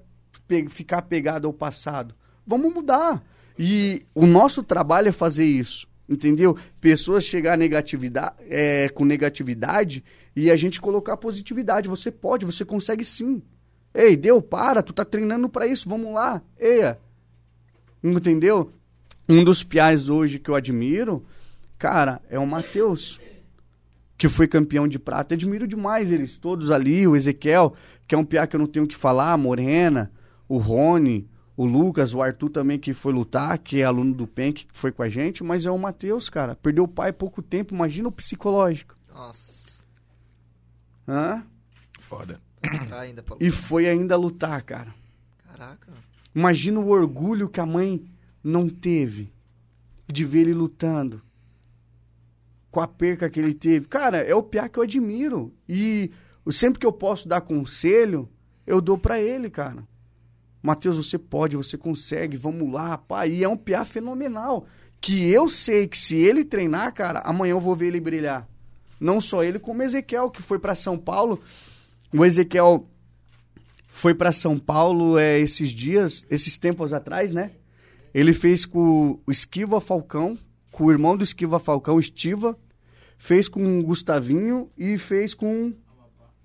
S3: pe- ficar pegado ao passado. Vamos mudar. E o nosso trabalho é fazer isso. Entendeu? Pessoas chegar negatividade, é, com negatividade e a gente colocar positividade. Você pode, você consegue sim. Ei, deu, para, tu tá treinando pra isso, vamos lá. Eia. Entendeu? Um dos piais hoje que eu admiro, cara, é o Matheus, que foi campeão de prata. Admiro demais eles todos ali, o Ezequiel, que é um piá que eu não tenho o que falar, a Morena, o Rony, o Lucas, o Arthur também que foi lutar, que é aluno do PEN, que foi com a gente, mas é o Matheus, cara. Perdeu o pai há pouco tempo, imagina o psicológico.
S1: Nossa.
S3: Hã?
S2: Foda.
S1: Pra...
S3: E foi ainda lutar, cara.
S1: Caraca.
S3: Imagina o orgulho que a mãe não teve de ver ele lutando. Com a perca que ele teve. Cara, é o piá que eu admiro. E sempre que eu posso dar conselho, eu dou pra ele, cara. Matheus, você pode, você consegue, vamos lá, pá. E é um piá fenomenal. Que eu sei que se ele treinar, cara, amanhã eu vou ver ele brilhar. Não só ele, como Ezequiel, que foi pra São Paulo. O Ezequiel foi para São Paulo é, esses dias, esses tempos atrás, né? Ele fez com o Esquiva Falcão, com o irmão do Esquiva Falcão, Estiva, fez com o Gustavinho e fez com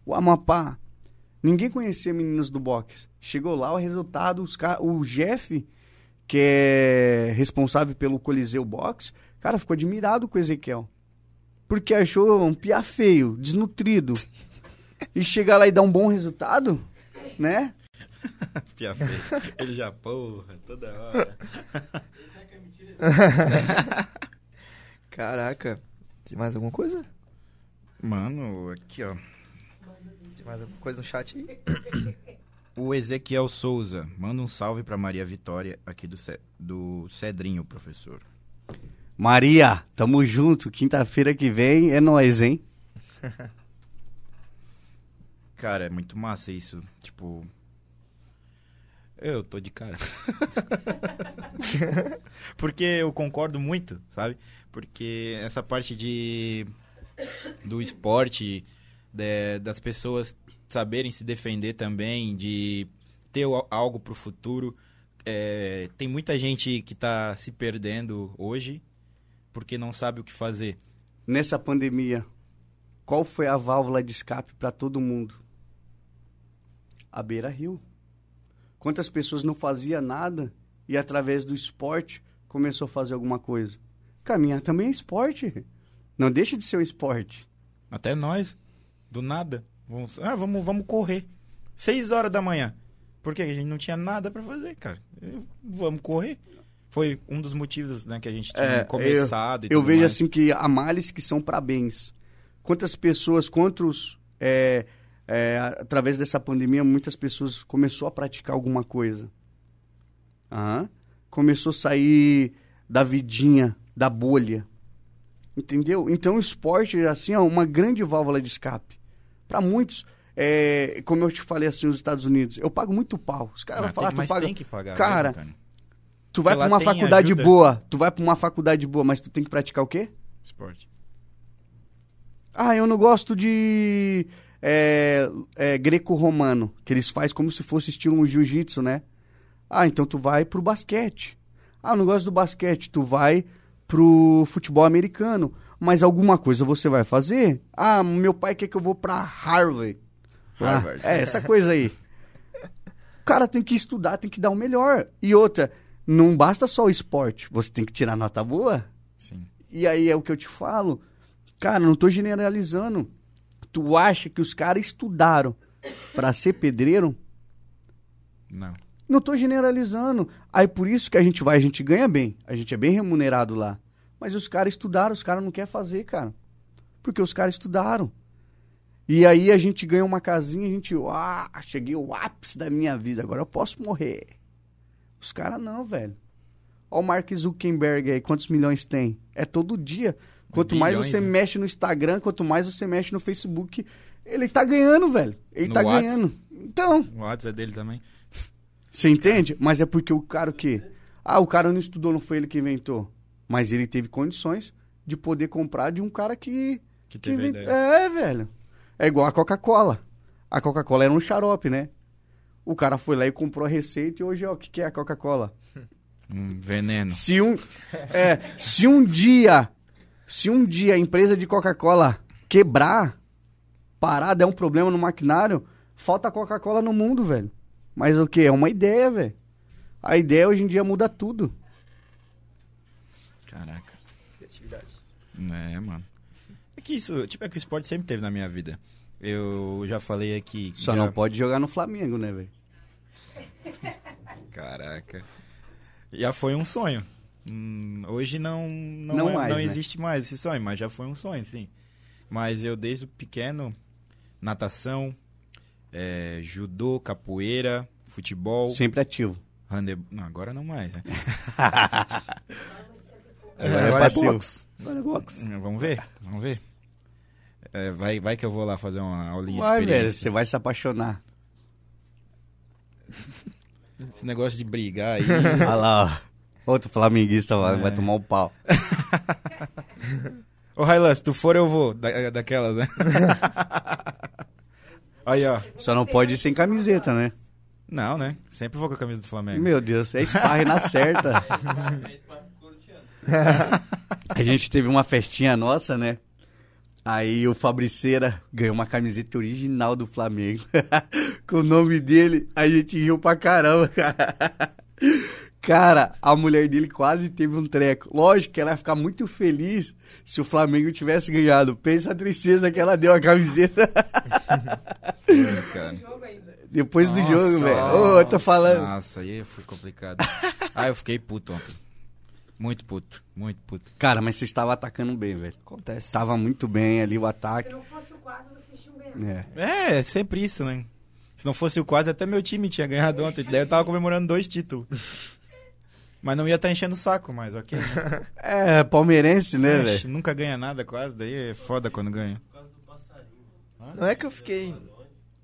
S3: o Amapá. Ninguém conhecia meninas do boxe. Chegou lá, o resultado, os ca- o Jeff, que é responsável pelo Coliseu Boxe, cara, ficou admirado com o Ezequiel. Porque achou um piá feio, desnutrido. E chegar lá e dar um bom resultado, né?
S2: Pia feia. Ele já, porra, toda hora.
S1: Caraca. Tem mais alguma coisa?
S2: Mano, aqui ó.
S1: Tem mais alguma coisa no chat aí?
S2: O Ezequiel Souza, manda um salve pra Maria Vitória aqui do, Ce- do Cedrinho, professor.
S3: Maria, tamo junto. Quinta-feira que vem é nós, hein?
S2: Cara, é muito massa isso. Tipo. Eu tô de cara. Porque eu concordo muito, sabe? Porque essa parte de. do esporte, de- das pessoas saberem se defender também, de ter o- algo pro futuro. É, tem muita gente que tá se perdendo hoje porque não sabe o que fazer.
S3: Nessa pandemia, qual foi a válvula de escape para todo mundo? A Beira Rio. Quantas pessoas não fazia nada e através do esporte começou a fazer alguma coisa? Caminhar também é esporte. Não deixa de ser um esporte.
S2: Até nós, do nada. Vamos, ah, vamos, vamos correr. Seis horas da manhã. Porque a gente não tinha nada pra fazer, cara. Eu- Vamos correr. Foi um dos motivos né, que a gente tinha
S3: É,
S2: começado. e
S3: Eu
S2: tudo
S3: vejo
S2: mais.
S3: assim que há males que são para bens. Quantas pessoas, quantos, é, é, através dessa pandemia, muitas pessoas começou a praticar alguma coisa. Aham. Começou a sair da vidinha, da bolha. Entendeu? Então o esporte é assim, ó, uma grande válvula de escape. Para muitos, é, como eu te falei assim nos Estados Unidos, eu pago muito pau. Os caras vão falar,
S2: tem,
S3: tu
S2: mas
S3: paga.
S2: tem que pagar.
S3: Cara,
S2: mesmo, cara.
S3: Tu vai
S2: lá
S3: uma faculdade
S2: ajuda.
S3: boa, tu vai pra uma faculdade boa, mas tu tem que praticar o quê?
S2: Esporte.
S3: Ah, eu não gosto de é, é, greco-romano, que eles fazem como se fosse estilo um jiu-jitsu, né? Ah, então tu vai pro basquete. Ah, eu não gosto do basquete, tu vai pro futebol americano. Mas alguma coisa você vai fazer? Ah, meu pai quer que eu vou pra Harvard. Ah,
S2: Harvard.
S3: é, essa coisa aí. O cara tem que estudar, tem que dar o melhor. E outra, não basta só o esporte, você tem que tirar nota boa.
S2: Sim.
S3: E aí é o que eu te falo. Cara, não tô generalizando. Tu acha que os caras estudaram pra ser pedreiro?
S2: Não.
S3: Não tô generalizando. Aí por isso que a gente vai, a gente ganha bem. A gente é bem remunerado lá. Mas os caras estudaram, os caras não querem fazer, cara. Porque os caras estudaram. E aí a gente ganha uma casinha, a gente, ah, cheguei ao ápice da minha vida, agora eu posso morrer. Os caras não, velho. Olha o Mark Zuckerberg aí, quantos milhões tem? É todo dia. Quanto mais
S2: Bilhões,
S3: você
S2: né?
S3: mexe no Instagram, quanto mais você mexe no Facebook, ele tá ganhando, velho. Ele
S2: No
S3: tá
S2: Whats?
S3: ganhando. Então,
S2: O WhatsApp é dele também.
S3: Você entende? Mas é porque o cara o quê? Ah, o cara não estudou, não foi ele que inventou. Mas ele teve condições de poder comprar de um cara que.
S2: Que
S3: que
S2: teve
S3: invent-. É, velho. É igual a Coca-Cola. A Coca-Cola era um xarope, né? O cara foi lá e comprou a receita e hoje, ó, o que, que é a Coca-Cola?
S2: Um veneno.
S3: Se um, é, se um dia, se um dia a empresa de Coca-Cola quebrar, parar, der um problema no maquinário, falta Coca-Cola no mundo, velho. Mas o que? É uma ideia, velho. A ideia hoje em dia muda tudo.
S2: Caraca.
S1: Criatividade.
S2: É, mano. É que isso, tipo, é que o esporte sempre teve na minha vida. Eu já falei aqui.
S3: Só
S2: já-
S3: não pode jogar no Flamengo, né, velho?
S2: Caraca. Já foi um sonho. Hum, hoje não não,
S3: Não
S2: é-
S3: mais,
S2: não
S3: né?
S2: existe mais esse sonho, mas já foi um sonho, sim. Mas eu desde pequeno, natação, é, judô, capoeira, futebol,
S3: Sempre ativo.
S2: handebol. Não, agora não mais, né?
S3: Agora é
S1: Agora é boxe. Agora é boxe.
S2: Hum, Vamos ver, vamos ver. É, vai, vai que eu vou lá fazer uma aulinha de
S3: Vai, velho,
S2: experiência.
S3: você vai se apaixonar.
S2: Esse negócio de brigar aí.
S3: Olha lá, ó. Outro flamenguista vai,
S2: É.
S3: vai tomar um pau.
S2: Ô, Railan, se tu for, eu vou. Da, daquelas, né? Aí, ó.
S3: Só não pode ir sem camiseta, né?
S2: Não, né? Sempre vou com a camisa do Flamengo.
S3: Meu Deus, é sparring na certa.
S5: É.
S3: A gente teve uma festinha nossa, né? Aí o Fabriceira ganhou uma camiseta original do Flamengo. Com o nome dele, a gente riu pra caramba, cara. Cara, a mulher dele quase teve um treco. Lógico que ela ia ficar muito feliz se o Flamengo tivesse ganhado. Pensa a tristeza que ela deu a camiseta
S2: Ai, cara.
S4: jogo ainda.
S3: depois do
S2: Nossa,
S3: jogo, velho. Ô, eu tô falando.
S2: Nossa, aí foi complicado. ah, eu fiquei puto ontem. Muito puto, muito puto.
S3: Cara, mas você estava atacando bem, velho.
S1: Acontece.
S3: Tava muito bem ali o
S4: Se
S3: ataque.
S4: não fosse o quase, vocês tinham ganhado.
S3: É.
S2: É, é sempre isso, né? Se não fosse o quase, até meu time tinha ganhado ontem. Daí eu tava comemorando dois títulos. Mas não ia estar enchendo o saco, mas ok. né?
S3: É, palmeirense, né, velho?
S2: Nunca ganha nada quase, daí é foda quando ganha.
S6: Por causa do passarinho.
S1: Não é que eu fiquei.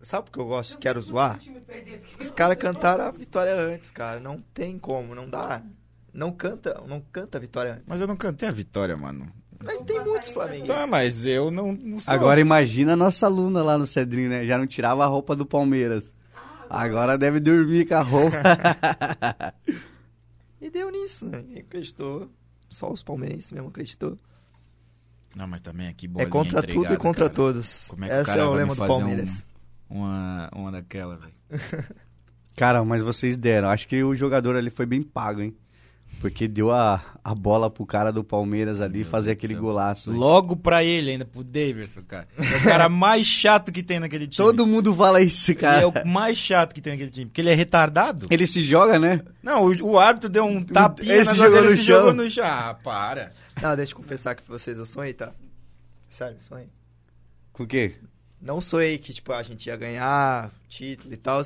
S1: Sabe o que eu gosto? Quero zoar? Os caras cantaram a vitória antes, cara. Não tem como, não dá. Não canta, não canta a vitória antes.
S2: Mas eu não cantei a vitória, mano.
S1: Mas tem muitos flamenguistas.
S2: Tá, mas eu não, não sou.
S3: Agora imagina a nossa aluna lá no Cedrinho, né? Já não tirava a roupa do Palmeiras. Agora deve dormir com a roupa.
S1: E deu nisso, né? Ninguém acreditou. Só os palmeirenses mesmo acreditou.
S2: Não, mas também aqui
S1: É
S2: bolinha
S1: contra tudo e contra
S2: cara.
S1: todos.
S2: Como é que o
S1: Esse
S2: cara
S1: é o lema do
S2: fazer um-
S1: Palmeiras.
S2: Uma, uma daquela, velho.
S3: Cara, mas vocês deram. Acho que o jogador ali foi bem pago, hein? Porque deu a, a bola pro cara do Palmeiras ali fazer aquele
S2: céu.
S3: golaço. hein?
S2: Logo pra ele ainda, pro Davidson, cara. É o cara mais chato que tem naquele time.
S3: Todo mundo fala isso,
S2: Ele
S3: cara.
S2: é o mais chato que tem naquele time. Porque ele é retardado.
S3: Ele se joga, né?
S2: Não, o, o árbitro deu um tapinha
S3: Ele
S2: na
S3: se
S2: jogou
S3: jogou
S2: ele
S3: no
S2: se
S3: chão.
S2: jogou no chão. Ah, para.
S1: Não, deixa eu confessar que vocês eu sonhei, tá? Sério, sonhei.
S3: Com o quê?
S1: Não sonhei que, tipo, a gente ia ganhar título e tal,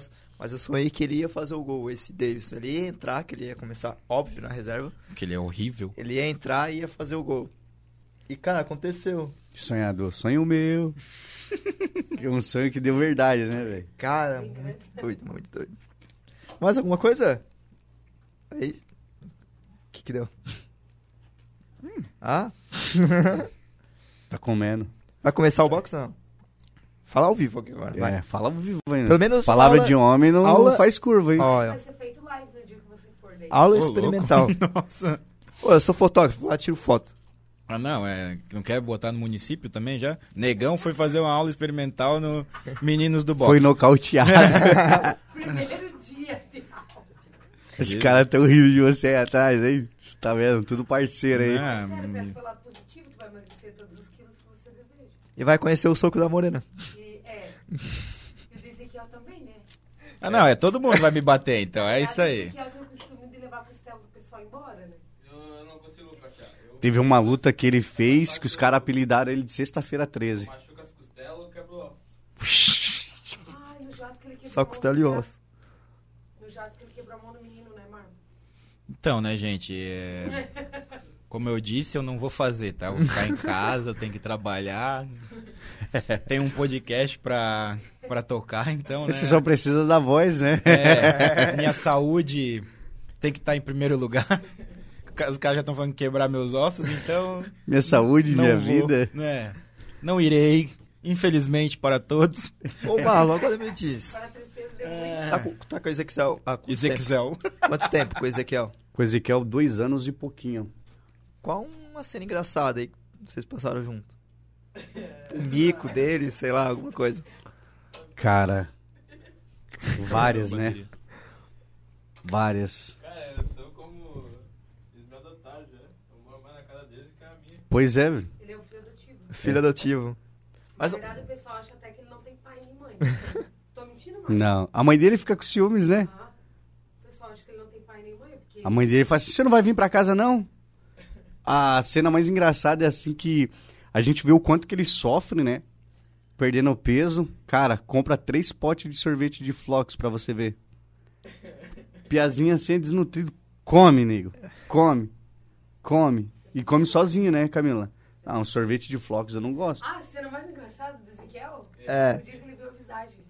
S1: mas eu sonhei que ele ia fazer o gol, esse Davidson. Ele ia entrar, que ele ia começar, óbvio, na reserva.
S2: Porque ele é horrível.
S1: Ele ia entrar e ia fazer o gol. E, cara, aconteceu.
S3: Sonhador. Sonho meu. é um sonho que deu verdade, né, velho?
S1: Cara, muito doido, muito doido. Mais alguma coisa? Aí. O que que deu? Ah?
S3: Tá comendo.
S1: Vai começar o box ou não? Fala ao vivo aqui agora, vai.
S3: É, fala ao vivo ainda.
S1: Pelo menos
S3: Palavra
S1: aula-
S3: de homem não,
S1: aula-
S3: não faz curva, hein?
S1: Olha,
S4: Vai ser feito live no dia que você for daí.
S1: aula
S2: Ô,
S1: experimental.
S2: Nossa.
S1: Pô, eu sou fotógrafo, lá tiro foto.
S2: Ah, não, é. Não quer botar no município também já? Negão foi fazer uma aula experimental no Meninos do Box.
S3: Foi nocauteado.
S4: Primeiro dia de aula.
S3: Esse cara tão rindo de você aí atrás, hein? Tá vendo? Tudo parceiro aí.
S2: Ah,
S4: Sério,
S2: hum,
S4: pelo lado positivo, tu vai emagrecer todos os quilos que você deseja.
S1: E vai conhecer o soco da morena.
S4: E. E o Ezequiel também, né?
S2: ah, não, é todo mundo vai me bater, então é isso
S4: O
S2: aí.
S4: Ezequiel tem o costume de levar a costela do pessoal embora, né?
S5: Eu, não consigo fatiar. Eu
S3: Teve uma luta que ele fez que os caras apelidaram ele de sexta-feira 13.
S5: machuco as costelas, eu quebro o osso.
S4: Ai, no Jasco ele quebrou
S1: Só
S4: a mão
S1: costela e osso.
S4: No Jasco ele quebrou a mão do menino, né, Marmo?
S2: Então, né, gente? é, Como eu disse, eu não vou fazer, tá? Eu vou ficar em casa, eu tenho que trabalhar. Tem um podcast pra pra tocar, então, né?
S3: Você só precisa da voz, né?
S2: É, minha saúde tem que estar em primeiro lugar. Os caras já estão falando quebrar meus ossos, então.
S3: Minha saúde,
S2: não
S3: minha
S2: vou,
S3: vida.
S2: né? Não irei, infelizmente, para todos.
S1: Ô, Marlon, agora me diz.
S4: Para muito.
S1: Você tá com, tá com o Ezequiel há quanto tempo?
S2: Ezequiel.
S1: Quanto tempo com o Ezequiel?
S3: Com o Ezequiel, dois anos e pouquinho.
S1: Qual uma cena engraçada aí que vocês passaram junto? O mico dele, sei lá, alguma coisa.
S3: Cara, várias, né? Várias.
S5: Cara, eu sou como. Eles me adotaram já. Eu moro mais na casa deles que a minha.
S3: Pois é, velho.
S4: Ele é um filho adotivo.
S1: Filho adotivo. Mas
S4: Na verdade, o pessoal acha até que ele não tem pai nem mãe. Tô mentindo, mãe?
S3: Não. A mãe dele fica com ciúmes, né?
S4: Ah, o pessoal acha que ele não tem pai nem mãe, porque...
S3: A mãe dele fala assim: você não vai vir pra casa, não? A cena mais engraçada é assim que a gente vê o quanto que ele sofre, né? Perdendo peso. Cara, compra três potes de sorvete de flocos pra você ver. Piazinha assim, desnutrido. Come, nego. Come. Come. E come sozinho, né, Camila? Ah, um sorvete de flocos eu não gosto.
S4: Ah, a cena mais engraçada do Ezequiel?
S1: É.
S4: O dia que ele viu a visagem.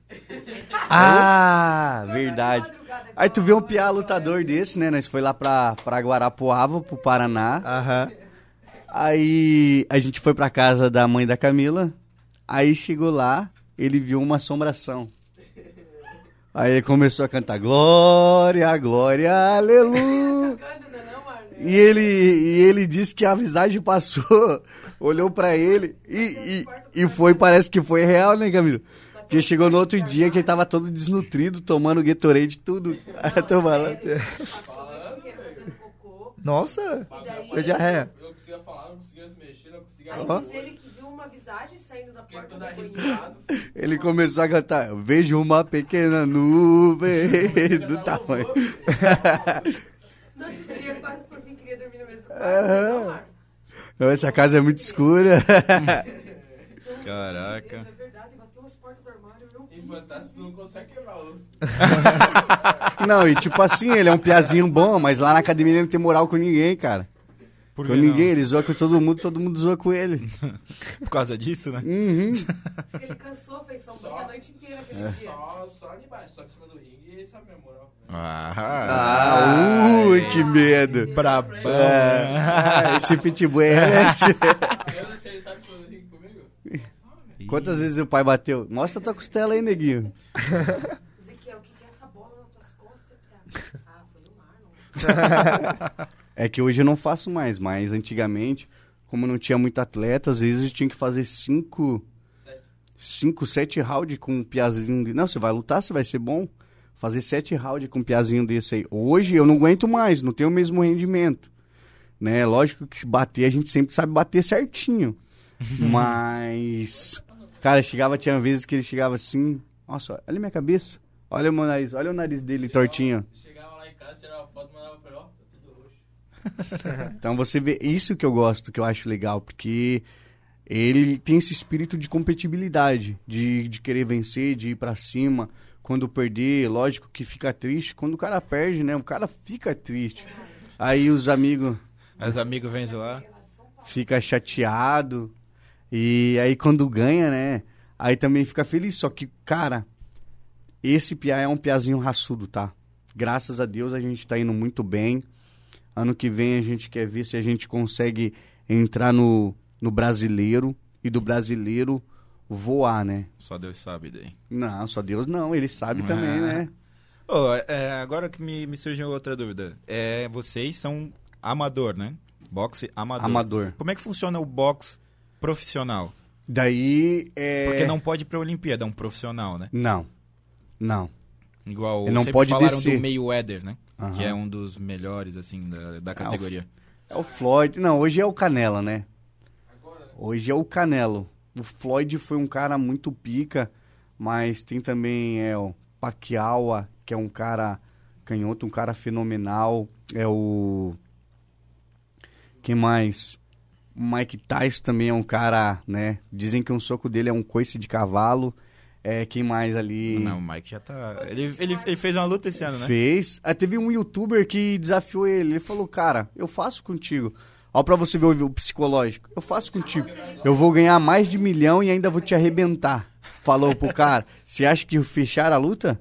S3: Ah, verdade. Aí tu vê um piá lutador desse, né? Nós foi lá pra, pra Guarapuava, pro Paraná.
S1: Aham.
S3: Aí a gente foi pra casa da mãe da Camila. Aí chegou lá, ele viu uma assombração. Aí ele começou a cantar Glória, Glória, Aleluia.
S4: Não é não?
S3: E ele, e ele disse que a visagem passou, olhou pra ele e, e, e foi, parece que foi real, né, Camila? Porque chegou no outro dia que ele tava todo desnutrido, tomando Gatorade, tudo.
S4: Fazendo cocô.
S1: Nossa,
S4: E daí,
S5: conseguia falar, não conseguia se mexer, não conseguia.
S4: aí diz ele que viu uma visagem saindo da
S5: Fiquei
S4: porta do banheiro.
S3: Ele começou a cantar, eu vejo uma pequena nuvem do tamanho.
S4: No outro dia, quase por fim, queria dormir no mesmo quarto. Não?
S3: Não, Essa casa é muito escura.
S2: Caraca.
S4: É verdade, bateu as portas do armário, eu não.
S5: Em Fantástico não consegue quebrar o.
S3: Não, e tipo assim, ele é um piazinho bom, mas lá na academia ele não tem moral com ninguém, cara.
S2: Por
S3: com ninguém,
S2: não?
S3: ele zoa com todo mundo, todo mundo zoa com ele.
S2: Por causa disso, né?
S3: Uhum.
S4: Diz que ele cansou, fez sombrinha a noite inteira aquele
S3: É.
S4: dia.
S5: Só, só de baixo, só de cima do ringue e essa é a minha moral.
S3: Ah, ui, que medo.
S2: Brabão.
S3: É, ah, esse pitbull é esse.
S5: Eu não sei, ele sabe cima do ringue comigo?
S3: Quantas vezes o pai bateu? Mostra tua costela aí, neguinho.
S4: Ezequiel, o que é essa bola nas tuas costas? Ah, foi o Marlon.
S3: É que hoje eu não faço mais, mas antigamente, como não tinha muito atleta, às vezes eu tinha que fazer cinco, cinco, sete rounds com um piazinho. Não, você vai lutar, você vai ser bom. Fazer sete rounds com um piazinho desse aí. Hoje eu não aguento mais, não tenho o mesmo rendimento. Né? Lógico que se bater, a gente sempre sabe bater certinho. mas, cara, chegava, tinha vezes que ele chegava assim, nossa, olha minha cabeça. Olha o meu nariz, olha o nariz dele tortinho.
S5: Chegava lá em casa, tirava foto, mandava pra ele, ó, tá tudo roxo.
S3: Então você vê isso que eu gosto, que eu acho legal, porque ele tem esse espírito de competitividade, de, de querer vencer, de ir pra cima. Quando perder, lógico que fica triste. Quando o cara perde, né? O cara fica triste. Aí os amigos
S2: Os amigos vêm lá.
S3: fica chateado. E aí quando ganha, né? Aí também fica feliz. Só que, cara, esse piá é um piazinho raçudo, tá? Graças a Deus a gente tá indo muito bem. Ano que vem a gente quer ver se a gente consegue entrar no, no brasileiro e do brasileiro voar, né?
S2: Só Deus sabe daí.
S3: Não, só Deus não, ele sabe
S2: Ah.
S3: também, né?
S2: Ô, é, agora que me, me surgiu outra dúvida. É, vocês são amador, né? Boxe amador.
S3: Amador.
S2: Como é que funciona o boxe profissional?
S3: Daí é.
S2: Porque não pode ir pra Olimpíada, é um profissional, né?
S3: Não. Não.
S2: Igual
S3: Ele não pode
S2: falaram
S3: descer.
S2: do Mayweather, né?
S3: Aham.
S2: Que é um dos melhores, assim, da, da categoria.
S3: É o Floyd. Não, hoje é o Canela, né? Hoje é o Canelo. O Floyd foi um cara muito pica, mas tem também é, o Pacquiao, que é um cara canhoto, um cara fenomenal. É o. Quem mais? O Mike Tyson também é um cara, né? Dizem que um soco dele é um coice de cavalo. É, quem mais ali?
S2: Não, o Mike já tá. Ele, ele, ele fez uma luta esse ano, né?
S3: Fez. Ah, teve um youtuber que desafiou ele. Ele falou, cara, eu faço contigo. Ó, pra você ver o, psicológico. Eu faço contigo. Eu vou ganhar mais de milhão e ainda vou te arrebentar. falou pro cara. Você acha que fecharam a luta?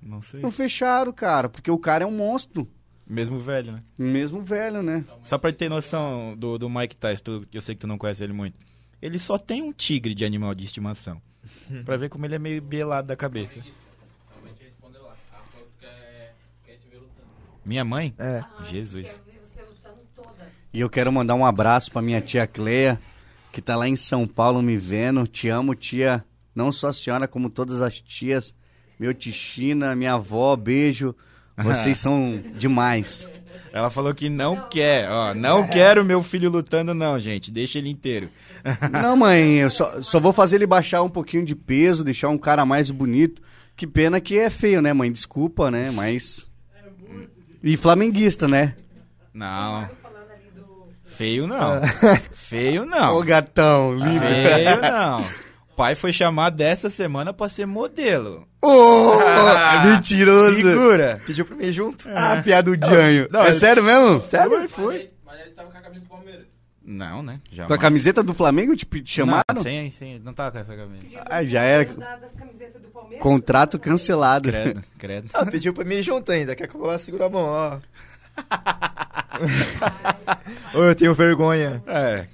S2: Não sei.
S3: Não fecharam, cara, porque o cara é um monstro.
S2: Mesmo velho, né?
S3: Mesmo velho, né?
S2: Só pra ter noção do, do Mike Tyson, tu- eu sei que tu não conhece ele muito. Ele só tem um tigre de animal de estimação. Pra ver como ele é meio belado da cabeça.
S5: Te ver lutando.
S2: Minha mãe?
S1: É.
S2: Jesus.
S3: E eu quero mandar um abraço pra minha tia Cleia, que tá lá em São Paulo me vendo. Te amo, tia. Não só a senhora, como todas as tias. Meu Tichina, minha avó, beijo. Vocês são demais.
S2: Ela falou que não quer, ó. Não quero meu filho lutando, não, gente. Deixa ele inteiro.
S3: Não, mãe, eu só, só vou fazer ele baixar um pouquinho de peso, deixar um cara mais bonito. Que pena que é feio, né, mãe? Desculpa, né? Mas. E flamenguista, né?
S2: Não, feio não. Feio
S3: Ô,
S2: não.
S3: gatão, lindo.
S2: Feio não. O pai foi chamado dessa semana pra ser modelo.
S3: Ô, mentiroso.
S2: Segura.
S1: Pediu pra mim junto.
S3: Ah, piada do Janho.
S1: Não,
S3: é sério mesmo?
S1: Sério?
S2: Foi,
S5: Mas
S2: foi.
S5: ele, mas ele tava com a camisa do Palmeiras.
S2: Não, né? Já.
S3: Com a camiseta do Flamengo te te chamaram?
S2: Não, sem, sem, não tava com essa camisa.
S3: Ah, já era. Contrato cancelado.
S2: Credo, credo.
S1: Ah, pediu pra mim junto ainda. Quer que eu vou lá segurar a mão, ó. Ô, eu tenho vergonha.
S2: É.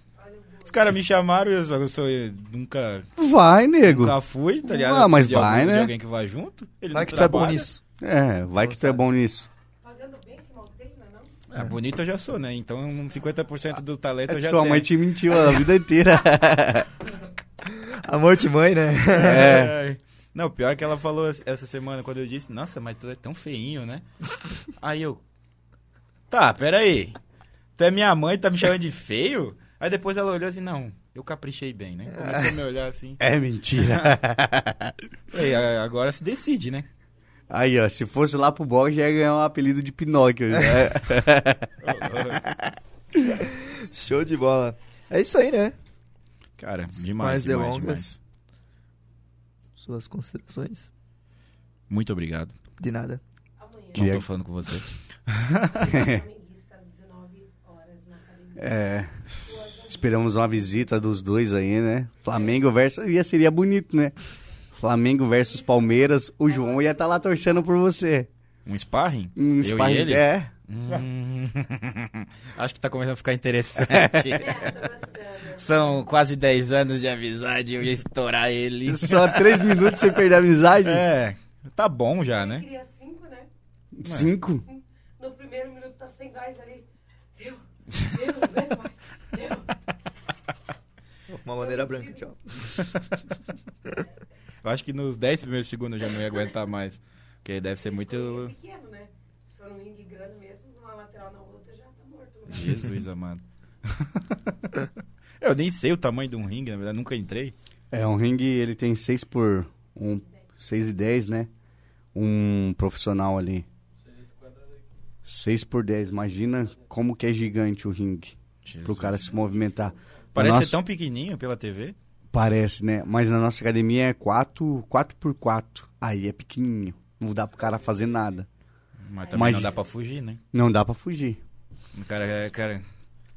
S2: Os caras me chamaram e eu, só- eu sou, eu nunca,
S3: Vai, nego.
S2: nunca fui, tá ligado?
S3: Ah, mas vai,
S2: algum-
S3: né?
S2: alguém que vá junto. Ele
S1: Vai que tu é bom
S2: trabalha.
S1: nisso.
S3: É, vai que tu é bom nisso.
S4: Pagando bem, que mal tem, não é não?
S2: Ah, bonito eu já sou, né? Então 50% do talento eu já
S3: Sua
S2: tenho.
S3: mãe te mentiu a vida inteira.
S1: Amor de mãe, né?
S2: É. Não, pior que ela falou essa semana quando eu disse, nossa, mas tu é tão feinho, né? Aí eu. Tá, peraí. Tu é minha mãe, tá me chamando de feio? Aí depois ela olhou assim, não, eu caprichei bem, né? Começou a me olhar assim.
S3: É mentira.
S2: Aí, a- agora se decide, né?
S3: Aí, ó, se fosse lá pro box, já ia ganhar um apelido de Pinóquio. né?
S1: Show de bola. É isso aí, né?
S2: Cara, demais,
S1: Mais
S2: demais,
S1: delongas.
S2: demais.
S1: Suas considerações?
S2: Muito obrigado.
S1: De nada.
S4: Amanhã.
S2: Não tô falando com você.
S4: Flamenguista às 19 horas na academia.
S3: É. Esperamos uma visita dos dois aí, né? Flamengo versus. Ia, seria bonito, né? Flamengo versus Palmeiras. O João ia estar lá torcendo por você.
S2: Um sparring?
S3: Um
S2: eu
S3: sparring-
S2: e ele?
S3: É.
S2: Hum, Acho que tá começando a ficar interessante.
S4: É.
S2: São quase 10 anos de amizade, eu ia estourar ele.
S3: Só três minutos sem perder a amizade?
S2: É, tá bom já,
S4: Eu
S2: né?
S4: queria cinco, né?
S3: Cinco?
S4: No primeiro minuto tá sem gás ali. Deu, deu, não aguento mais. Deu.
S1: Uma maneira branca aqui, ó.
S2: Eu acho que nos 10 primeiros segundos eu já não ia aguentar mais. Porque deve ser
S4: Se
S2: muito.
S4: ringue pequeno, né? Se for um ringue grande mesmo, uma lateral na outra já tá morto. né?
S2: Jesus amado. eu nem sei o tamanho de um ringue, na verdade, nunca entrei.
S3: É, um ringue, ele tem seis por... Um, seis e dez, né? Um profissional ali. Seis por dez. Imagina como que é gigante o ringue.
S2: Jesus.
S3: Pro cara se movimentar.
S2: Parece
S3: Nossa,
S2: ser tão pequenininho pela TV.
S3: Parece, né? Mas na nossa academia é 4, 4 por 4 Aí é pequenininho. Não dá pro cara fazer nada.
S2: Mas também
S3: Mas-
S2: não dá pra fugir, né?
S3: Não dá pra fugir.
S2: O cara, é- cara.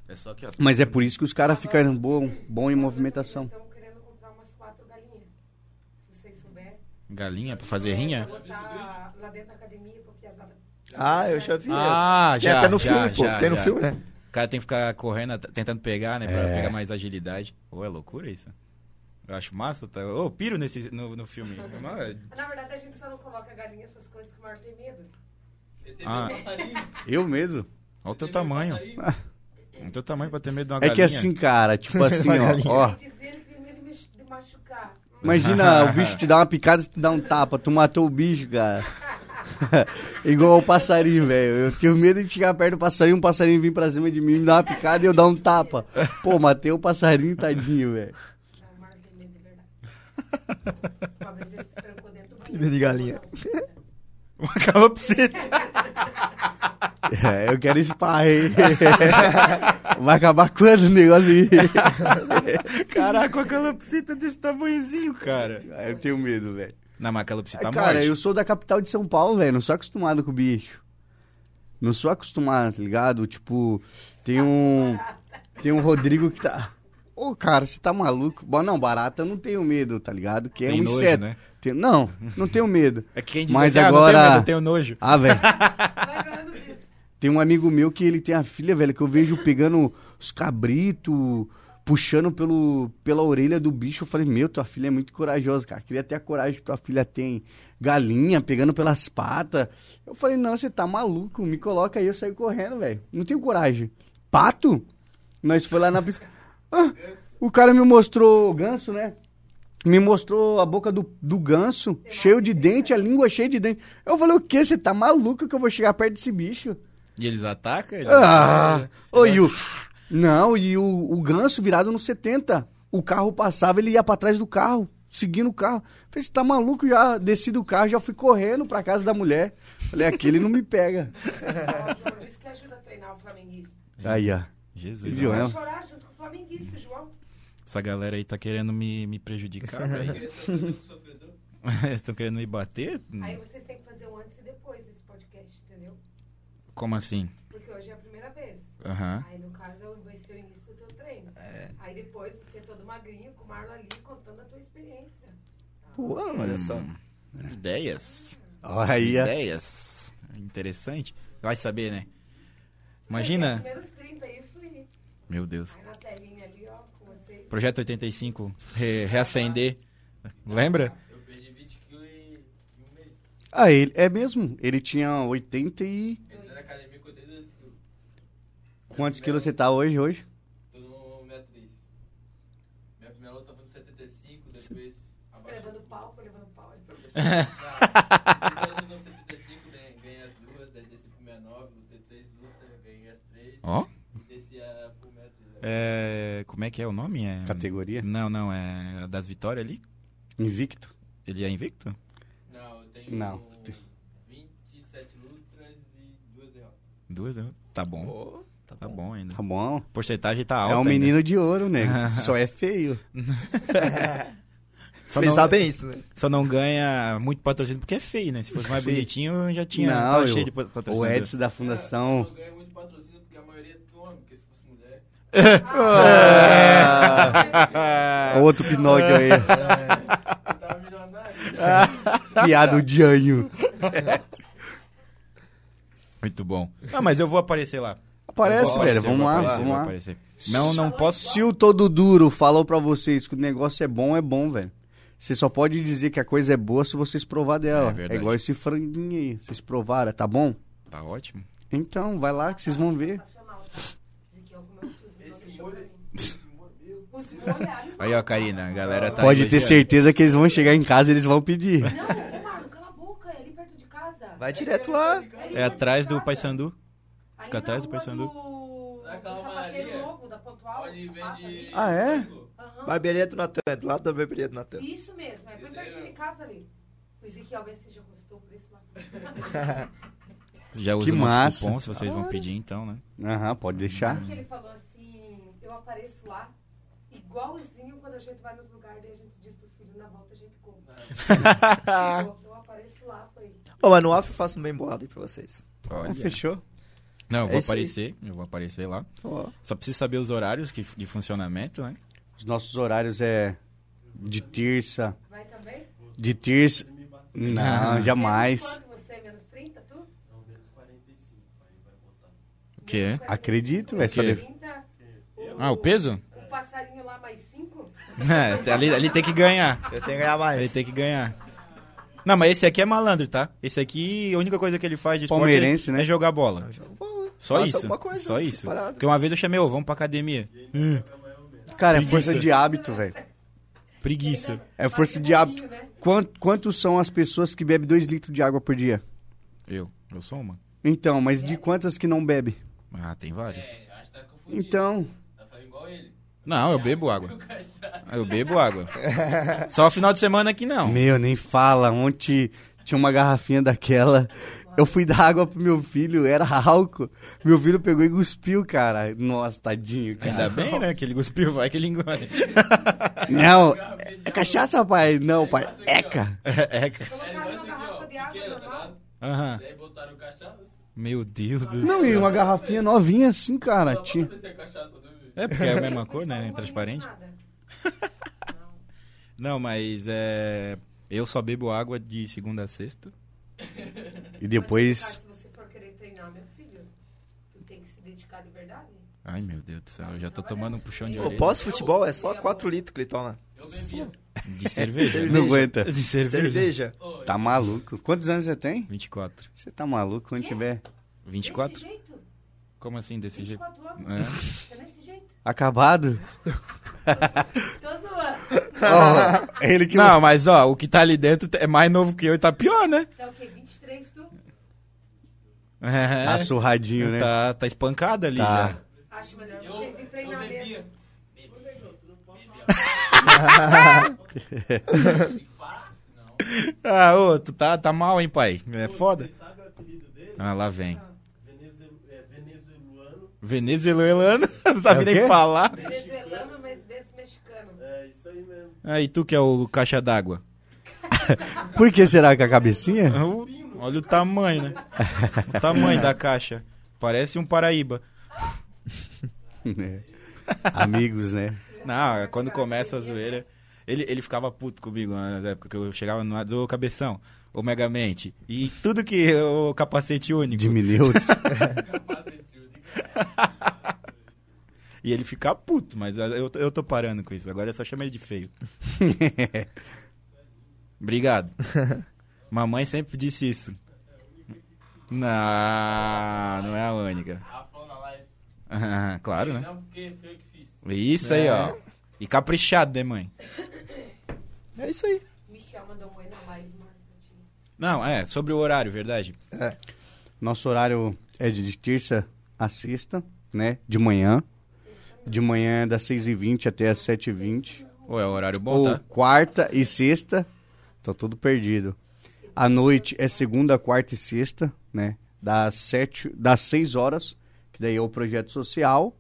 S2: É só que, ó.
S3: Mas é por isso que os caras ficam bom, bom em movimentação.
S4: Estamos querendo comprar umas quatro galinhas. Se vocês souberem.
S2: Galinha pra fazer rinha?
S4: Lá dentro da academia, porque as
S1: Ah, eu já vi.
S2: Ah,
S1: Tem
S2: já.
S1: até no
S2: já,
S1: filme, pô.
S2: já,
S1: Tem no
S2: já.
S1: filme, né?
S2: O cara tem que ficar correndo, tentando pegar, né? Pra
S3: É.
S2: pegar mais agilidade. Ô, é loucura isso. Eu acho massa, tá? Ô, piro nesse, no, no filme. Mas-
S4: Na verdade, a gente só não coloca galinha, essas coisas que o maior tem medo.
S5: Ele tem
S2: Ah.
S5: medo do passarinho.
S3: Eu mesmo.
S2: Olha o teu
S5: medo
S2: tamanho. Olha o teu tamanho pra ter medo de uma
S3: É que
S2: galinha.
S3: assim, cara, tipo assim, ó, ó.
S4: Dizer que tem medo de me- de machucar.
S3: Imagina o bicho te dá uma picada e te dá um tapa. Tu matou o bicho, cara. Igual ao passarinho, velho. Eu tenho medo de chegar perto do passarinho, um passarinho vir pra cima de mim, me dar uma picada e eu dar um tapa. Pô, matei o passarinho, tadinho, velho.
S4: Medo de verdade. Uma vez ele se trancou dentro do banheiro.
S1: medo de galinha.
S2: Uma calopsita.
S3: É, eu quero spa, hein? Vai acabar quando o negócio aí?
S2: Caraca, uma calopsita desse tamanhozinho, cara.
S3: Eu tenho medo, velho.
S2: Não, mas a calopsita
S3: Cara,
S2: morte.
S3: eu sou da capital de São Paulo, velho. Não sou acostumado com o bicho. Não sou acostumado, tá ligado? Tipo, tem um. Tem um Rodrigo que tá. Ô, Ô, cara, você tá maluco? Bom, não, barata eu não tenho medo, tá ligado? Que é
S2: Tem
S3: um
S2: nojo,
S3: inseto.
S2: né?
S3: Tem- Não, não tenho medo.
S2: É que quem diz
S3: Mas
S2: assim,
S3: agora-
S2: ah, não tenho medo, eu tenho nojo.
S3: Ah, velho. Tem um amigo meu que ele tem a filha, velho, que eu vejo pegando os cabritos, puxando pelo, pela orelha do bicho. Eu falei, meu, tua filha é muito corajosa, cara. Queria ter a coragem que tua filha tem. Galinha pegando pelas patas. Eu falei, não, você tá maluco. Me coloca aí, eu saio correndo, velho. Não tenho coragem. Pato? Nós foi lá na pista. Ah, o cara me mostrou o ganso, né? Me mostrou a boca do, do ganso, cheio de dente, a língua cheia de dente. Eu falei, o quê? Você tá maluco que eu vou chegar perto desse bicho?
S2: E eles atacam? Eles...
S3: Ah! Ô, o... Não, e o, o ganso virado no 70. O carro passava, ele ia pra trás do carro, seguindo o carro. Falei, você tá maluco? Já desci do carro, já fui correndo pra casa da mulher. Falei, aquele não me pega.
S4: O João disse que ajuda a treinar o flamenguista.
S3: Aí, ó.
S2: Jesus,
S3: Viu,
S4: Vai
S3: né?
S4: chorar junto com o flamenguista, João.
S2: essa galera aí tá querendo me, me prejudicar, velho. Estão querendo me bater?
S4: Aí vocês têm que fazer um antes e depois desse podcast, entendeu?
S2: Como assim?
S4: Porque hoje é a primeira vez.
S2: Aham.
S4: Aí no caso vai ser o início do teu treino. Aí depois você todo magrinho, com o Marlon ali, contando a tua experiência.
S1: Pô, olha só.
S2: Hum, Ideias.
S3: Ó, Aí.
S2: Ideias. Interessante. Vai saber, né?
S4: É,
S2: Imagina.
S4: menos 30, isso aí.
S2: Meu Deus.
S4: Aí na telinha ali, ó, com vocês.
S2: Projeto 85. Re reacender. Lembra?
S5: Eu perdi 20 quilos em em um mês.
S3: Ah, ele é mesmo. Ele tinha 80 e.
S5: Entrei na academia com 82 quilos.
S3: Quantos quilos você tá hoje, hoje?
S5: Tô no 63. Minha primeira luta foi no 75, depois
S4: Foi
S5: abaixei.
S4: levando pau, foi levando pau.
S5: Depois eu no 75, ganhei- ganhei as duas, daí desci pro 69, lutei três lutas, ganhei as três.
S2: Ó.
S5: E metro.
S2: É, como é que é o nome? É...
S3: Categoria?
S2: Não, não. É a das vitórias ali?
S3: Invicto.
S2: Ele é invicto?
S5: Não, eu tenho
S3: Não.
S5: 27 lutas e duas derrotas.
S2: Duas, né? Tá bom.
S1: Pô, tá
S2: Tá
S1: bom.
S2: bom ainda.
S3: Tá bom.
S2: Porcentagem tá alta.
S3: É um
S2: ainda.
S3: menino de ouro, nego. Só é feio.
S2: Só
S1: Fez
S2: não,
S1: bem isso, né?
S2: só não ganha muito patrocínio porque é feio, né? Se fosse mais bonitinho, já tinha.
S3: Não,
S2: tava
S3: eu-
S2: cheio de
S3: O
S2: patrocínio.
S3: Edson da
S5: Eu
S3: Fundação.
S5: não ganho muito patrocínio porque a maioria é tudo homem, porque se fosse mulher.
S3: Ah, Outro Pinóquio aí.
S5: Eu tava milionário.
S3: Piado de anho.
S2: Muito bom. Não, mas eu vou aparecer lá.
S3: Aparece,
S2: Eu
S3: velho. Vamos
S2: eu
S3: lá,
S2: aparecer,
S3: vamos lá.
S2: aparecer. Não, não posso.
S3: Se o todo duro falou pra vocês que o negócio é bom, é bom, velho. Você só pode dizer que a coisa é boa se vocês provar dela.
S2: É
S3: É,
S2: verdade.
S3: igual esse franguinho aí. Vocês provaram, tá bom?
S2: Tá ótimo.
S3: Então, vai lá que vocês vão ver.
S5: Esse molho. molho.
S2: Aí, ó, Karina, a galera tá.
S3: Pode ter certeza que eles vão chegar em casa e eles vão pedir.
S4: Não, ô Marlon, cala a boca, é ali perto de casa.
S1: Vai direto lá.
S2: É atrás do. Paysandu. Fica atrás do Paysandu.
S4: Do... Sapateiro novo, da Pontual.
S3: Ah, é?
S4: Aham.
S1: Barbearia do Natan, do lado da barbearia do Natan.
S4: Isso mesmo, é bem
S5: Esse
S4: pertinho de casa ali. O Ezequiel vê se já gostou por isso lá.
S2: Já usa
S3: Que
S2: o nosso
S3: massa.
S2: cupom, se vocês vão pedir, então, né?
S3: Aham, pode deixar.
S4: Porque ele falou assim, eu apareço lá, igualzinho quando a gente vai nos lugares, daí a gente diz pro filho, na volta a gente compra. eu apareço lá, foi.
S1: Ô, mas no off eu faço um bem bolado aí pra vocês.
S2: Olha.
S3: Ah, fechou?
S2: Não, eu
S1: É
S2: vou
S1: aí.
S2: aparecer. Eu vou aparecer lá.
S1: Ó.
S2: Só preciso saber os horários que, de funcionamento, né?
S3: Os nossos horários é de terça.
S4: Vai também?
S3: De terça. Não, jamais.
S4: Menos quanto você? Menos 30, tu?
S6: Não, menos 45. Aí vai botar.
S2: O quê?
S3: Acredito, velho.
S4: 30,
S2: Ah, o peso?
S4: O passarinho lá mais 5?
S2: É, ali, ali tem que ganhar.
S1: Eu tenho que ganhar mais.
S2: Ele tem que ganhar. Não, mas esse aqui é malandro, tá? Esse aqui, a única coisa que ele faz de esporte
S3: Palmeirense,
S2: é,
S3: né?
S2: é jogar bola.
S1: Eu jogo bola.
S2: Só
S1: Faço
S2: isso.
S1: coisa,
S2: Só isso.
S1: parado.
S2: Porque uma vez eu chamei, ô, vamos pra academia. Hum,
S3: Cara, é
S2: Preguiça.
S3: força de hábito, velho.
S2: preguiça.
S3: É força de hábito.
S4: Né?
S3: Quant- quantos são as pessoas que bebem 2 litros de água por dia?
S2: Eu, eu sou uma.
S3: Então, mas de quantas que não bebe?
S2: Ah, tem vários.
S5: É, acho que tá.
S3: Então,
S5: Tá falando igual ele.
S2: Não, eu bebo água. Eu bebo água. Só final de semana aqui não.
S3: meu, nem fala. Ontem tinha uma garrafinha daquela. Eu fui dar água pro meu filho, era álcool. Meu filho pegou e cuspiu, cara. Nossa, tadinho, cara.
S2: Ainda bem, né? Que ele cuspiu, vai que ele engole.
S3: Não, é cachaça, pai. Não, pai. Eca.
S2: É,
S5: ligado?
S2: aham.
S5: E aí botaram o cachaça.
S2: Meu Deus do
S3: Não,
S2: céu.
S3: e uma garrafinha novinha assim, cara. Tinha...
S5: é?
S2: É, porque é a mesma cor, né? Transparente.
S4: nada. Não.
S2: Não, mas é. Eu só bebo água de segunda a sexta.
S3: E depois.
S4: Mas, se você for querer treinar, meu filho, tu tem que se dedicar de verdade.
S2: Ai, meu Deus do céu, eu já tô tomando um puxão de orelha.
S1: pós-futebol é só 4 litros que ele toma.
S5: Eu bebia.
S2: De cerveja.
S3: Não aguenta.
S2: De cerveja.
S1: Cerveja.
S3: Tá maluco. Quantos anos você tem?
S2: 24.
S3: Você tá maluco quando tiver
S2: 24?
S4: Desse jeito?
S2: Como assim, desse jeito?
S4: 24 anos?
S2: É.
S4: Tá desse jeito?
S3: acabado?
S4: Tô zoando.
S3: Ó, ele que.
S2: Não, mas ó, o que tá ali dentro é mais novo que eu e tá pior, né?
S4: Tá o quê? 23 tu?
S2: É.
S3: Tá surradinho, né?
S2: Tá, tá espancado ali
S3: Tá.
S2: já.
S4: Acho melhor
S5: eu,
S4: vocês treinar mesmo.
S5: bebia.
S2: Ah, ô, tu tá, tá mal, hein, pai? É foda.
S6: Você sabe o apelido dele?
S2: Ah, lá vem.
S6: Venezu- é, venezuelano.
S2: Venezuelano, não sabe
S3: É o
S2: nem falar.
S4: Venezuelano, mas vezes mexicano.
S6: É isso aí mesmo.
S2: Ah, e tu que é o caixa d'água?
S3: Por que será que a cabecinha?
S2: O- Olha o tamanho, né? O tamanho da caixa. Parece um Paraíba.
S3: É. Amigos, né?
S2: Não, é quando começa a zoeira. Ele, ele ficava puto comigo nas épocas que eu chegava no lado, ô cabeção, ô Megamente. E tudo que o capacete único.
S3: Diminuiu.
S2: E ele fica puto, mas eu, eu tô parando com isso. Agora eu só chamo ele de feio. Obrigado. Mamãe sempre disse isso. Não, não é a única.
S5: Rafão na live.
S2: Ah, claro, né?
S5: Não, porque foi eu que fiz.
S2: Isso aí, ó. E caprichado, né, mãe?
S1: É isso aí.
S4: Michel mandou um oi na live.
S2: Não, é, sobre o horário, verdade.
S3: Nosso horário é de terça a sexta, né? De manhã. De manhã é das 6h20 até as 7h20.
S2: Ou é horário bom,
S3: Ou
S2: tá?
S3: quarta e sexta. Tô tudo perdido. À noite é segunda, quarta e sexta, né? Das, sete, das 6 horas, que daí é o projeto social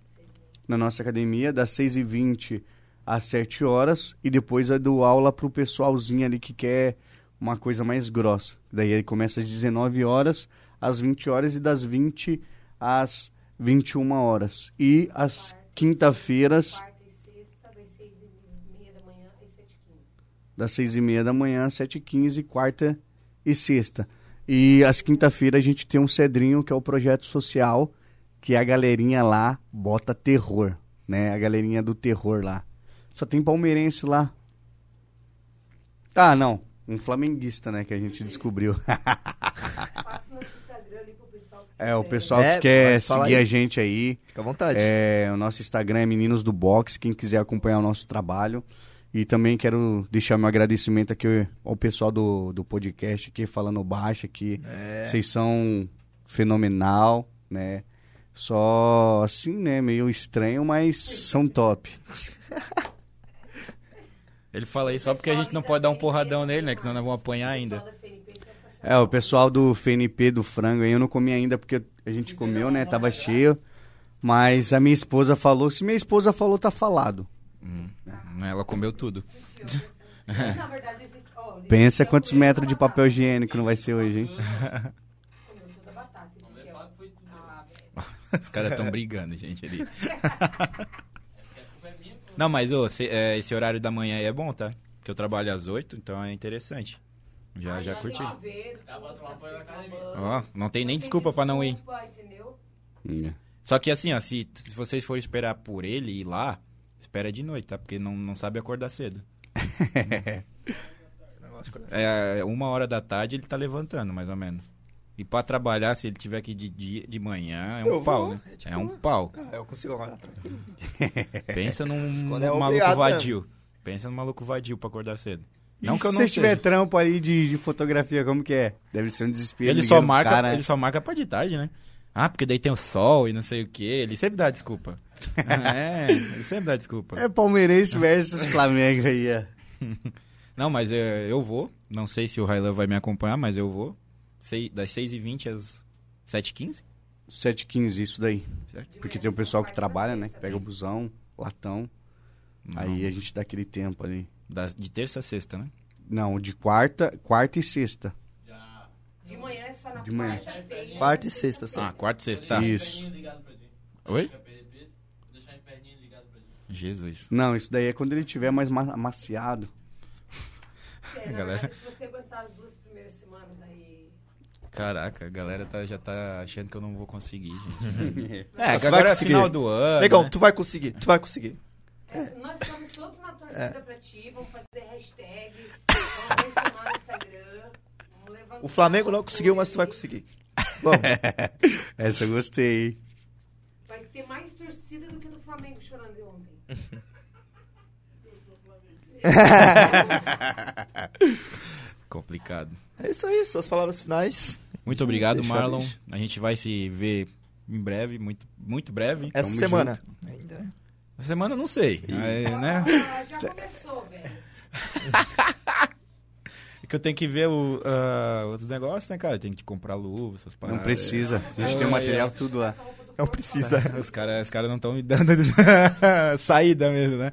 S3: na nossa academia, das 6h20 às 7 horas. E depois eu dou aula pro pessoalzinho ali que quer uma coisa mais grossa. Daí ele começa às 19 horas, às 20 horas e das 20 às 21 horas. E às quinta-feiras,
S4: Quarta e sexta, das seis e meia da manhã às sete e quinze.
S3: das seis e meia da manhã às sete e quinze, quarta e sexta. E às quinta-feira a gente tem um Cedrinho, que é o projeto social, que a galerinha lá bota terror, né? A galerinha do terror lá. Só tem palmeirense lá. Ah, não. Um flamenguista, né? Que a gente descobriu.
S4: Passa o nosso Instagram ali pro pessoal que
S3: É, o pessoal
S1: É,
S3: que quer seguir
S1: aí.
S3: a gente aí.
S1: Fica à vontade.
S3: É, o nosso Instagram é Meninos do Box, quem quiser acompanhar o nosso trabalho. E também quero deixar meu agradecimento aqui ao pessoal do, do podcast aqui, falando baixo aqui.
S1: É.
S3: Vocês são fenomenal, né? Só assim, né? Meio estranho, mas são top.
S2: Ele fala isso só porque a gente não pode dar um porradão nele, né? Que senão nós vamos apanhar ainda.
S4: É
S3: o pessoal do FNP do frango aí eu não comi ainda porque a gente comeu, né? Tava cheio. Mas a minha esposa falou, se minha esposa falou, tá falado.
S2: Hum, ela comeu tudo.
S4: Na verdade, a gente, ó,
S3: Pensa quantos metros de papel higiênico não vai ser hoje, hein?
S4: Comeu toda a batata, esse aqui, ó. Ah.
S2: Os caras estão brigando, gente, ali. Não, mas ô, se- é, esse horário da manhã aí é bom, tá? Porque eu trabalho às 8, então é interessante. Já, já
S4: Aí,
S2: curti.
S4: chuveiro,
S5: Dá pra
S4: tudo,
S5: tomar banho na
S4: pra você
S5: academia.
S4: tomar
S2: Ó, não tem nem
S4: Não
S2: desculpa pra não ir.
S4: desculpa, entendeu?
S3: É.
S2: Só que assim, ó, se, se vocês forem esperar por ele ir lá, espera de noite, tá? Porque não, não sabe acordar cedo. É, uma hora da tarde ele tá levantando, mais ou menos. E pra trabalhar, se ele tiver ir de, dia, de manhã, é um
S1: Eu
S2: pau,
S1: vou,
S2: né?
S1: é tipo
S2: É um pau.
S1: Ah, eu consigo olhar tranquilo.
S2: Pensa num
S1: Quando é
S2: maluco
S1: obrigado
S2: vadio. Pensa num maluco vadio pra acordar cedo. Não
S3: e
S2: que eu
S3: se
S2: não
S3: você tiver trampo ali de, de fotografia, como que é? Deve ser um desespero.
S2: Ele só, marca,
S3: cara,
S2: ele só marca pra de tarde, né? Ah, porque daí tem o sol e não sei o que. Ele sempre dá desculpa. é, ele sempre dá desculpa.
S3: É palmeirense versus Flamengo aí, ó.
S2: Não, mas é, eu vou. Não sei se o Railan vai me acompanhar, mas eu vou. Sei, das 6h20 às 7h15.
S3: 7h15, isso daí.
S2: Certo.
S3: Porque tem o pessoal que trabalha, né? Pega o busão, latão.
S2: Não,
S3: Aí a gente dá aquele tempo ali.
S2: Das- de terça a sexta, né?
S3: Não, de quarta, quarta e sexta.
S5: Já.
S4: De manhã é só na
S3: De manhã.
S4: quarta-feira.
S1: Quarta e sexta só.
S2: Ah, quarta e sexta. Tá.
S3: Isso.
S5: Ti.
S2: Oi?
S5: Fica PDPs, Vou deixar o inferninho ligado
S2: Jesus.
S3: Não, isso daí é quando ele tiver mais ma- amaciado.
S4: É, na
S2: Galera.
S4: verdade, se você aguentar as duas primeiras semanas, daí.
S2: Caraca, a galera tá- já tá achando que eu não vou conseguir, gente.
S1: É,
S2: É, agora é final do ano.
S1: Negão,
S2: né?
S1: tu vai conseguir, tu vai conseguir.
S4: É, nós estamos todos na torcida
S1: É.
S4: pra ti, vamos fazer hashtag, vamos mencionar no Instagram.
S1: O Flamengo não conseguiu, mas tu vai conseguir. Vamos.
S3: Essa eu gostei.
S4: Vai ter mais torcida do que do Flamengo chorando de ontem.
S2: Complicado.
S1: É isso aí, suas palavras finais.
S2: Muito obrigado,
S1: Deixa,
S2: Marlon.
S1: deixa.
S2: A gente vai se ver em breve, muito, muito breve.
S1: Essa
S3: Tamo
S1: semana. Ainda, né?
S2: Essa semana eu não sei. É, né?
S4: Ah, já começou, velho.
S2: É que eu tenho que ver o, ah, outros negócios, né, cara? Tem que comprar luva, essas paradas.
S3: Não precisa. A gente tem o material tudo lá.
S1: Não precisa.
S2: Os caras os cara não estão me dando saída mesmo, né?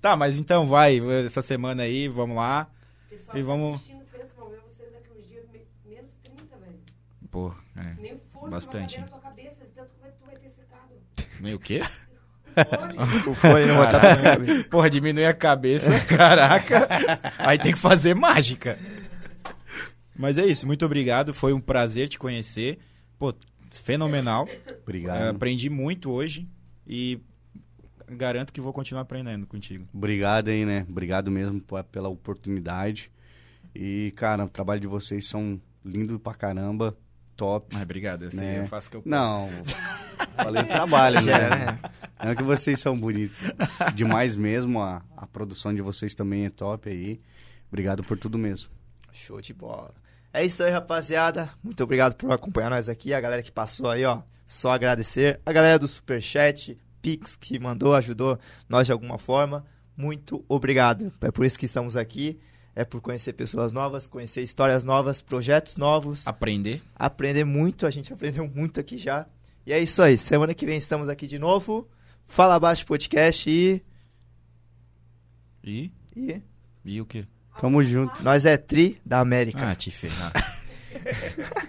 S2: tá, mas então vai, essa semana aí, vamos lá.
S4: Pessoal
S2: E
S4: que
S2: vamos-
S4: assistindo, pensa, vão ver vocês daqui uns dias me- menos 30, velho.
S2: Pô, é.
S4: Nem o fone
S2: Bastante.
S4: cabeça, tanto que tu vai ter secado.
S2: Meio o quê?
S1: O fone não vai.
S2: Porra, diminui a cabeça, caraca. Aí tem que fazer mágica. Mas é isso, muito obrigado. Foi um prazer te conhecer. Pô, fenomenal. É,
S3: Obrigado.
S2: aprendi muito hoje e garanto que vou continuar aprendendo contigo.
S3: Obrigado aí, né? Obrigado mesmo pela oportunidade. E, cara, o trabalho de vocês são lindo pra caramba. Top.
S2: Mas obrigado, assim
S3: Né?
S2: eu faço o que eu posso.
S3: Não, falei trabalho, né?
S1: né?
S3: Não é que vocês são bonitos. Demais mesmo, a, a produção de vocês também é top aí. Obrigado por tudo mesmo.
S1: Show de bola. É isso aí, rapaziada. Muito obrigado por acompanhar nós aqui. A galera que passou aí, ó. Só agradecer. A galera do Superchat, Pix, que mandou, ajudou nós de alguma forma. Muito obrigado. É por isso que estamos aqui. É por conhecer pessoas novas, conhecer histórias novas, projetos novos.
S2: Aprender.
S1: Aprender muito. A gente aprendeu muito aqui já. E é isso aí. Semana que vem estamos aqui de novo. Fala Abaixo Podcast e.
S2: E?
S1: E.
S2: E o quê?
S3: Tamo junto.
S1: Nós é Tri da América.
S2: Ah, te ferrar.